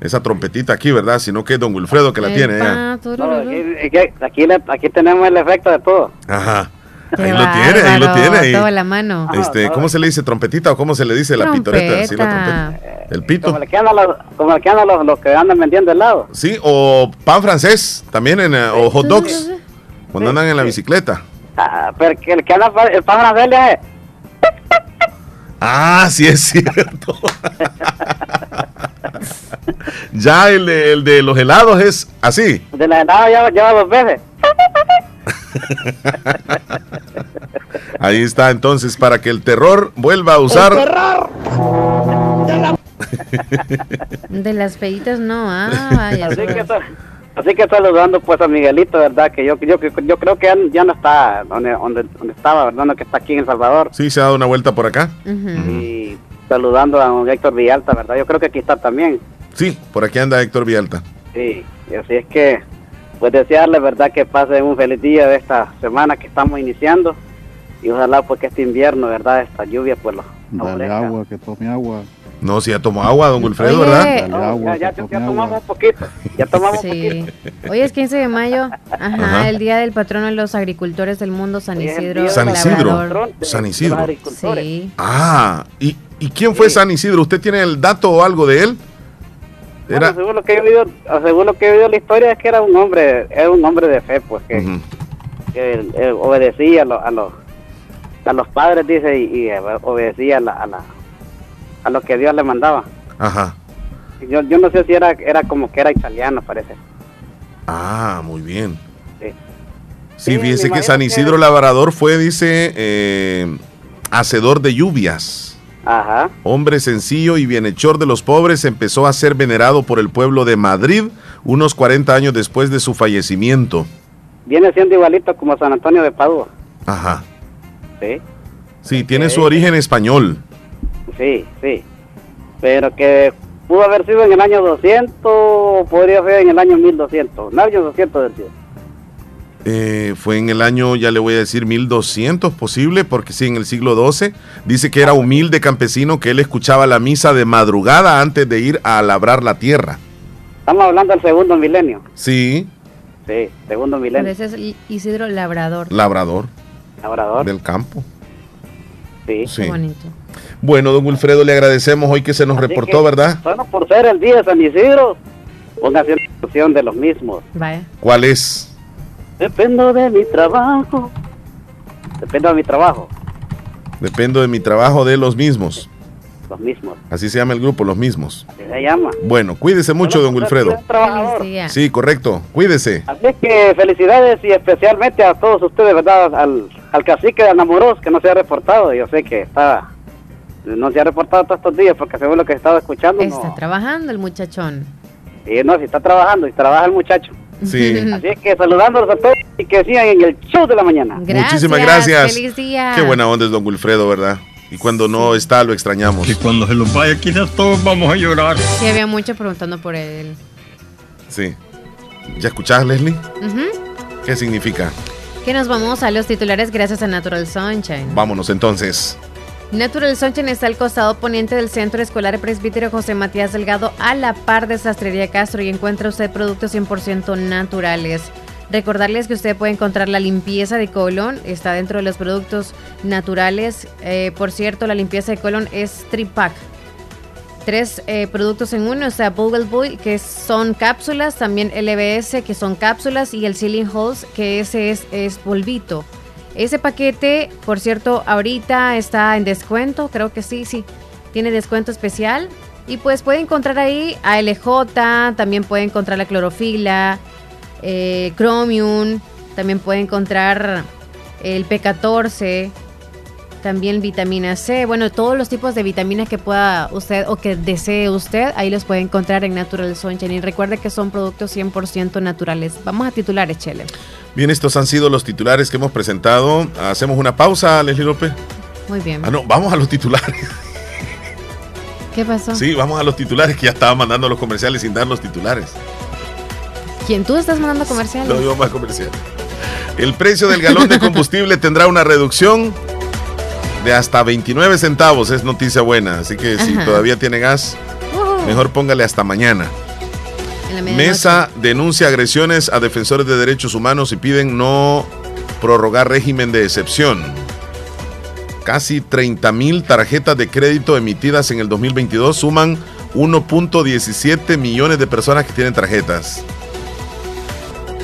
esa trompetita aquí, ¿verdad? Sino que es don Wilfredo que la tiene. Epa, No, tururú. aquí, aquí- aquí le- tenemos el efecto de todo. Ajá. Qué Ahí lo tiene, ahí lo tiene. ahí. Todo a la mano. Este, ¿cómo se le dice? ¿Trompetita o cómo se le dice la pitoreta? Sí, la trompeta. El pito. Como el que andan los, como el que andan los, los que andan vendiendo helado. Sí, o pan francés también, en, eh, o hot dogs, cuando andan en la bicicleta. Ah, pero el que anda el pan francés le hace- Ah, sí es cierto. ya el de, el de los helados es así. de la helado lleva, lleva dos veces. Ahí está, entonces, para que el terror vuelva a usar. De las feitas no, ah, vaya. Así que, así que saludando pues a Miguelito, ¿verdad? Que yo, yo, yo creo que ya, ya no está donde, donde, donde estaba, ¿verdad? No, que está aquí en El Salvador. Sí, se ha dado una vuelta por acá. Y saludando a don Héctor Villalta, ¿verdad? Yo creo que aquí está también. Sí, por aquí anda Héctor Vialta. Sí, y así es que, pues desearle, ¿verdad? Que pase un feliz día de esta semana que estamos iniciando. Y ojalá pues que este invierno, ¿verdad? Esta lluvia pues lo Dale agua, que tome agua. No, si ya tomó agua, don Wilfredo, Oye. ¿verdad? Agua, ya, tomamos un poquito, ya tomamos un Sí. poquito. Hoy es 15 de mayo, ajá, Ajá. el día del patrono de los agricultores del mundo, San Isidro. San Isidro. San Isidro. Sí. Ah, ¿y, y quién fue San Isidro? ¿Usted tiene el dato o algo de él? Bueno, Era. según lo que he oído, según lo que he oído la historia es que era un hombre, era un hombre de fe, pues que, Ujú. que él- él obedecía a los, a los a los padres, dice, y, y, eh, obedecía a la, a la a lo que Dios le mandaba. Ajá. Yo, yo no sé si era era como que era italiano, parece. Ah, muy bien. Sí. Sí, Sí, fíjese que San que- Isidro Labrador fue, dice, eh, hacedor de lluvias. Ajá. Hombre sencillo y bienhechor de los pobres, empezó a ser venerado por el pueblo de Madrid unos 40 años después de su fallecimiento. Viene siendo igualito como San Antonio de Padua. Ajá. Sí. Sí, tiene su origen español. Sí, sí. Pero que pudo haber sido en el año 200 o podría ser en el año 1200. En el año 200 del. Eh, fue en el año, ya le voy a decir, 1200 posible, porque sí, en el siglo XII. Dice que era humilde campesino, que él escuchaba la misa de madrugada antes de ir a labrar la tierra. Estamos hablando del segundo milenio. Sí, Sí, segundo milenio. ese es Isidro Labrador. labrador Labrador. del campo. Sí. Sí. Qué bonito. Bueno, don Wilfredo, le agradecemos hoy que se nos Así reportó, que, ¿verdad? Bueno, por ser el día de San Isidro, póngase discusión de los mismos. Vaya. ¿Cuál es? Dependo de mi trabajo. Dependo de mi trabajo. Dependo de mi trabajo de los mismos. Los mismos. Así se llama el grupo, los mismos. Así se llama. Bueno, cuídese mucho, don Wilfredo. Trabajador. Feliz día. Sí, correcto. Cuídese. Así es que felicidades y especialmente a todos ustedes, ¿verdad? Al, al cacique de Anamoros que no se ha reportado. Yo sé que está, no se ha reportado todos estos días porque según lo que he estado escuchando, Está no. trabajando el muchachón. Y no, si está trabajando y trabaja el muchacho. Sí. Así es que saludándolos a todos y que sigan en el show de la mañana. Gracias. Muchísimas gracias. Feliz día. Qué buena onda es don Wilfredo, ¿verdad? Y cuando no está, lo extrañamos. Y cuando se los vaya, quizás todos vamos a llorar. Sí, había mucho preguntando por él. Sí. ¿Ya escuchás, Leslie? Ujú. ¿Qué significa? Que nos vamos a los titulares gracias a Natural Sunshine. Vámonos entonces. Natural Sunshine está al costado poniente del Centro Escolar Presbítero José Matías Delgado a la par de Sastrería Castro y encuentra usted productos 100% naturales. Recordarles que usted puede encontrar la limpieza de colon, está dentro de los productos naturales. Eh, por cierto, la limpieza de colon es tripack. Tres eh, productos en uno, o sea, Bubble Boy, que son cápsulas, también LBS, que son cápsulas, y el Ceiling Halls, que ese es, es polvito. Ese paquete, por cierto, ahorita está en descuento, creo que sí, sí, tiene descuento especial. Y pues puede encontrar ahí ALJ, también puede encontrar la clorofila, eh, Chromium, también puede encontrar el P14, También vitamina C, bueno, todos los tipos de vitaminas que pueda usted o que desee usted, ahí los puede encontrar en Natural Sunshine. Y recuerde que son productos 100% naturales. Vamos a titulares, Chele. Bien, estos han sido los titulares que hemos presentado. Hacemos una pausa, Leslie López. Muy bien. Ah, no, vamos a los titulares. ¿Qué pasó? Sí, vamos a los titulares que ya estaba mandando los comerciales sin dar los titulares. ¿Quién tú estás mandando comerciales? No, yo más comercial. El precio del galón de combustible tendrá una reducción de hasta 29 centavos. Es noticia buena. Así que si todavía tiene gas, mejor póngale hasta mañana. Mesa denuncia agresiones a defensores de derechos humanos y piden no prorrogar régimen de excepción. Casi 30 mil tarjetas de crédito emitidas en el 2022 suman 1.17 millones de personas que tienen tarjetas.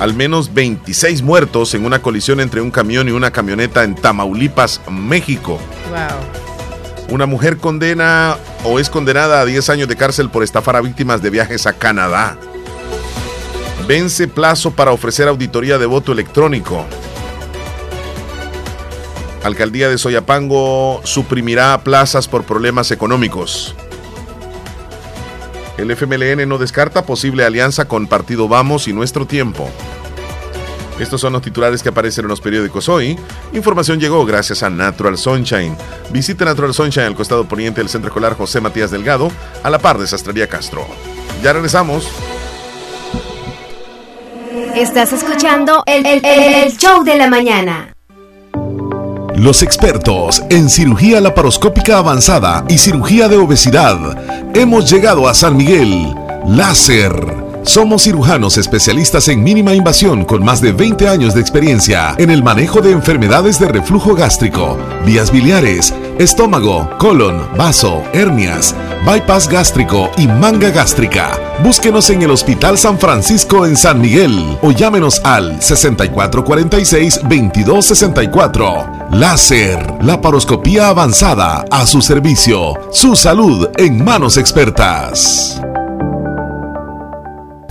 Al menos 26 muertos en una colisión entre un camión y una camioneta en Tamaulipas, México. Wow. Una mujer condena o es condenada a 10 años de cárcel por estafar a víctimas de viajes a Canadá. Vence plazo para ofrecer auditoría de voto electrónico. Alcaldía de Soyapango suprimirá plazas por problemas económicos. El FMLN no descarta posible alianza con Partido Vamos y Nuestro Tiempo. Estos son los titulares que aparecen en los periódicos hoy. Información llegó gracias a Natural Sunshine. Visite Natural Sunshine al costado poniente del Centro Escolar José Matías Delgado, a la par de Sastrería Castro. Ya regresamos. Estás escuchando el, el- el show de la mañana. Los expertos en cirugía laparoscópica avanzada y cirugía de obesidad. Hemos llegado a San Miguel. Láser. Somos cirujanos especialistas en mínima invasión con más de 20 años de experiencia en el manejo de enfermedades de reflujo gástrico, vías biliares, estómago, colon, vaso, hernias, bypass gástrico y manga gástrica. Búsquenos en el Hospital San Francisco en San Miguel o llámenos al 6446-2264. Láser, laparoscopía avanzada a su servicio. Su salud en manos expertas.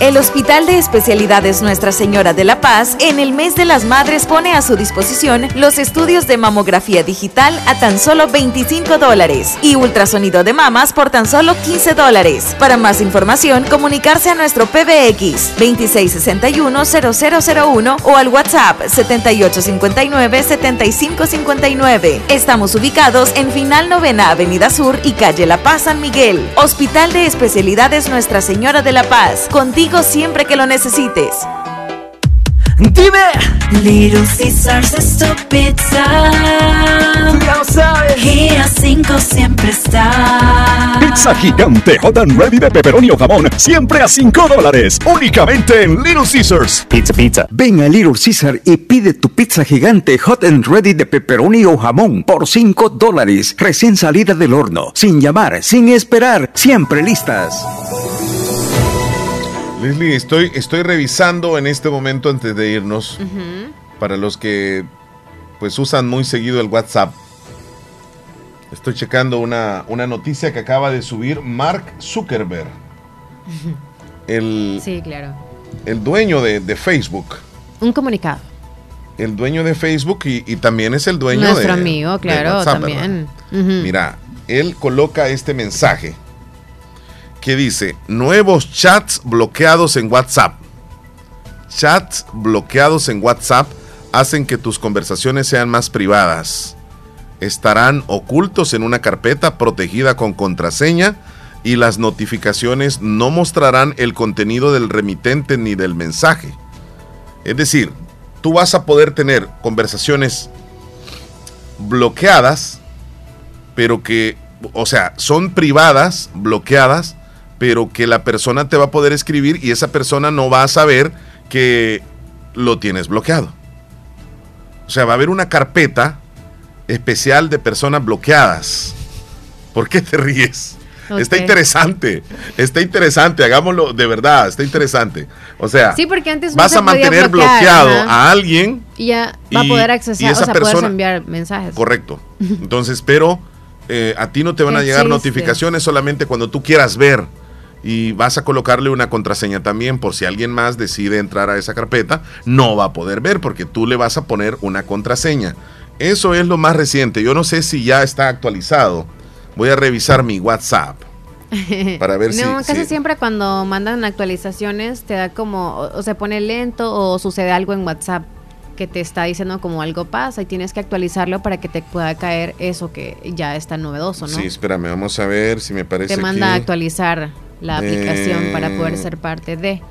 El Hospital de Especialidades Nuestra Señora de la Paz en el mes de las madres pone a su disposición los estudios de mamografía digital a tan solo 25 dólares y ultrasonido de mamas por tan solo 15 dólares. Para más información, comunicarse a nuestro PBX 2661-0001 o al WhatsApp 7859-7559. Estamos ubicados en Final Novena Avenida Sur y Calle La Paz San Miguel. Hospital de Especialidades Nuestra Señora de la Paz. Contigo siempre que lo necesites. Dime. Little Caesars es tu pizza. Ya lo sabes. Y a 5 siempre está. Pizza gigante hot and ready de pepperoni o jamón, siempre a 5 dólares, únicamente en Little Caesars. Pizza, pizza. Ven a Little Caesar y pide tu pizza gigante hot and ready de pepperoni o jamón por 5 dólares, recién salida del horno, sin llamar, sin esperar, siempre listas. Leslie, estoy, estoy revisando en este momento antes de irnos, para los que pues usan muy seguido el WhatsApp. Estoy checando una, una noticia que acaba de subir Mark Zuckerberg, el, Sí, claro. el dueño de, de Facebook. Un comunicado. El dueño de Facebook y, y también es el dueño Nuestro de amigo, de claro, WhatsApp, también. Mira, él coloca este mensaje que dice, nuevos chats bloqueados en WhatsApp. Chats bloqueados en WhatsApp hacen que tus conversaciones sean más privadas. Estarán ocultos en una carpeta protegida con contraseña y las notificaciones no mostrarán el contenido del remitente ni del mensaje. Es decir, tú vas a poder tener conversaciones bloqueadas, pero que, o sea, son privadas, bloqueadas, pero que la persona te va a poder escribir y esa persona no va a saber que lo tienes bloqueado. O sea, va a haber una carpeta especial de personas bloqueadas. ¿Por qué te ríes? Está interesante, está interesante, hagámoslo de verdad, está interesante. O sea, Sí, porque antes vas a mantener bloquear, bloqueado ajá. a alguien Y ya va a poder y accesar, esa o sea, puedes persona- enviar mensajes. Correcto. Entonces, pero eh, a ti no te van a llegar chiste. notificaciones solamente cuando tú quieras ver. Y vas a colocarle una contraseña también por si alguien más decide entrar a esa carpeta, no va a poder ver porque tú le vas a poner una contraseña. Eso es lo más reciente. Yo no sé si ya está actualizado. Voy a revisar mi WhatsApp. Para ver si- No, casi si- siempre cuando mandan actualizaciones te da como, o, o se pone lento o sucede algo en WhatsApp que te está diciendo como algo pasa y tienes que actualizarlo para que te pueda caer eso que ya está novedoso, ¿no? Sí, espérame, vamos a ver si me parece te manda a actualizar la aplicación para poder Eh. ser parte de.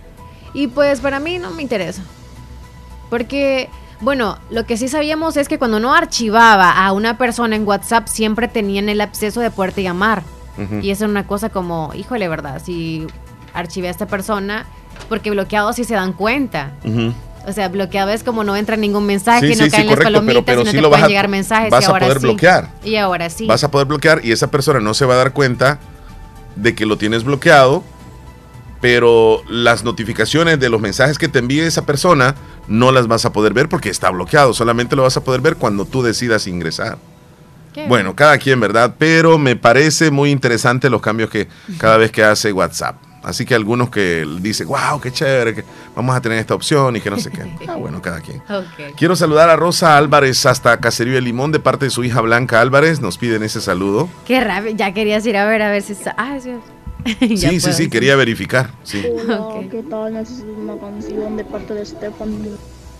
Y pues para mí no me interesa. Porque, bueno, lo que sí sabíamos es que cuando no archivaba a una persona en WhatsApp, siempre tenían el acceso de poderte llamar. Ujú. Y eso es una cosa como, híjole, ¿verdad? Si archivé a esta persona, porque bloqueado sí se dan cuenta. O sea, bloqueado es como no entra ningún mensaje, Sí, no sí, caen las correcto, pero- palomitas pero y no te lo pueden a- llegar mensajes. vas y a ahora poder sí. bloquear. Y ahora sí. Vas a poder bloquear y esa persona no se va a dar cuenta de que lo tienes bloqueado, pero las notificaciones de los mensajes que te envíe esa persona no las vas a poder ver porque está bloqueado. Solamente lo vas a poder ver cuando tú decidas ingresar. Qué Bueno, cada quien, ¿verdad? Pero me parece muy interesante los cambios que cada vez que hace WhatsApp. Así que algunos que dicen, wow, qué chévere, que vamos a tener esta opción y que no sé qué. Ah, bueno, cada quien. Quiero saludar a Rosa Álvarez hasta Caserío de Limón de parte de su hija Blanca Álvarez. Nos piden ese saludo. Qué rabia, ya querías ir a ver a ver si está. Ah, sí. Sí, sí, quería verificar. Sí. Hola. ¿qué tal? Necesito una canción de parte de Stephanie.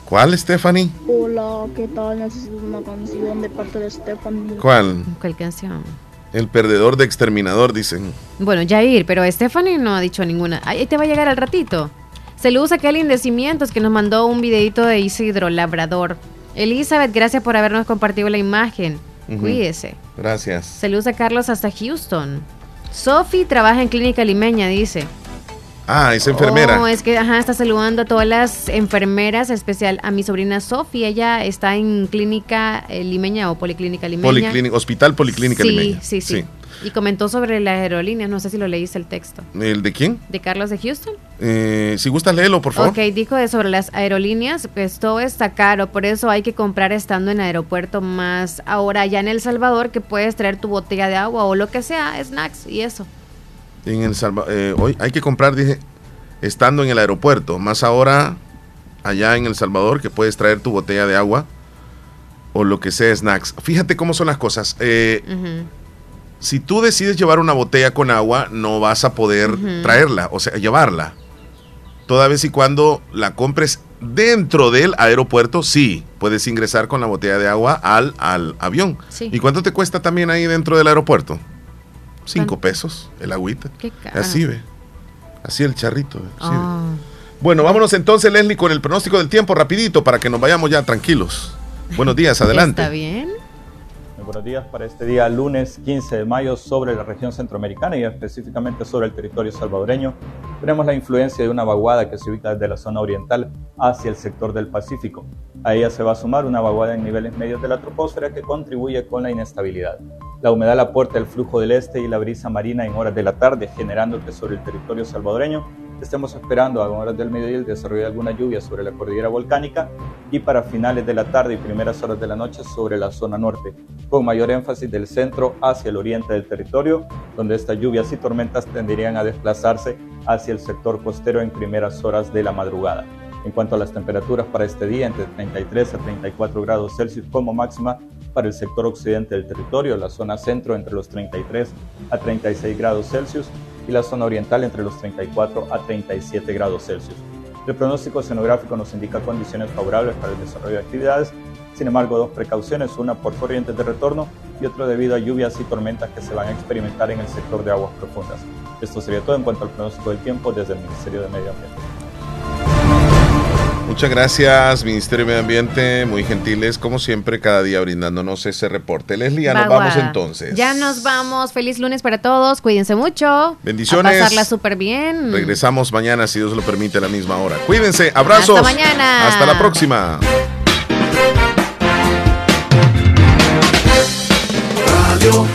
¿Cuál, Stephanie? Hola, ¿qué tal? Necesito una canción de parte de Stephanie. ¿Cuál? ¿Cuál canción? El perdedor de exterminador, dicen. Bueno, Jair, pero Stephanie no ha dicho ninguna. Ahí te va a llegar al ratito. Saludos a Kelly de Cimientos que nos mandó un videito de Isidro Labrador. Elizabeth, gracias por habernos compartido la imagen. Ujú. Cuídese. Gracias. Saludos a Carlos hasta Houston. Sophie trabaja en clínica limeña, dice. Ah, es enfermera. Oh, es que ajá, está saludando a todas las enfermeras, especial a mi sobrina Sophie. Ella está en clínica eh, limeña o policlínica limeña. Policlínica, Hospital Policlínica sí, Limeña. sí, sí, Y comentó sobre las aerolíneas. No sé si lo leíste el texto. ¿El de quién? ¿De Carlos de Houston? Eh, si gustas, léelo, por favor. Ok, dijo de sobre las aerolíneas, pues todo está caro, por eso hay que comprar estando en aeropuerto más ahora ya en El Salvador que puedes traer tu botella de agua o lo que sea, snacks y eso. En el Salva- eh, hoy hay que comprar, dije, estando en el aeropuerto. Más ahora, allá en El Salvador, que puedes traer tu botella de agua o lo que sea, snacks. Fíjate cómo son las cosas. Eh, si tú decides llevar una botella con agua, no vas a poder traerla, o sea, llevarla. Toda vez y cuando la compres dentro del aeropuerto, sí, puedes ingresar con la botella de agua al, al avión. Sí. ¿Y cuánto te cuesta también ahí dentro del aeropuerto? Cinco pesos el agüita. Qué caro. Así ve. Así el charrito. así ve. Ah. Bueno, vámonos entonces, Leslie, con el pronóstico del tiempo rapidito para que nos vayamos ya tranquilos. Buenos días, adelante. ¿Está bien? Muy buenos días para este día lunes 15 de mayo sobre la región centroamericana y específicamente sobre el territorio salvadoreño. Tenemos la influencia de una vaguada que se ubica desde la zona oriental hacia el sector del Pacífico. A ella se va a sumar una vaguada en niveles medios de la troposfera que contribuye con la inestabilidad. La humedad aporta el flujo del este y la brisa marina en horas de la tarde, generando que sobre el territorio salvadoreño estemos esperando a horas del mediodía el desarrollo de alguna lluvia sobre la cordillera volcánica y para finales de la tarde y primeras horas de la noche sobre la zona norte, con mayor énfasis del centro hacia el oriente del territorio, donde estas lluvias y tormentas tenderían a desplazarse hacia el sector costero en primeras horas de la madrugada. En cuanto a las temperaturas para este día, entre 33 a 34 grados Celsius como máxima para el sector occidente del territorio, la zona centro entre los 33 a 36 grados Celsius y la zona oriental entre los 34 a 37 grados Celsius. El pronóstico oceanográfico nos indica condiciones favorables para el desarrollo de actividades, sin embargo, dos precauciones, una por corrientes de retorno y otro debido a lluvias y tormentas que se van a experimentar en el sector de aguas profundas. Esto sería todo en cuanto al pronóstico del tiempo desde el Ministerio de Medio Ambiente. Muchas gracias, Ministerio de Medio Ambiente, muy gentiles, como siempre, cada día brindándonos ese reporte. Leslie, ya nos vamos entonces. Ya nos vamos, feliz lunes para todos, cuídense mucho. Bendiciones. A pasarla súper bien. Regresamos mañana, si Dios lo permite, a la misma hora. Cuídense, abrazos. Hasta mañana. Hasta la próxima. Radio